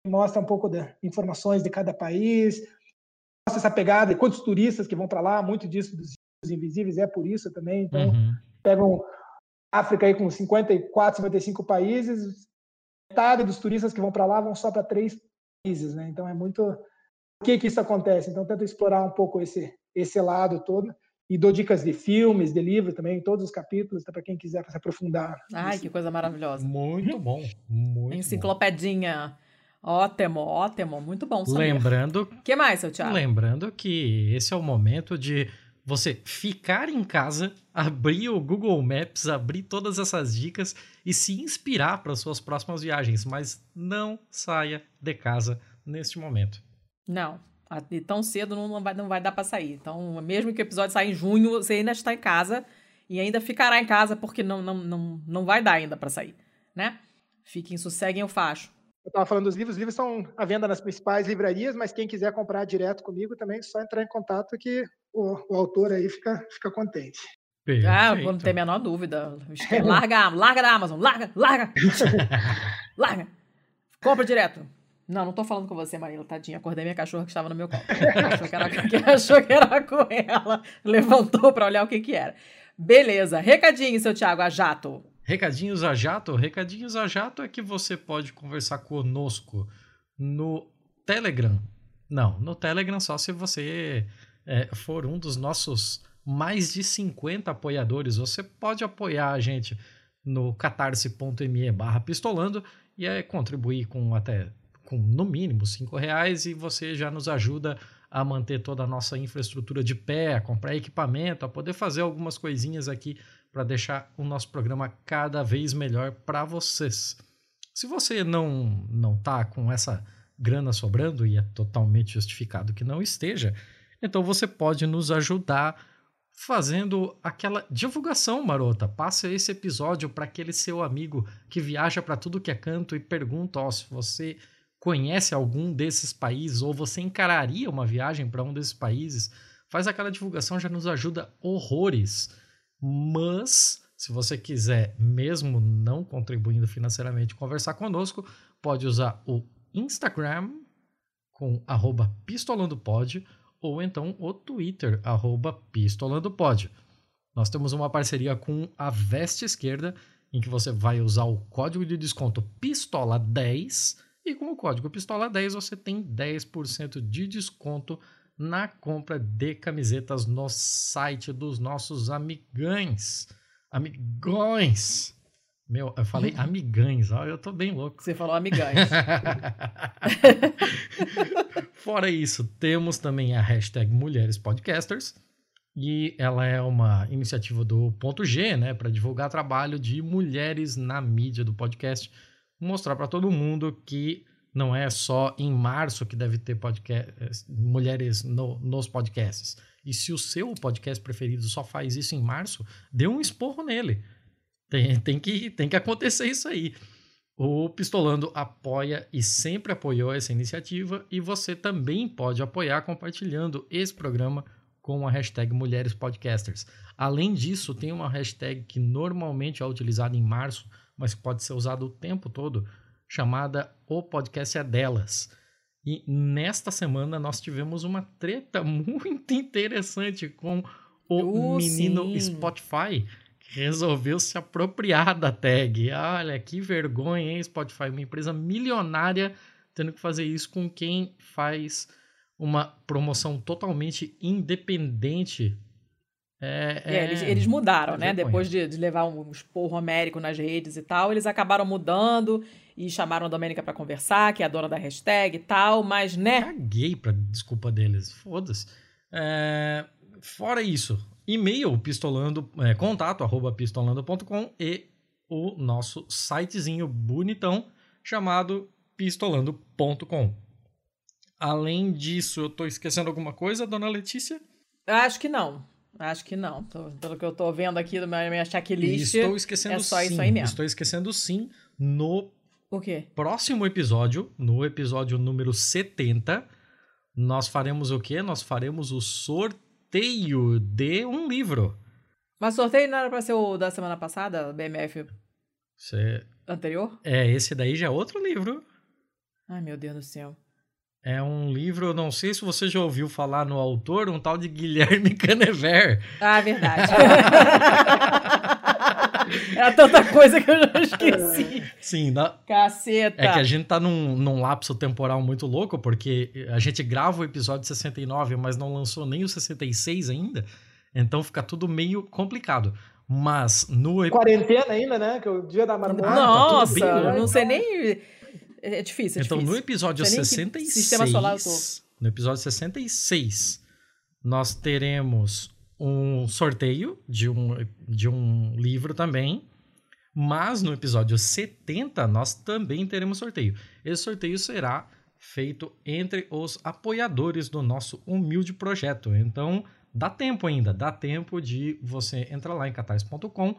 mostra um pouco de informações de cada país. Mostra essa pegada, quantos turistas que vão para lá, muito disso dos invisíveis é por isso também. Então, Uhum. pegam África aí com 54, 55 países, metade dos turistas que vão para lá vão só para três países, né? Então é muito por que que isso acontece? Então tento explorar um pouco esse esse lado todo e dou dicas de filmes, de livro também, em todos os capítulos, para quem quiser se aprofundar. Ai, nisso. que coisa maravilhosa. Muito bom. Muito bom. Ótimo, ótimo. Muito bom, Samir. Lembrando O que mais, seu Thiago? Lembrando que esse é o momento de você ficar em casa, abrir o Google Maps, abrir todas essas dicas e se inspirar para suas próximas viagens, mas não saia de casa neste momento. Não. a- E tão cedo não, vai, não vai dar pra sair. Então, mesmo que o episódio saia em junho, você ainda está em casa e ainda ficará em casa porque não, não, não, não vai dar ainda pra sair, né? Fiquem, sosseguem o facho. Eu estava falando dos livros, os livros estão à venda nas principais livrarias, mas quem quiser comprar direto comigo também, é só entrar em contato que o, o autor aí fica, fica contente. Ah, não tem a menor dúvida. Larga, larga da Amazon, larga, larga. larga. Compra direto. Não, não tô falando com você, Marina, tadinha. Acordei minha cachorra que estava no meu colo. achou, que era, que achou que era com ela. Levantou pra olhar o que que era. Beleza. Recadinho, seu Thiago, a jato. Recadinhos a jato? Recadinhos a jato é que você pode conversar conosco no Telegram. Não, no Telegram só se você é, for um dos nossos mais de 50 apoiadores. Você pode apoiar a gente no catarse.me barra pistolando e é, contribuir com até com no mínimo cinco reais e você já nos ajuda a manter toda a nossa infraestrutura de pé, a comprar equipamento, a poder fazer algumas coisinhas aqui para deixar o nosso programa cada vez melhor para vocês. Se você não não tá com essa grana sobrando e é totalmente justificado que não esteja, então você pode nos ajudar fazendo aquela divulgação marota. Passa esse episódio para aquele seu amigo que viaja para tudo que é canto e pergunta, ó, se você conhece algum desses países ou você encararia uma viagem para um desses países, faz aquela divulgação, já nos ajuda horrores. Mas, se você quiser, mesmo não contribuindo financeiramente, conversar conosco, pode usar o Instagram com arroba pistolandopod ou então o Twitter, arroba pistolandopod. Nós temos uma parceria com a Veste Esquerda, em que você vai usar o código de desconto PISTOLA10 e com o código PISTOLA10 você tem 10% de desconto na compra de camisetas no site dos nossos amigães. Amigões! Meu, eu falei amigães, ó, eu tô bem louco. Você falou amigães. Fora isso, temos também a hashtag Mulheres Podcasters, e ela é uma iniciativa do Ponto G, né, para divulgar trabalho de mulheres na mídia do podcast, mostrar para todo mundo que não é só em março que deve ter podcast, mulheres no, nos podcasts. E se o seu podcast preferido só faz isso em março, dê um esporro nele. Tem, tem, que, tem que acontecer isso aí. O Pistolando apoia e sempre apoiou essa iniciativa e você também pode apoiar compartilhando esse programa com a hashtag Mulheres Podcasters. Além disso, tem uma hashtag que normalmente é utilizada em março, mas pode ser usada o tempo todo, chamada O Podcast é Delas. E nesta semana nós tivemos uma treta muito interessante com o Uh, menino sim. Spotify, que resolveu se apropriar da tag. Olha, que vergonha, hein, Spotify? Uma empresa milionária tendo que fazer isso com quem faz uma promoção totalmente independente. É, É, eles, eles mudaram, é né? vergonha. Depois de, de levar um esporro homérico nas redes e tal, eles acabaram mudando e chamaram a Domênica pra conversar, que é a dona da hashtag e tal, mas, né? Caguei pra desculpa deles. Foda-se. É, fora isso, e-mail pistolando, é, contato arroba pistolando.com e o nosso sitezinho bonitão chamado pistolando.com. Além disso, eu tô esquecendo alguma coisa, dona Letícia? Acho que não. Acho que não. Tô- pelo que eu tô vendo aqui na minha, minha checklist. Estou esquecendo é só sim. isso aí mesmo. Estou esquecendo sim. No O quê? próximo episódio, no episódio número 70, nós faremos o quê? Nós faremos o sorteio de um livro. Mas sorteio não era pra ser o da semana passada, BMF Cê- anterior? É, esse daí já é outro livro. Ai, meu Deus do céu. É um livro, eu não sei se você já ouviu falar no autor, um tal de Guilherme Canever. Ah, verdade. Era tanta coisa que eu já esqueci. Sim, na- Caceta. é que a gente tá num, num lapso temporal muito louco, porque a gente grava o episódio 69, mas não lançou nem o 66 ainda. Então fica tudo meio complicado. Mas no. Quarentena ainda, né? Que é o dia da marmota. Ah, tá tudo Nossa, bem, eu né? não sei nem. É difícil, é Então, difícil. no episódio Sei nem que 66. sistema solar eu tô. No episódio 66, nós teremos um sorteio de um, de um livro também. Mas no episódio 70, nós também teremos sorteio. Esse sorteio será feito entre os apoiadores do nosso humilde projeto. Então, dá tempo ainda, dá tempo de você entrar lá em catarse.com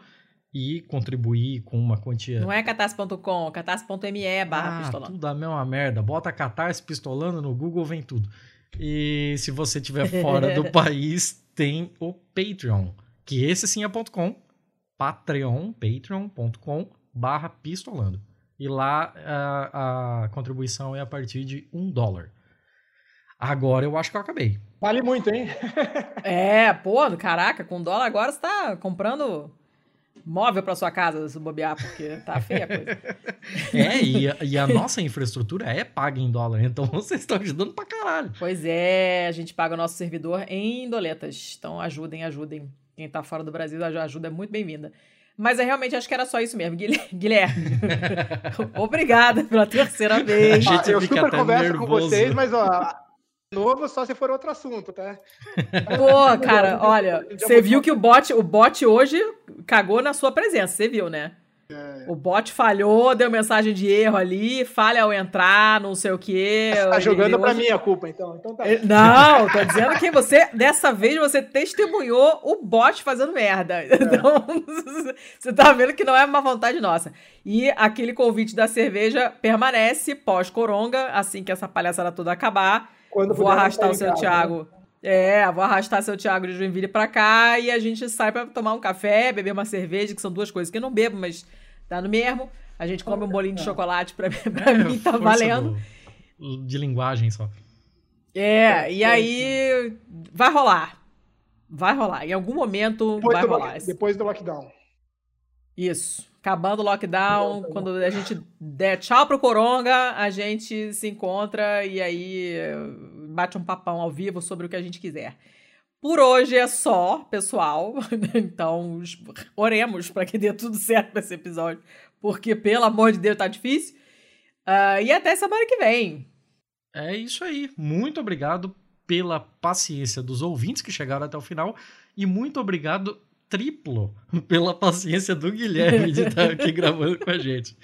e contribuir com uma quantia Não é catarse.com, catarse.me barra ah, pistolão. tudo a mesma merda. Bota Catarse pistolando no Google, vem tudo. E se você estiver fora do país, tem o Patreon, que esse sim é ponto .com, Patreon, patreon.com barra pistolando. E lá a, a contribuição é a partir de um dólar. Agora eu acho que eu acabei. Vale muito, hein? É, pô, caraca, com dólar agora você tá comprando móvel pra sua casa, se bobear, porque tá feia a coisa. É, e a, e a nossa infraestrutura é paga em dólar, então vocês estão ajudando pra caralho. Pois é, a gente paga o nosso servidor em doletas. Então ajudem, ajudem. Quem tá fora do Brasil, a ajuda é muito bem-vinda. Mas eu realmente acho que era só isso mesmo. Guilher- Guilherme, obrigada pela terceira vez. A gente eu fica super até converso com nervoso. vocês, mas ó, novo só se for outro assunto, tá? Pô, cara, olha, você viu que o bot, o bot hoje cagou na sua presença, você viu, né? O bot falhou, deu mensagem de erro ali, falha ao entrar, não sei o quê. Tá jogando pra hoje- mim a culpa, então. Então tá. Eh, Não, tô dizendo que você, dessa vez, você testemunhou o bot fazendo merda. Então, você tá vendo que não é uma vontade nossa. E aquele convite da cerveja permanece pós-coronga, assim que essa palhaçada toda acabar. Quando Vou arrastar o seu casa, Thiago. É, vou arrastar seu Thiago de Joinville pra cá e a gente sai pra tomar um café, beber uma cerveja, que são duas coisas que eu não bebo, mas tá no mesmo. A gente come um bolinho de chocolate pra, pra mim, tá É, valendo. do- de linguagem só. É, e aí vai rolar. Vai rolar. Em algum momento Depois, vai rolar. lock- depois do lockdown. Isso. Acabando o lockdown, quando a gente der tchau pro Coronga, a gente se encontra e aí eh, bate um papão ao vivo sobre o que a gente quiser. Por hoje é só, pessoal. Então, oremos para que dê tudo certo nesse episódio, porque pelo amor de Deus tá difícil. Ah, e até semana que vem. É isso aí. Muito obrigado pela paciência dos ouvintes que chegaram até o final. E muito obrigado triplo pela paciência do Guilherme de estar aqui gravando com a gente.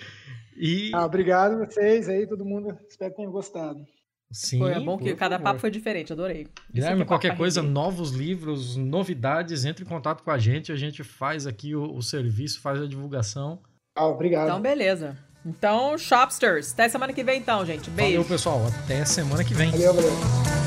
E Ah, obrigado a vocês aí, todo mundo. Espero que tenham gostado. sim, Foi é bom que cada favor. papo foi diferente, adorei. Guilherme, é qualquer papo coisa, render. novos livros, novidades, entre em contato com a gente. A gente faz aqui o, o serviço, faz a divulgação. Ah, obrigado. Então, beleza. Então, Shopsters. Até semana que vem, então, gente. Beijo. Valeu, pessoal. Até semana que vem. Valeu, valeu.